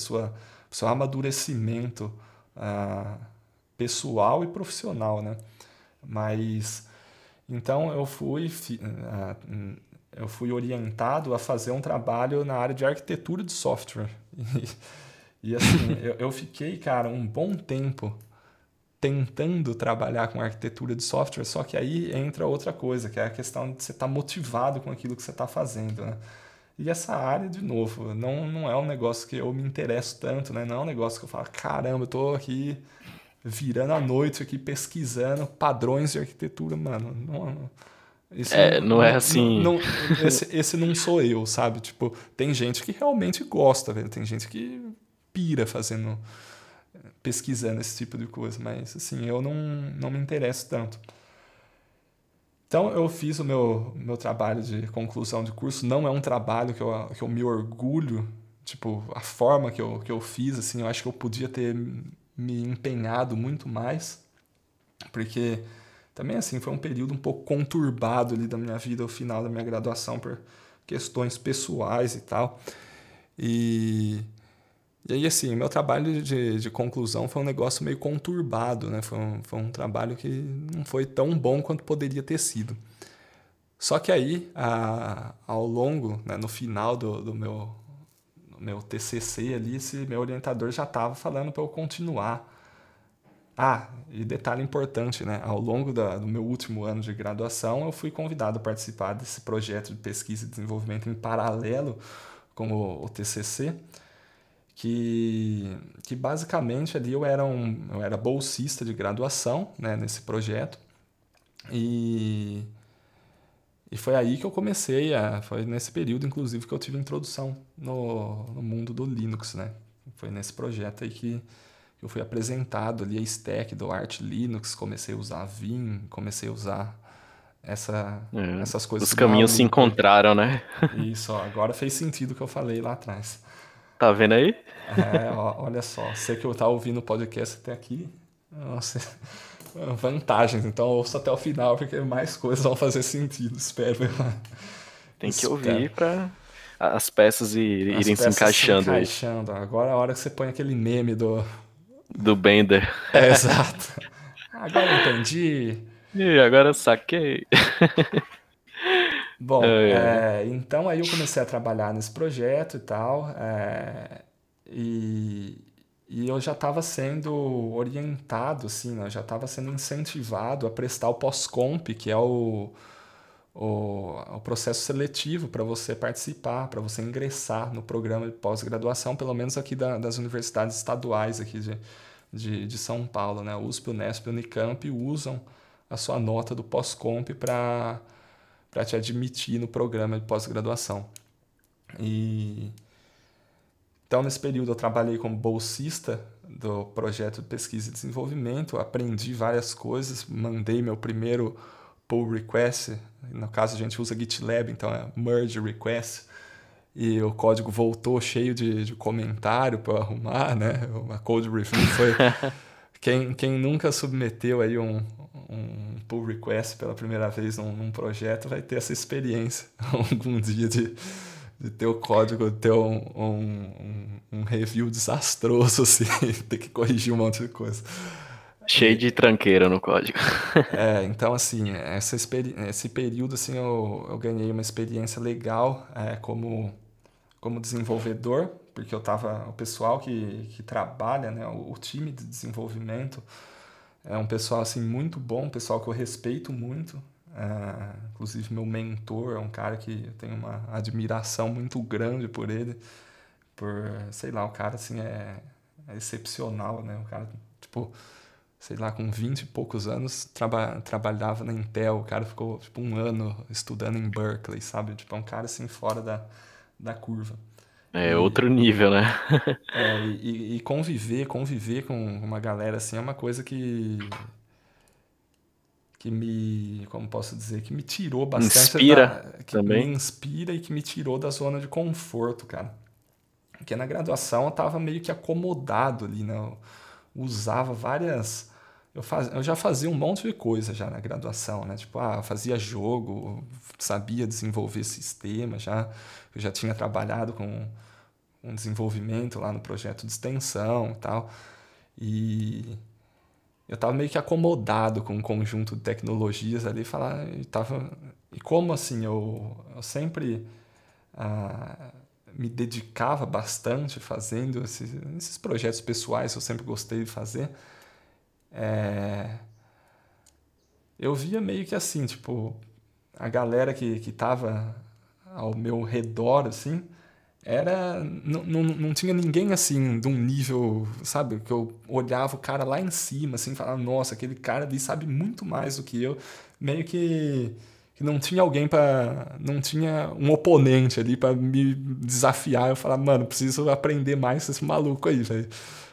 seu amadurecimento uh, pessoal e profissional. Né? Mas então eu fui, uh, eu fui orientado a fazer um trabalho na área de arquitetura de software. E, e assim, eu, eu fiquei, cara, um bom tempo tentando trabalhar com arquitetura de software, só que aí entra outra coisa, que é a questão de você estar tá motivado com aquilo que você está fazendo, né? E essa área, de novo, não, não é um negócio que eu me interesso tanto, né? Não é um negócio que eu falo, caramba, eu tô aqui virando a noite aqui pesquisando padrões de arquitetura, mano. Não, esse é, não, não é assim. Não, esse, esse não sou eu, sabe? Tipo, tem gente que realmente gosta, velho. Tem gente que pira fazendo pesquisando esse tipo de coisa, mas assim, eu não, não me interesso tanto. Então eu fiz o meu, meu trabalho de conclusão de curso, não é um trabalho que eu, que eu me orgulho, tipo, a forma que eu, que eu fiz, assim, eu acho que eu podia ter me empenhado muito mais, porque também, assim, foi um período um pouco conturbado ali da minha vida, o final da minha graduação, por questões pessoais e tal. E e aí, assim, meu trabalho de, de conclusão foi um negócio meio conturbado, né? Foi um, foi um trabalho que não foi tão bom quanto poderia ter sido. Só que aí, a, ao longo, né, no final do, do meu, do meu TCC ali, esse meu orientador já estava falando para eu continuar. Ah, e detalhe importante, né? Ao longo da, do meu último ano de graduação, eu fui convidado a participar desse projeto de pesquisa e desenvolvimento em paralelo com o, o TCC que, que basicamente ali eu era, um, eu era bolsista de graduação né, nesse projeto e, e foi aí que eu comecei, a, foi nesse período inclusive que eu tive introdução no, no mundo do Linux, né? Foi nesse projeto aí que eu fui apresentado ali a stack do Arch Linux, comecei a usar Vim, comecei a usar essa, é, essas coisas. Os caminhos se encontraram, né? Isso, ó, agora fez sentido o que eu falei lá atrás. Tá vendo aí? É, ó, olha só, você que tá ouvindo o podcast até aqui, nossa, vantagens. Então ouça até o final, porque mais coisas vão fazer sentido, espero. Tem que ouvir para as peças ir, as irem peças se encaixando. Se encaixando. Aí. Agora é a hora que você põe aquele meme do. Do Bender. É, exato. Agora eu entendi. E agora eu saquei. Bom, é, é. então aí eu comecei a trabalhar nesse projeto e tal, é, e, e eu já estava sendo orientado, assim, né? já estava sendo incentivado a prestar o pós-comp, que é o, o, o processo seletivo para você participar, para você ingressar no programa de pós-graduação, pelo menos aqui da, das universidades estaduais aqui de, de, de São Paulo, né? USP, Unesp Unicamp usam a sua nota do pós-comp para para te admitir no programa de pós-graduação. E então nesse período eu trabalhei como bolsista do projeto de pesquisa e desenvolvimento, aprendi várias coisas, mandei meu primeiro pull request, no caso a gente usa GitLab, então é merge request, e o código voltou cheio de, de comentário para arrumar, né? Uma code review foi quem, quem nunca submeteu aí um, um pull request pela primeira vez num, num, projeto vai ter essa experiência algum dia de, de ter o código ter um, um, um review desastroso, assim, ter que corrigir um monte de coisa. Cheio de tranqueira no código. é, então assim, essa esse período assim eu, eu ganhei uma experiência legal é, como, como desenvolvedor, porque eu tava o pessoal que, que trabalha, né, o, o time de desenvolvimento é um pessoal assim muito bom, um pessoal que eu respeito muito. É, inclusive meu mentor é um cara que eu tenho uma admiração muito grande por ele. por, sei lá, o cara assim é, é excepcional, né? O cara, tipo, sei lá, com 20 e poucos anos, traba trabalhava na Intel, o cara ficou tipo um ano estudando em Berkeley, sabe? Tipo, é um cara assim fora da, da curva. É outro nível, né? é, e, e, conviver, conviver com uma galera assim é uma coisa que que me, como posso dizer, que me tirou bastante inspira da, que também. me inspira e que me tirou da zona de conforto, cara. Porque na graduação eu tava meio que acomodado ali, né? Eu usava várias eu, faz, eu já fazia um monte de coisa já na graduação, né? Tipo, ah, fazia jogo, sabia desenvolver sistema, já eu já tinha trabalhado com um desenvolvimento lá no projeto de extensão e tal. E eu estava meio que acomodado com um conjunto de tecnologias ali, falar, e tava e como assim eu, eu sempre ah, me dedicava bastante fazendo esses, esses projetos pessoais que eu sempre gostei de fazer, é, eu via meio que assim, tipo, a galera que, que tava ao meu redor, assim, era não, não, não tinha ninguém assim de um nível, sabe, que eu olhava o cara lá em cima assim, falava, nossa, aquele cara ali sabe muito mais do que eu, meio que, que não tinha alguém para não tinha um oponente ali para me desafiar, eu falava, mano, preciso aprender mais com esse maluco aí, velho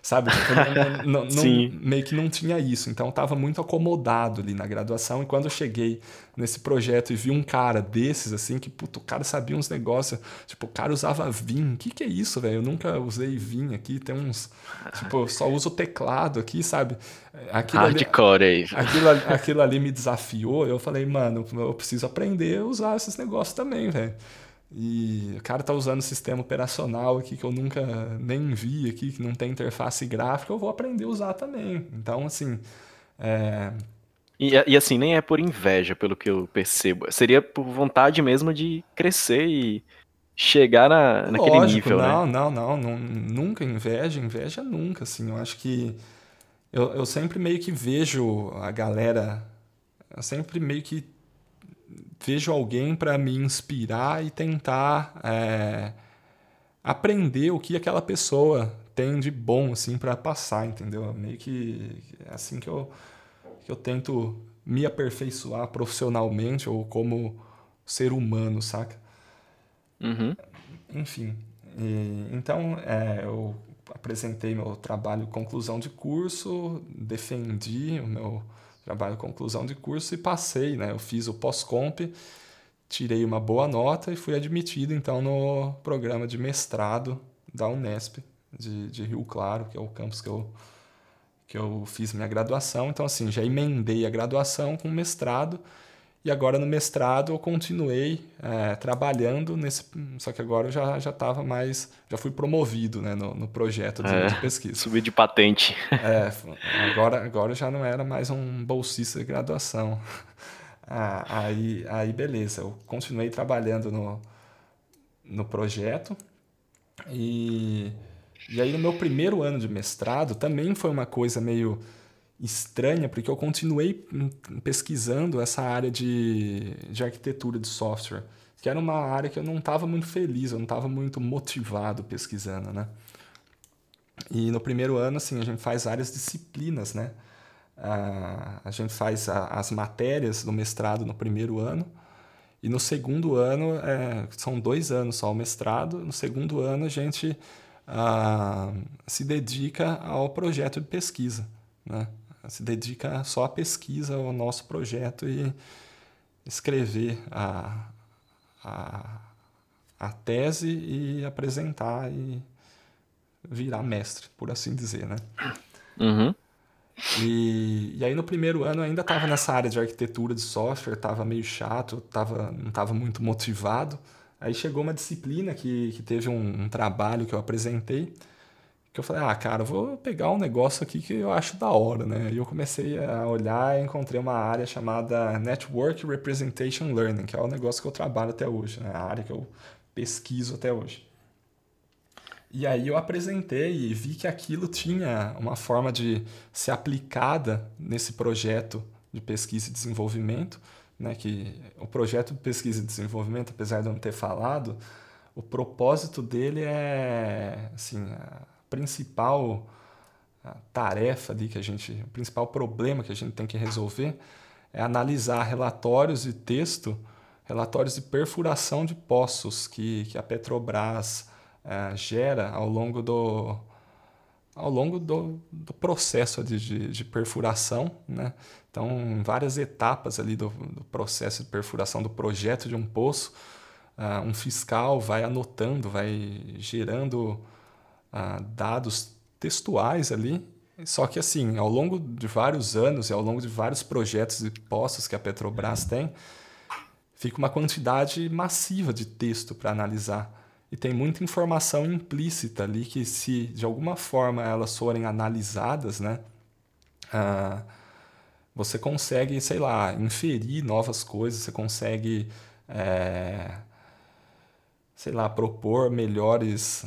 sabe? Tipo, não, não, meio que não tinha isso. Então, estava muito acomodado ali na graduação. E quando eu cheguei nesse projeto e vi um cara desses, assim, que, puto, o cara sabia uns negócios. Tipo, o cara usava Vim. O que, que é isso, velho? Eu nunca usei Vim aqui. Tem uns. Tipo, eu só uso o teclado aqui, sabe? Aquilo Hardcore ali, aí. Aquilo, aquilo ali me desafiou. Eu falei, mano, eu preciso aprender a usar esses negócios também, velho. E o cara tá usando sistema operacional aqui que eu nunca nem vi aqui, que não tem interface gráfica, eu vou aprender a usar também. Então, assim. É... E, e assim, nem é por inveja, pelo que eu percebo. Seria por vontade mesmo de crescer e chegar na, naquele Lógico, nível, não, né? Não, não, não, nunca inveja, inveja nunca, assim. Eu acho que eu, eu sempre meio que vejo a galera, eu sempre meio que vejo alguém para me inspirar e tentar é, aprender o que aquela pessoa tem de bom assim para passar, entendeu? Meio que é assim que eu que eu tento me aperfeiçoar profissionalmente ou como ser humano, saca? Uhum. Enfim, e, então é, eu apresentei meu trabalho conclusão de curso, defendi o meu trabalho conclusão de curso e passei, né? Eu fiz o pós-comp, tirei uma boa nota e fui admitido então no programa de mestrado da Unesp de, de Rio Claro, que é o campus que eu que eu fiz minha graduação. Então assim, já emendei a graduação com mestrado e agora no mestrado eu continuei é, trabalhando nesse. Só que agora eu já já estava mais. Já fui promovido né, no, no projeto de, é, de pesquisa. Subi de patente. É, agora, agora já não era mais um bolsista de graduação. Ah, aí, aí, beleza. Eu continuei trabalhando no, no projeto. E, e aí, no meu primeiro ano de mestrado, também foi uma coisa meio estranha, porque eu continuei pesquisando essa área de, de arquitetura de software, que era uma área que eu não estava muito feliz, eu não estava muito motivado pesquisando, né? E no primeiro ano, assim, a gente faz várias disciplinas, né? A, gente faz a, as matérias do mestrado no primeiro ano, e no segundo ano, é, são dois anos só o mestrado, no segundo ano a gente a, se dedica ao projeto de pesquisa, né? Se dedica só à pesquisa, ao nosso projeto e escrever a, a, a tese e apresentar e virar mestre, por assim dizer, né? Uhum. E, e aí no primeiro ano eu ainda estava nessa área de arquitetura de software, estava meio chato, tava, não estava muito motivado. Aí chegou uma disciplina que, que teve um, um trabalho que eu apresentei, que eu falei, ah, cara, vou pegar um negócio aqui que eu acho da hora, né? E eu comecei a olhar e encontrei uma área chamada Network Representation Learning, que é o negócio que eu trabalho até hoje, né? A área que eu pesquiso até hoje. E aí eu apresentei e vi que aquilo tinha uma forma de ser aplicada nesse projeto de pesquisa e desenvolvimento, né? Que o projeto de pesquisa e desenvolvimento, apesar de eu não ter falado, o propósito dele é, assim, a principal tarefa ali que a gente, o principal problema que a gente tem que resolver é analisar relatórios de texto, relatórios de perfuração de poços que, que a Petrobras é, gera ao longo do, ao longo do, do processo de, de, de, perfuração. Né? Então, várias etapas ali do, do, processo de perfuração do projeto de um poço, uh, um fiscal vai anotando, vai gerando dados textuais ali. Só que assim, ao longo de vários anos e ao longo de vários projetos e poços que a Petrobras tem, fica uma quantidade massiva de texto para analisar. E tem muita informação implícita ali que, se de alguma forma elas forem analisadas, né, uh, você consegue, sei lá, inferir novas coisas, você consegue, é, sei lá, propor melhores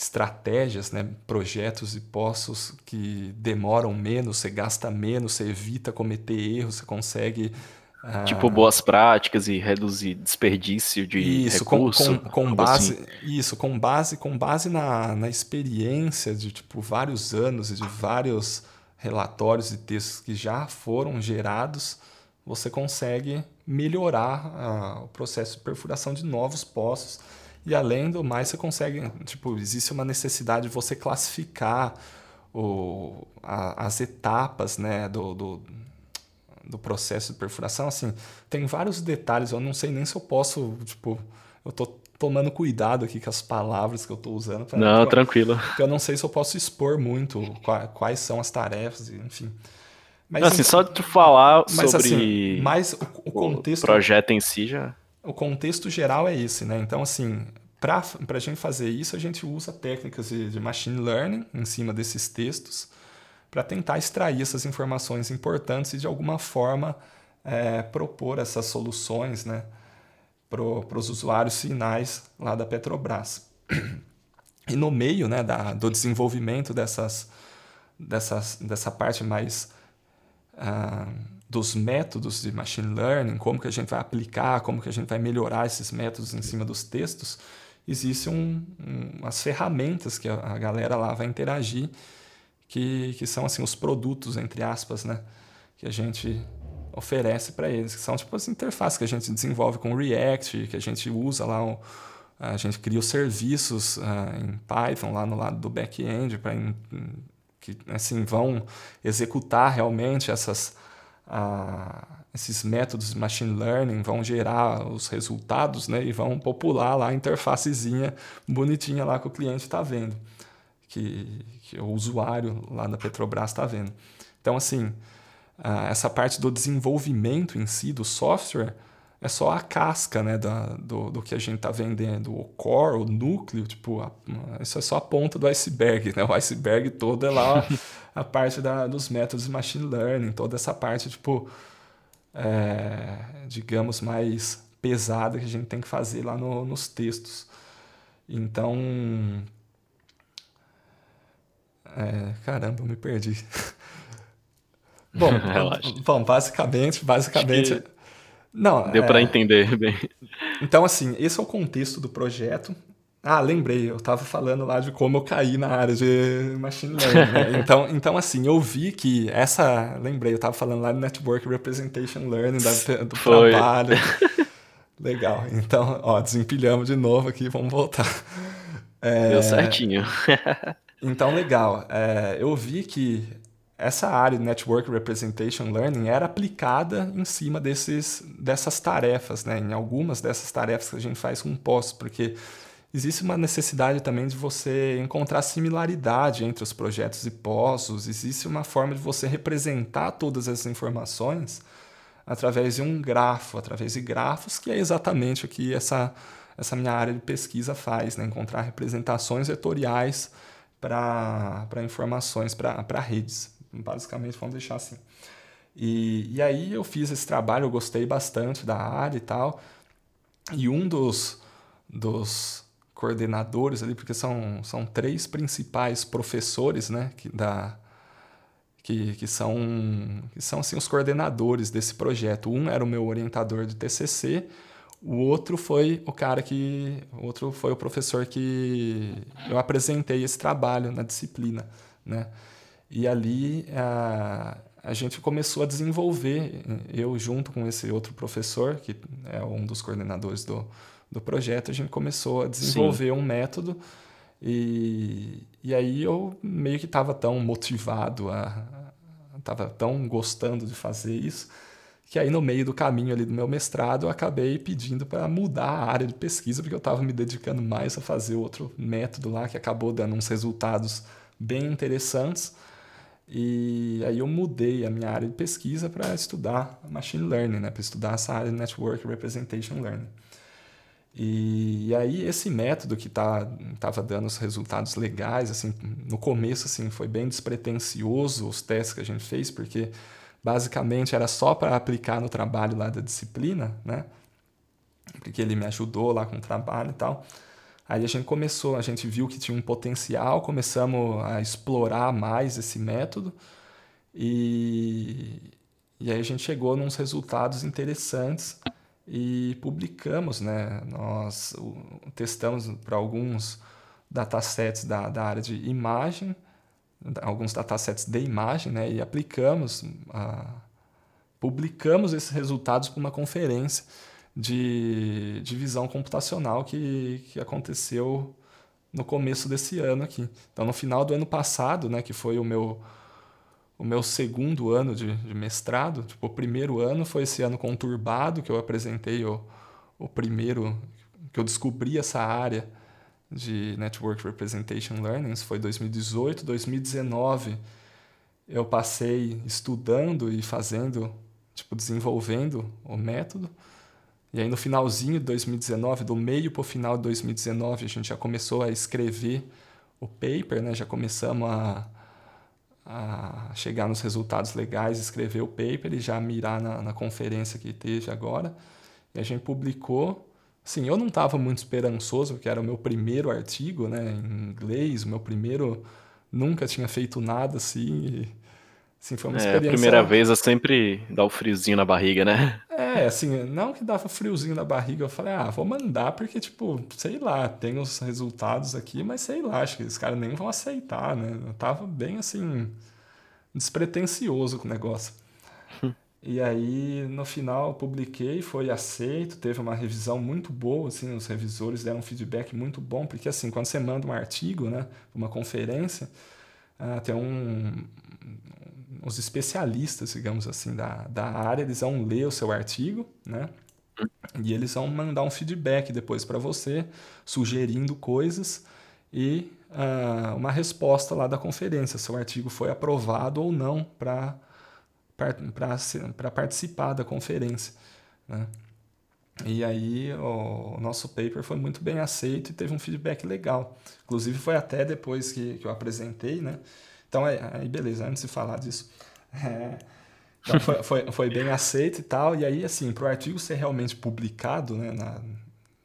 estratégias, né, projetos e poços que demoram menos, você gasta menos, você evita cometer erros, você consegue ah, tipo boas práticas e reduzir desperdício de isso, recurso. Com, com, com base, assim. Isso, com base, com base na, na experiência de tipo, vários anos e de vários relatórios e textos que já foram gerados, você consegue melhorar uh, o processo de perfuração de novos poços. E além do mais, você consegue, tipo, existe uma necessidade de você classificar o, a, as etapas né, do, do do processo de perfuração, assim, tem vários detalhes, eu não sei nem se eu posso, tipo, eu tô tomando cuidado aqui com as palavras que eu tô usando. Pra, não, tipo, tranquilo. Porque eu não sei se eu posso expor muito quais são as tarefas, enfim. Mas, assim, só de falar mas, sobre assim, mas o, o contexto, o projeto em si já... O contexto geral é esse, né? Então, assim, para a gente fazer isso, a gente usa técnicas de, de machine learning em cima desses textos, para tentar extrair essas informações importantes e de alguma forma é, propor essas soluções né, para os usuários finais lá da Petrobras. E no meio né, da, do desenvolvimento dessas, dessas, dessa parte mais uh, dos métodos de machine learning, como que a gente vai aplicar, como que a gente vai melhorar esses métodos em cima dos textos, existem um, um, as ferramentas que a, a galera lá vai interagir que, que são assim os produtos entre aspas, né, que a gente oferece para eles, que são tipo as interfaces que a gente desenvolve com React, que a gente usa lá, a gente cria os serviços uh, em Python lá no lado do back-end para que assim vão executar realmente essas uh, esses métodos de machine learning vão gerar os resultados, né, e vão popular lá a interfacezinha bonitinha lá que o cliente está vendo que, que o usuário lá da Petrobras está vendo. Então, assim, essa parte do desenvolvimento em si do software é só a casca né, da, do, do que a gente está vendendo. O core, o núcleo, tipo, a, isso é só a ponta do iceberg. Né? O iceberg todo é lá a parte da, dos métodos de machine learning, toda essa parte, tipo, é, digamos, mais pesada que a gente tem que fazer lá no, nos textos. Então, é, caramba, eu me perdi. bom, bom, basicamente, basicamente. Não, deu é... para entender bem. Então, assim, esse é o contexto do projeto. Ah, lembrei, eu estava falando lá de como eu caí na área de machine learning. Né? Então, então, assim, eu vi que essa. Lembrei, eu estava falando lá de Network Representation Learning da, do Foi. trabalho. Legal. Então, ó, desempilhamos de novo aqui, vamos voltar. É... Deu certinho. Então, legal. É, eu vi que essa área de Network Representation Learning era aplicada em cima desses, dessas tarefas, né? em algumas dessas tarefas que a gente faz com post, porque existe uma necessidade também de você encontrar similaridade entre os projetos e postos, existe uma forma de você representar todas essas informações através de um grafo, através de grafos, que é exatamente o que essa, essa minha área de pesquisa faz, né? encontrar representações vetoriais para informações, para redes. Basicamente, vamos deixar assim. E, e aí eu fiz esse trabalho, eu gostei bastante da área e tal. E um dos, dos coordenadores ali, porque são, são três principais professores, né, que, da, que, que são, que são assim, os coordenadores desse projeto. Um era o meu orientador de TCC, o outro foi o cara que. O outro foi o professor que eu apresentei esse trabalho na disciplina. Né? E ali a, a gente começou a desenvolver, eu junto com esse outro professor, que é um dos coordenadores do, do projeto, a gente começou a desenvolver Sim. um método. E, e aí eu meio que estava tão motivado, estava tão gostando de fazer isso, que aí no meio do caminho ali do meu mestrado eu acabei pedindo para mudar a área de pesquisa, porque eu estava me dedicando mais a fazer outro método lá que acabou dando uns resultados bem interessantes. E aí eu mudei a minha área de pesquisa para estudar machine learning, né, para estudar essa área de network representation learning. E, e aí esse método que tá tava dando os resultados legais, assim, no começo assim foi bem despretensioso os testes que a gente fez, porque basicamente era só para aplicar no trabalho lá da disciplina, né? Porque ele me ajudou lá com o trabalho e tal. Aí a gente começou, a gente viu que tinha um potencial, começamos a explorar mais esse método e, e aí a gente chegou nos resultados interessantes e publicamos, né? Nós testamos para alguns datasets da, da área de imagem, alguns datasets de imagem, né? E aplicamos, uh, publicamos esses resultados para uma conferência de, de visão computacional que, que aconteceu no começo desse ano aqui. Então, no final do ano passado, né, que foi o meu, o meu segundo ano de, de mestrado, tipo, o primeiro ano foi esse ano conturbado, que eu apresentei o, o primeiro, que eu descobri essa área de Network Representation Learning, isso foi 2018, 2019 eu passei estudando e fazendo, tipo, desenvolvendo o método. E aí no finalzinho de 2019, do meio para o final de 2019, a gente já começou a escrever o paper, né? já começamos a, a chegar nos resultados legais, escrever o paper e já mirar na, na conferência que teve agora. E a gente publicou. Sim, eu não estava muito esperançoso, porque era o meu primeiro artigo né, em inglês, o meu primeiro. Nunca tinha feito nada assim. E, assim foi uma é, experiência. A primeira vez é sempre dá o friozinho na barriga, né? É, assim, não que dava friozinho na barriga, eu falei, ah, vou mandar porque, tipo, sei lá, tem os resultados aqui, mas sei lá, acho que os caras nem vão aceitar, né? Eu tava bem, assim, despretensioso com o negócio. e aí, no final, publiquei, foi aceito, teve uma revisão muito boa, assim, os revisores deram um feedback muito bom, porque, assim, quando você manda um artigo, né, uma conferência, uh, tem um, os especialistas, digamos assim, da, da área, eles vão ler o seu artigo, né? E eles vão mandar um feedback depois para você, sugerindo coisas e uh, uma resposta lá da conferência, se o artigo foi aprovado ou não para participar da conferência. Né? E aí o nosso paper foi muito bem aceito e teve um feedback legal. Inclusive foi até depois que, que eu apresentei, né? Então, aí beleza, antes de falar disso. É, então foi, foi, foi, bem aceito e tal. E aí, assim, para o artigo ser realmente publicado né, na,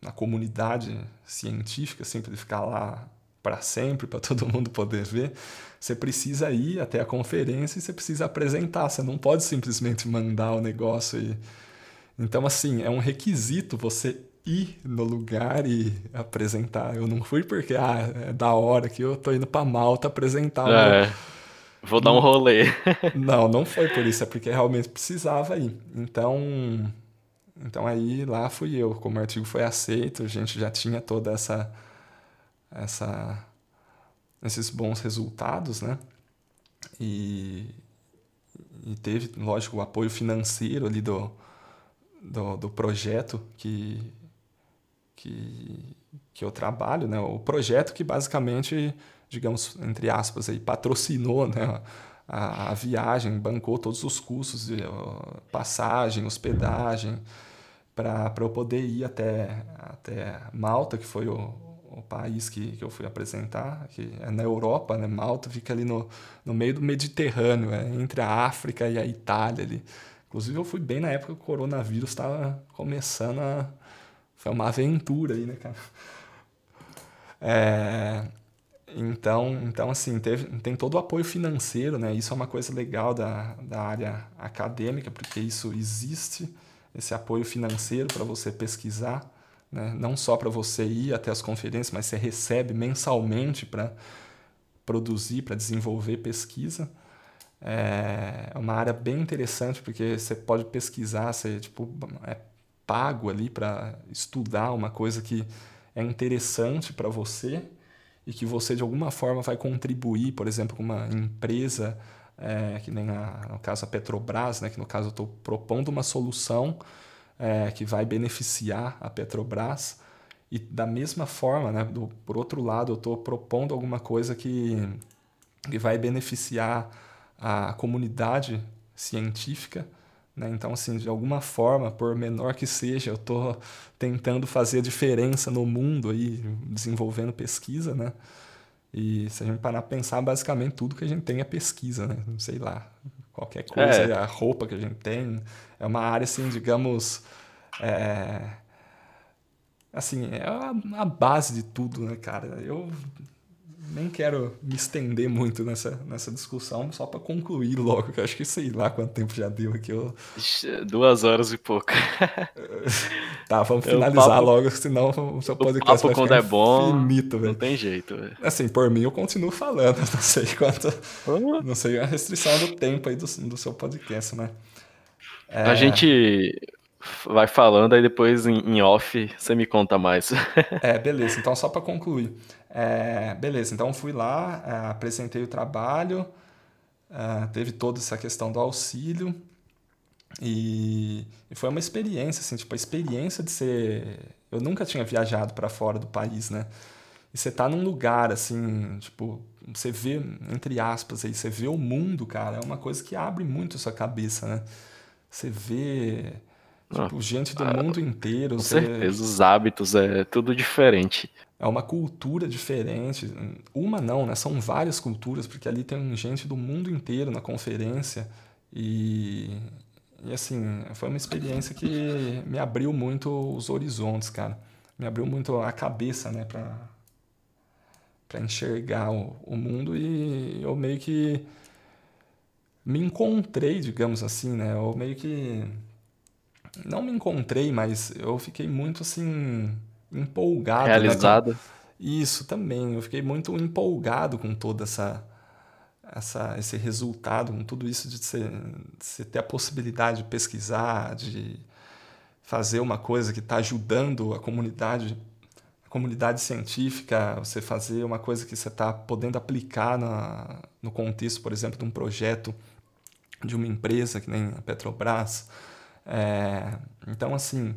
na comunidade científica, assim, para ele ficar lá para sempre, para todo mundo poder ver, você precisa ir até a conferência e você precisa apresentar. Você não pode simplesmente mandar o negócio e. Então, assim, é um requisito você ir no lugar e apresentar. Eu não fui porque, ah, é da hora que eu tô indo pra Malta apresentar. É, vou dar um rolê. não, não foi por isso, é porque realmente precisava ir. Então, então aí lá fui eu. Como o artigo foi aceito, a gente já tinha toda essa, essa esses bons resultados, né? E, e teve, lógico, o apoio financeiro ali do, do, do projeto que que, que eu trabalho, né? o projeto que basicamente, digamos, entre aspas, aí, patrocinou né? a, a viagem, bancou todos os custos de passagem, hospedagem, para eu poder ir até, até Malta, que foi o, o país que, que eu fui apresentar, que é na Europa, né? Malta fica ali no, no meio do Mediterrâneo, é, entre a África e a Itália ali. Inclusive eu fui bem na época que o coronavírus estava começando a, foi uma aventura aí, né, cara? É, então, então, assim, teve, tem todo o apoio financeiro, né? Isso é uma coisa legal da, da área acadêmica, porque isso existe esse apoio financeiro para você pesquisar, né? não só para você ir até as conferências, mas você recebe mensalmente para produzir, para desenvolver pesquisa. É uma área bem interessante porque você pode pesquisar, você tipo, é pago ali para estudar uma coisa que é interessante para você e que você de alguma forma vai contribuir, por exemplo, com uma empresa, é, que nem a, no caso a Petrobras, né, que no caso eu estou propondo uma solução é, que vai beneficiar a Petrobras. E da mesma forma, né, do, por outro lado, eu estou propondo alguma coisa que, que vai beneficiar a comunidade científica né? Então, assim, de alguma forma, por menor que seja, eu estou tentando fazer a diferença no mundo aí, desenvolvendo pesquisa, né? E se a gente parar para pensar, basicamente tudo que a gente tem é pesquisa, né? Sei lá, qualquer coisa, é. a roupa que a gente tem, é uma área, assim, digamos, é... assim, é a, a base de tudo, né, cara? Eu nem quero me estender muito nessa, nessa discussão, só para concluir logo, que eu acho que sei lá quanto tempo já deu aqui. Eu... Duas horas e pouco. tá, vamos finalizar papo, logo, senão o seu podcast papo vai quando é bom, infinito, Não tem jeito, velho. Assim, por mim eu continuo falando, não sei quanto... Uhum. Não sei a restrição do tempo aí do, do seu podcast, né? É... A gente vai falando, aí depois em, em off você me conta mais. é, beleza. Então, só para concluir. É, beleza, então fui lá, é, apresentei o trabalho, é, teve toda essa questão do auxílio e, e, foi uma experiência, assim, tipo, a experiência de ser... Eu nunca tinha viajado para fora do país, né? E você tá num lugar, assim, tipo, você vê, entre aspas, aí, você vê o mundo, cara, é uma coisa que abre muito a sua cabeça, né? Você vê... Tipo, ah, gente do ah, mundo inteiro. Com você... certeza, os hábitos é tudo diferente é uma cultura diferente. Uma não, né? São várias culturas, porque ali tem gente do mundo inteiro na conferência. E, e assim, foi uma experiência que me abriu muito os horizontes, cara. Me abriu muito a cabeça, né, pra, pra enxergar o, o mundo e eu meio que me encontrei, digamos assim, né? Eu meio que. Não me encontrei, mas eu fiquei muito assim empolgado. Realizado. Né, Isso também. Eu fiquei muito empolgado com toda essa, essa esse resultado, com tudo isso de você, de você ter a possibilidade de pesquisar, de fazer uma coisa que está ajudando a comunidade a comunidade científica, você fazer uma coisa que você está podendo aplicar na, no contexto, por exemplo, de um projeto de uma empresa que nem a Petrobras. É, então, assim,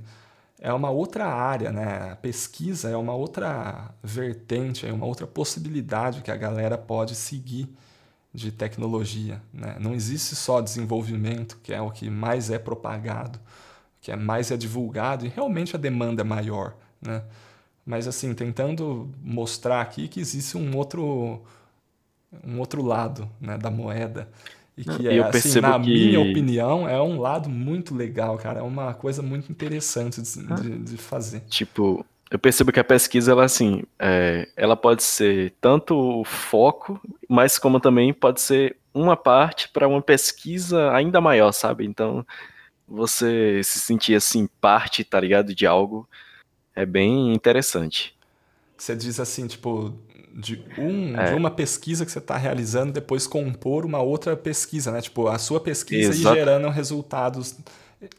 é uma outra área, né? A pesquisa é uma outra vertente, é uma outra possibilidade que a galera pode seguir de tecnologia. Né? Não existe só desenvolvimento, que é o que mais é propagado, que é mais é divulgado, e realmente a demanda é maior. Né? Mas assim, tentando mostrar aqui que existe um outro, um outro lado né, da moeda. E que, é, assim, na que... minha opinião, é um lado muito legal, cara. É uma coisa muito interessante de, de, de fazer. Tipo, eu percebo que a pesquisa, ela, assim, é, ela pode ser tanto o foco, mas como também pode ser uma parte para uma pesquisa ainda maior, sabe? Então, você se sentir, assim, parte, tá ligado, de algo, é bem interessante. Você diz assim, tipo, de, um, é. de uma pesquisa que você está realizando, depois compor uma outra pesquisa, né? Tipo, a sua pesquisa Exato. e gerando resultados.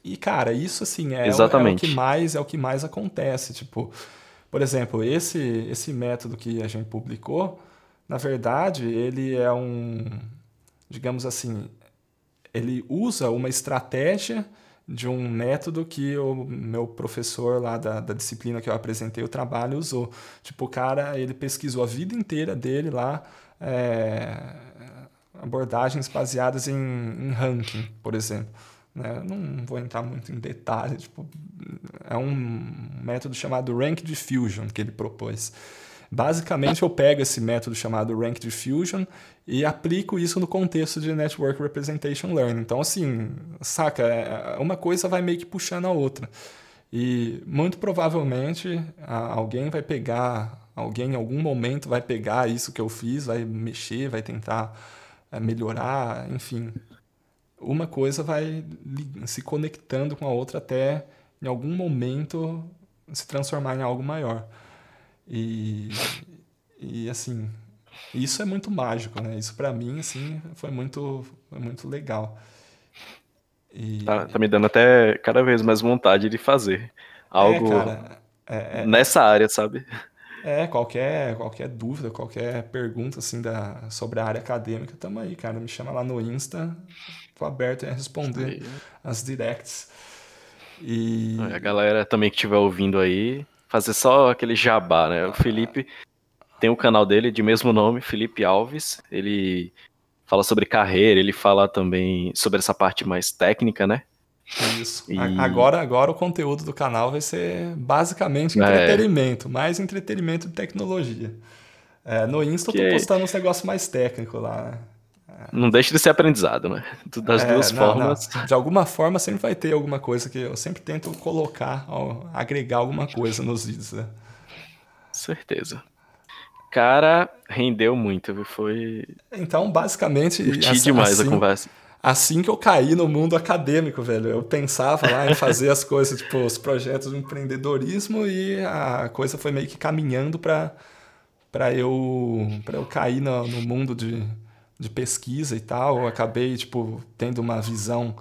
E, cara, isso assim é, Exatamente. O, é o que mais é o que mais acontece. Tipo, por exemplo, esse, esse método que a gente publicou, na verdade, ele é um, digamos assim, ele usa uma estratégia de um método que o meu professor lá da, da disciplina que eu apresentei o trabalho usou. Tipo, o cara, ele pesquisou a vida inteira dele lá, é, abordagens baseadas em, em ranking, por exemplo. Né? Não vou entrar muito em detalhe, tipo, é um método chamado Rank Diffusion que ele propôs. Basicamente, eu pego esse método chamado Rank Diffusion e aplico isso no contexto de Network Representation Learning. Então, assim, saca, é, uma coisa vai meio que puxando a outra. E muito provavelmente alguém vai pegar, alguém em algum momento vai pegar isso que eu fiz, vai mexer, vai tentar é, melhorar, enfim. uma coisa vai se conectando com a outra até em algum momento se transformar em algo maior. E, e assim, isso é muito mágico, né? Isso para mim assim foi muito foi muito legal. E... Tá, tá, me dando até cada vez mais vontade de fazer algo é, cara, é, é, nessa área, sabe? É, qualquer, qualquer dúvida, qualquer pergunta assim da, sobre a área acadêmica, tamo aí, cara. Me chama lá no Insta, tô aberto a responder as directs. E... A galera também que estiver ouvindo aí, fazer só aquele jabá, né? O Felipe tem o um canal dele de mesmo nome, Felipe Alves. Ele fala sobre carreira, ele fala também sobre essa parte mais técnica, né? Isso. E... Agora, agora o conteúdo do canal vai ser basicamente é. entretenimento, é. mais entretenimento de tecnologia. É, no Insta que... eu tô postando uns negócios mais técnicos lá, né? Não deixa de ser aprendizado, né? Das é, duas não, formas. Não. De alguma forma sempre vai ter alguma coisa que eu sempre tento colocar, agregar alguma coisa nos vídeos. Né? Certeza. Cara, rendeu muito, viu? Foi. Então, basicamente. Curti assim, demais a conversa assim que eu caí no mundo acadêmico, velho. Eu pensava lá em fazer as coisas, tipo, os projetos de empreendedorismo e a coisa foi meio que caminhando para para eu para eu cair no, no mundo de, de pesquisa e tal. Eu acabei, tipo, tendo uma visão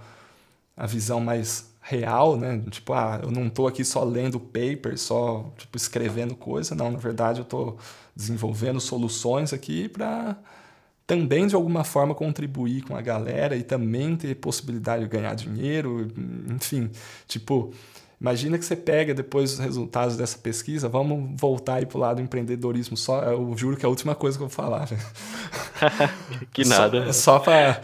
a visão mais real, né? Tipo, ah, eu não tô aqui só lendo paper, só tipo escrevendo coisa, não, na verdade eu tô desenvolvendo soluções aqui para também de alguma forma contribuir com a galera e também ter possibilidade de ganhar dinheiro, enfim, tipo, imagina que você pega depois os resultados dessa pesquisa, vamos voltar aí pro lado do empreendedorismo só, eu juro que é a última coisa que eu vou falar. que nada. Só, só para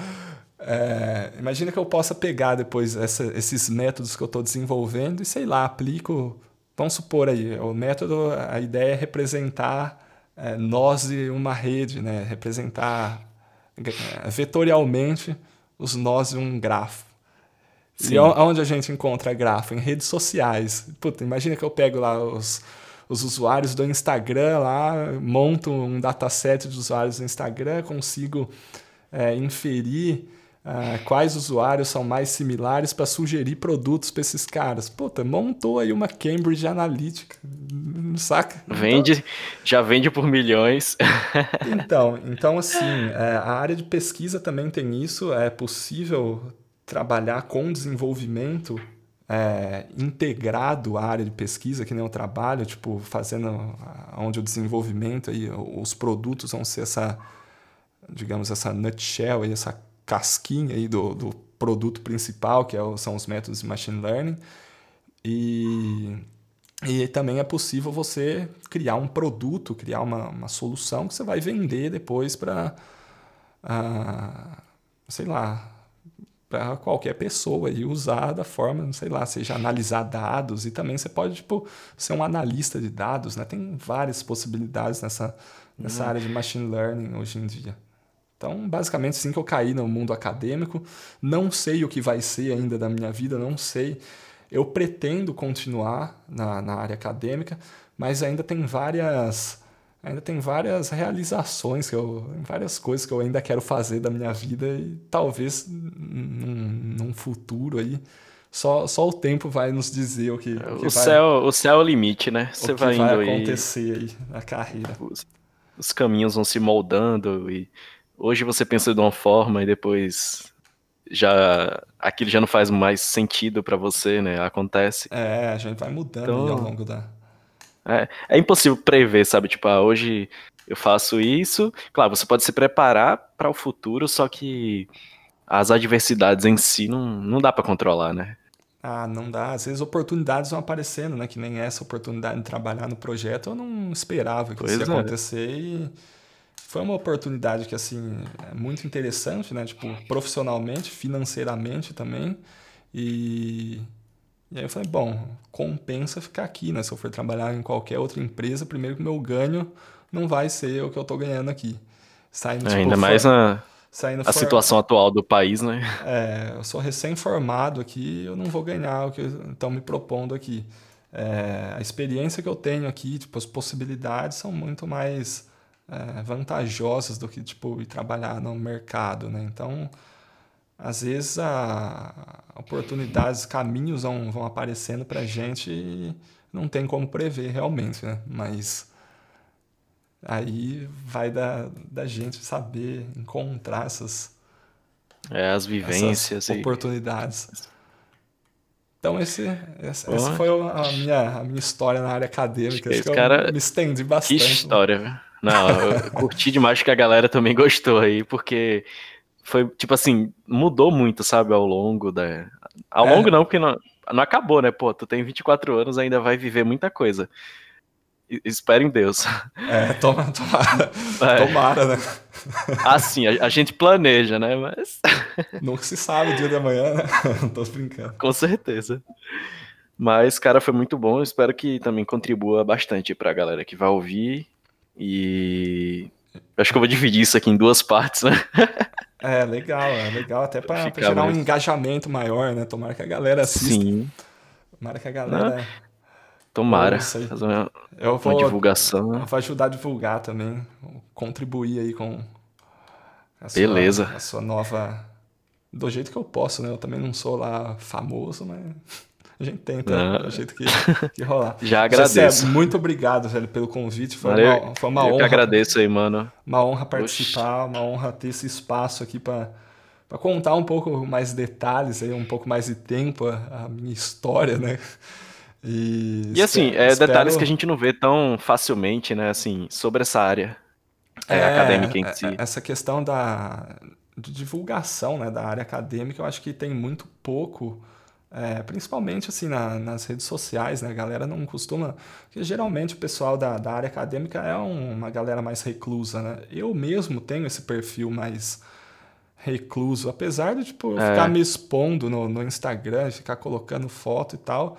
é, imagina que eu possa pegar depois essa, esses métodos que eu estou desenvolvendo e sei lá, aplico, vamos supor aí, o método, a ideia é representar é, nós de uma rede, né? representar é, vetorialmente os nós de um grafo. Sim. E onde a gente encontra grafo? Em redes sociais. Puta, imagina que eu pego lá os, os usuários do Instagram lá, monto um dataset de usuários do Instagram, consigo é, inferir ah, quais usuários são mais similares para sugerir produtos para esses caras. Puta, montou aí uma Cambridge Analytica, saca? Vende, então, já vende por milhões. então, então assim, é, a área de pesquisa também tem isso, é possível trabalhar com desenvolvimento é, integrado à área de pesquisa, que nem eu trabalho, tipo, fazendo onde o desenvolvimento aí, os produtos vão ser essa, digamos, essa nutshell, essa casquinha aí do, do produto principal, que é, são os métodos de machine learning. E, e também é possível você criar um produto, criar uma, uma solução que você vai vender depois para, ah, sei lá, para qualquer pessoa e usar da forma, sei lá, seja analisar dados e também você pode tipo ser um analista de dados, né? Tem várias possibilidades nessa nessa uhum. área de machine learning hoje em dia. Então, basicamente, sim que eu caí no mundo acadêmico. Não sei o que vai ser ainda da minha vida, não sei. Eu pretendo continuar na, na área acadêmica, mas ainda tem várias ainda tem várias realizações que eu, várias coisas que eu ainda quero fazer da minha vida e talvez num, num futuro aí só, só o tempo vai nos dizer o que, o que o vai, céu o céu é o limite né você vai, vai acontecer aí, aí na carreira os, os caminhos vão se moldando e hoje você pensa de uma forma e depois já aquilo já não faz mais sentido para você, né? Acontece. É, a gente vai mudando então, ao longo da. É, é impossível prever, sabe? Tipo, ah, hoje eu faço isso. Claro, você pode se preparar para o futuro, só que as adversidades em si não, não dá para controlar, né? Ah, não dá. Às vezes oportunidades vão aparecendo, né? Que nem essa oportunidade de trabalhar no projeto, eu não esperava que pois isso ia é. acontecer e foi uma oportunidade que assim é muito interessante, né? Tipo, profissionalmente, financeiramente também. E, e aí eu falei, bom, compensa ficar aqui, né? Se eu for trabalhar em qualquer outra empresa, primeiro que o meu ganho não vai ser o que eu estou ganhando aqui. Saindo, tipo, Ainda mais na a for... situação atual do país, né? É, eu sou recém-formado aqui, eu não vou ganhar o que estão me propondo aqui. É, a experiência que eu tenho aqui, tipo, as possibilidades são muito mais é, vantajosas do que tipo ir trabalhar no mercado, né? Então às vezes a, oportunidades, caminhos vão, vão aparecendo pra gente e não tem como prever realmente, né? Mas aí vai da, da gente saber encontrar essas, é, as vivências essas oportunidades. Então esse, essa, essa foi a minha, a minha história na área acadêmica. Acho, Acho que cara... me estendi bastante. Que história, velho. Não, eu curti demais que a galera também gostou aí, porque foi, tipo assim, mudou muito, sabe, ao longo da... Ao é. longo não, porque não, não acabou, né? Pô, tu tem 24 anos, ainda vai viver muita coisa. Espero em Deus. É, toma, tomara. É. Tomara, né? Assim, a, a, gente planeja, né? Mas. Nunca se sabe o dia de amanhã, né? Não tô brincando. Com certeza. Mas, cara, foi muito bom. Espero que também contribua bastante pra galera que vai ouvir. E. Acho que eu vou dividir isso aqui em duas partes, né? É, legal, é legal até pra, pra gerar mais... um engajamento maior, né? Tomara que a galera assista. Sim. Tomara que a galera. Não Tomara. Fazer uma, eu vou, uma divulgação. Né? Vou ajudar a divulgar também. Contribuir aí com a sua, Beleza. a sua nova. Do jeito que eu posso, né? Eu também não sou lá famoso, mas a gente tenta não. do jeito que, que rolar. Já agradeço. Muito obrigado, velho, pelo convite. Foi Valeu. uma, foi uma eu honra. Eu que agradeço aí, mano. Uma honra participar, Oxi. uma honra ter esse espaço aqui para para contar um pouco mais detalhes aí, um pouco mais de tempo a, a minha história, né? E, e assim, é espero... detalhes que a gente não vê tão facilmente, né, assim, sobre essa área é, é, acadêmica em si. É, essa questão da de divulgação né, da área acadêmica, eu acho que tem muito pouco, é, principalmente assim na, nas redes sociais, né? A galera não costuma. Porque geralmente o pessoal da, da área acadêmica é um, uma galera mais reclusa, né? Eu mesmo tenho esse perfil mais recluso, apesar de tipo, é. ficar me expondo no, no Instagram, ficar colocando foto e tal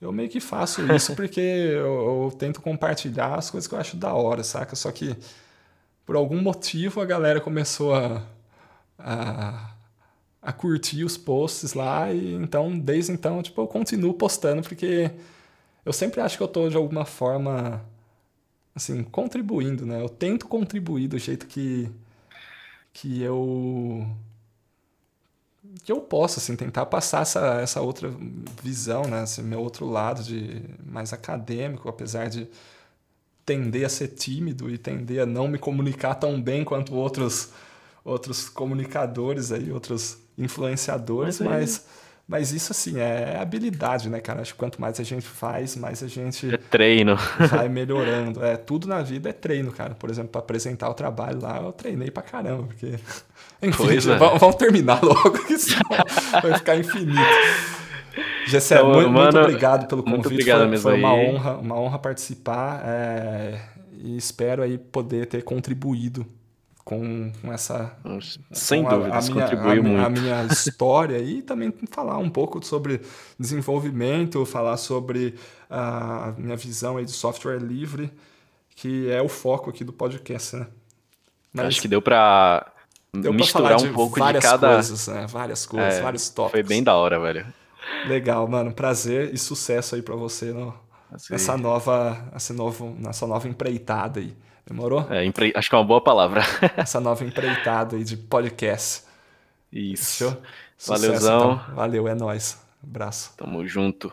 eu meio que faço isso porque eu, eu, tento compartilhar as coisas que eu acho da hora, saca? Só que por algum motivo a galera começou a, a, a curtir os posts lá e então, desde então, tipo, eu continuo postando porque eu sempre acho que eu tô de alguma forma assim, contribuindo, né? Eu tento contribuir do jeito que que eu que eu posso assim tentar passar essa, essa outra visão, né, esse meu outro lado de mais acadêmico, apesar de tender a ser tímido e tender a não me comunicar tão bem quanto outros outros comunicadores aí, outros influenciadores, mas, mas mas isso, assim, é habilidade, né, cara? Acho que quanto mais a gente faz, mais a gente. É treino. Vai melhorando. É, tudo na vida é treino, cara. Por exemplo, para apresentar o trabalho lá, eu treinei pra caramba, porque. Enfim, pois é. vamos, terminar logo, que senão vai ficar infinito. Gessé, então, muito, mano, muito obrigado pelo convite. Muito obrigado foi, mesmo foi uma aí. honra, uma honra participar. É, e espero aí poder ter contribuído com, com essa. Sem com dúvida, a, a minha, contribuiu a, muito. A minha história e também falar um pouco sobre desenvolvimento, falar sobre a minha visão aí de software livre, que é o foco aqui do podcast, né? Mas, Acho que deu para misturar um pouco de cada coisas, né? Várias coisas, é, vários tópicos. Foi bem da hora, velho. Legal, mano. Prazer e sucesso aí para você no, assim. nessa nova, essa novo, nessa nova empreitada aí. Demorou? É, empre... acho que é uma boa palavra. Essa nova empreitada aí de podcast. Isso. Fechou? Valeuzão. Então. Valeu, é nóis. Abraço. Tamo junto.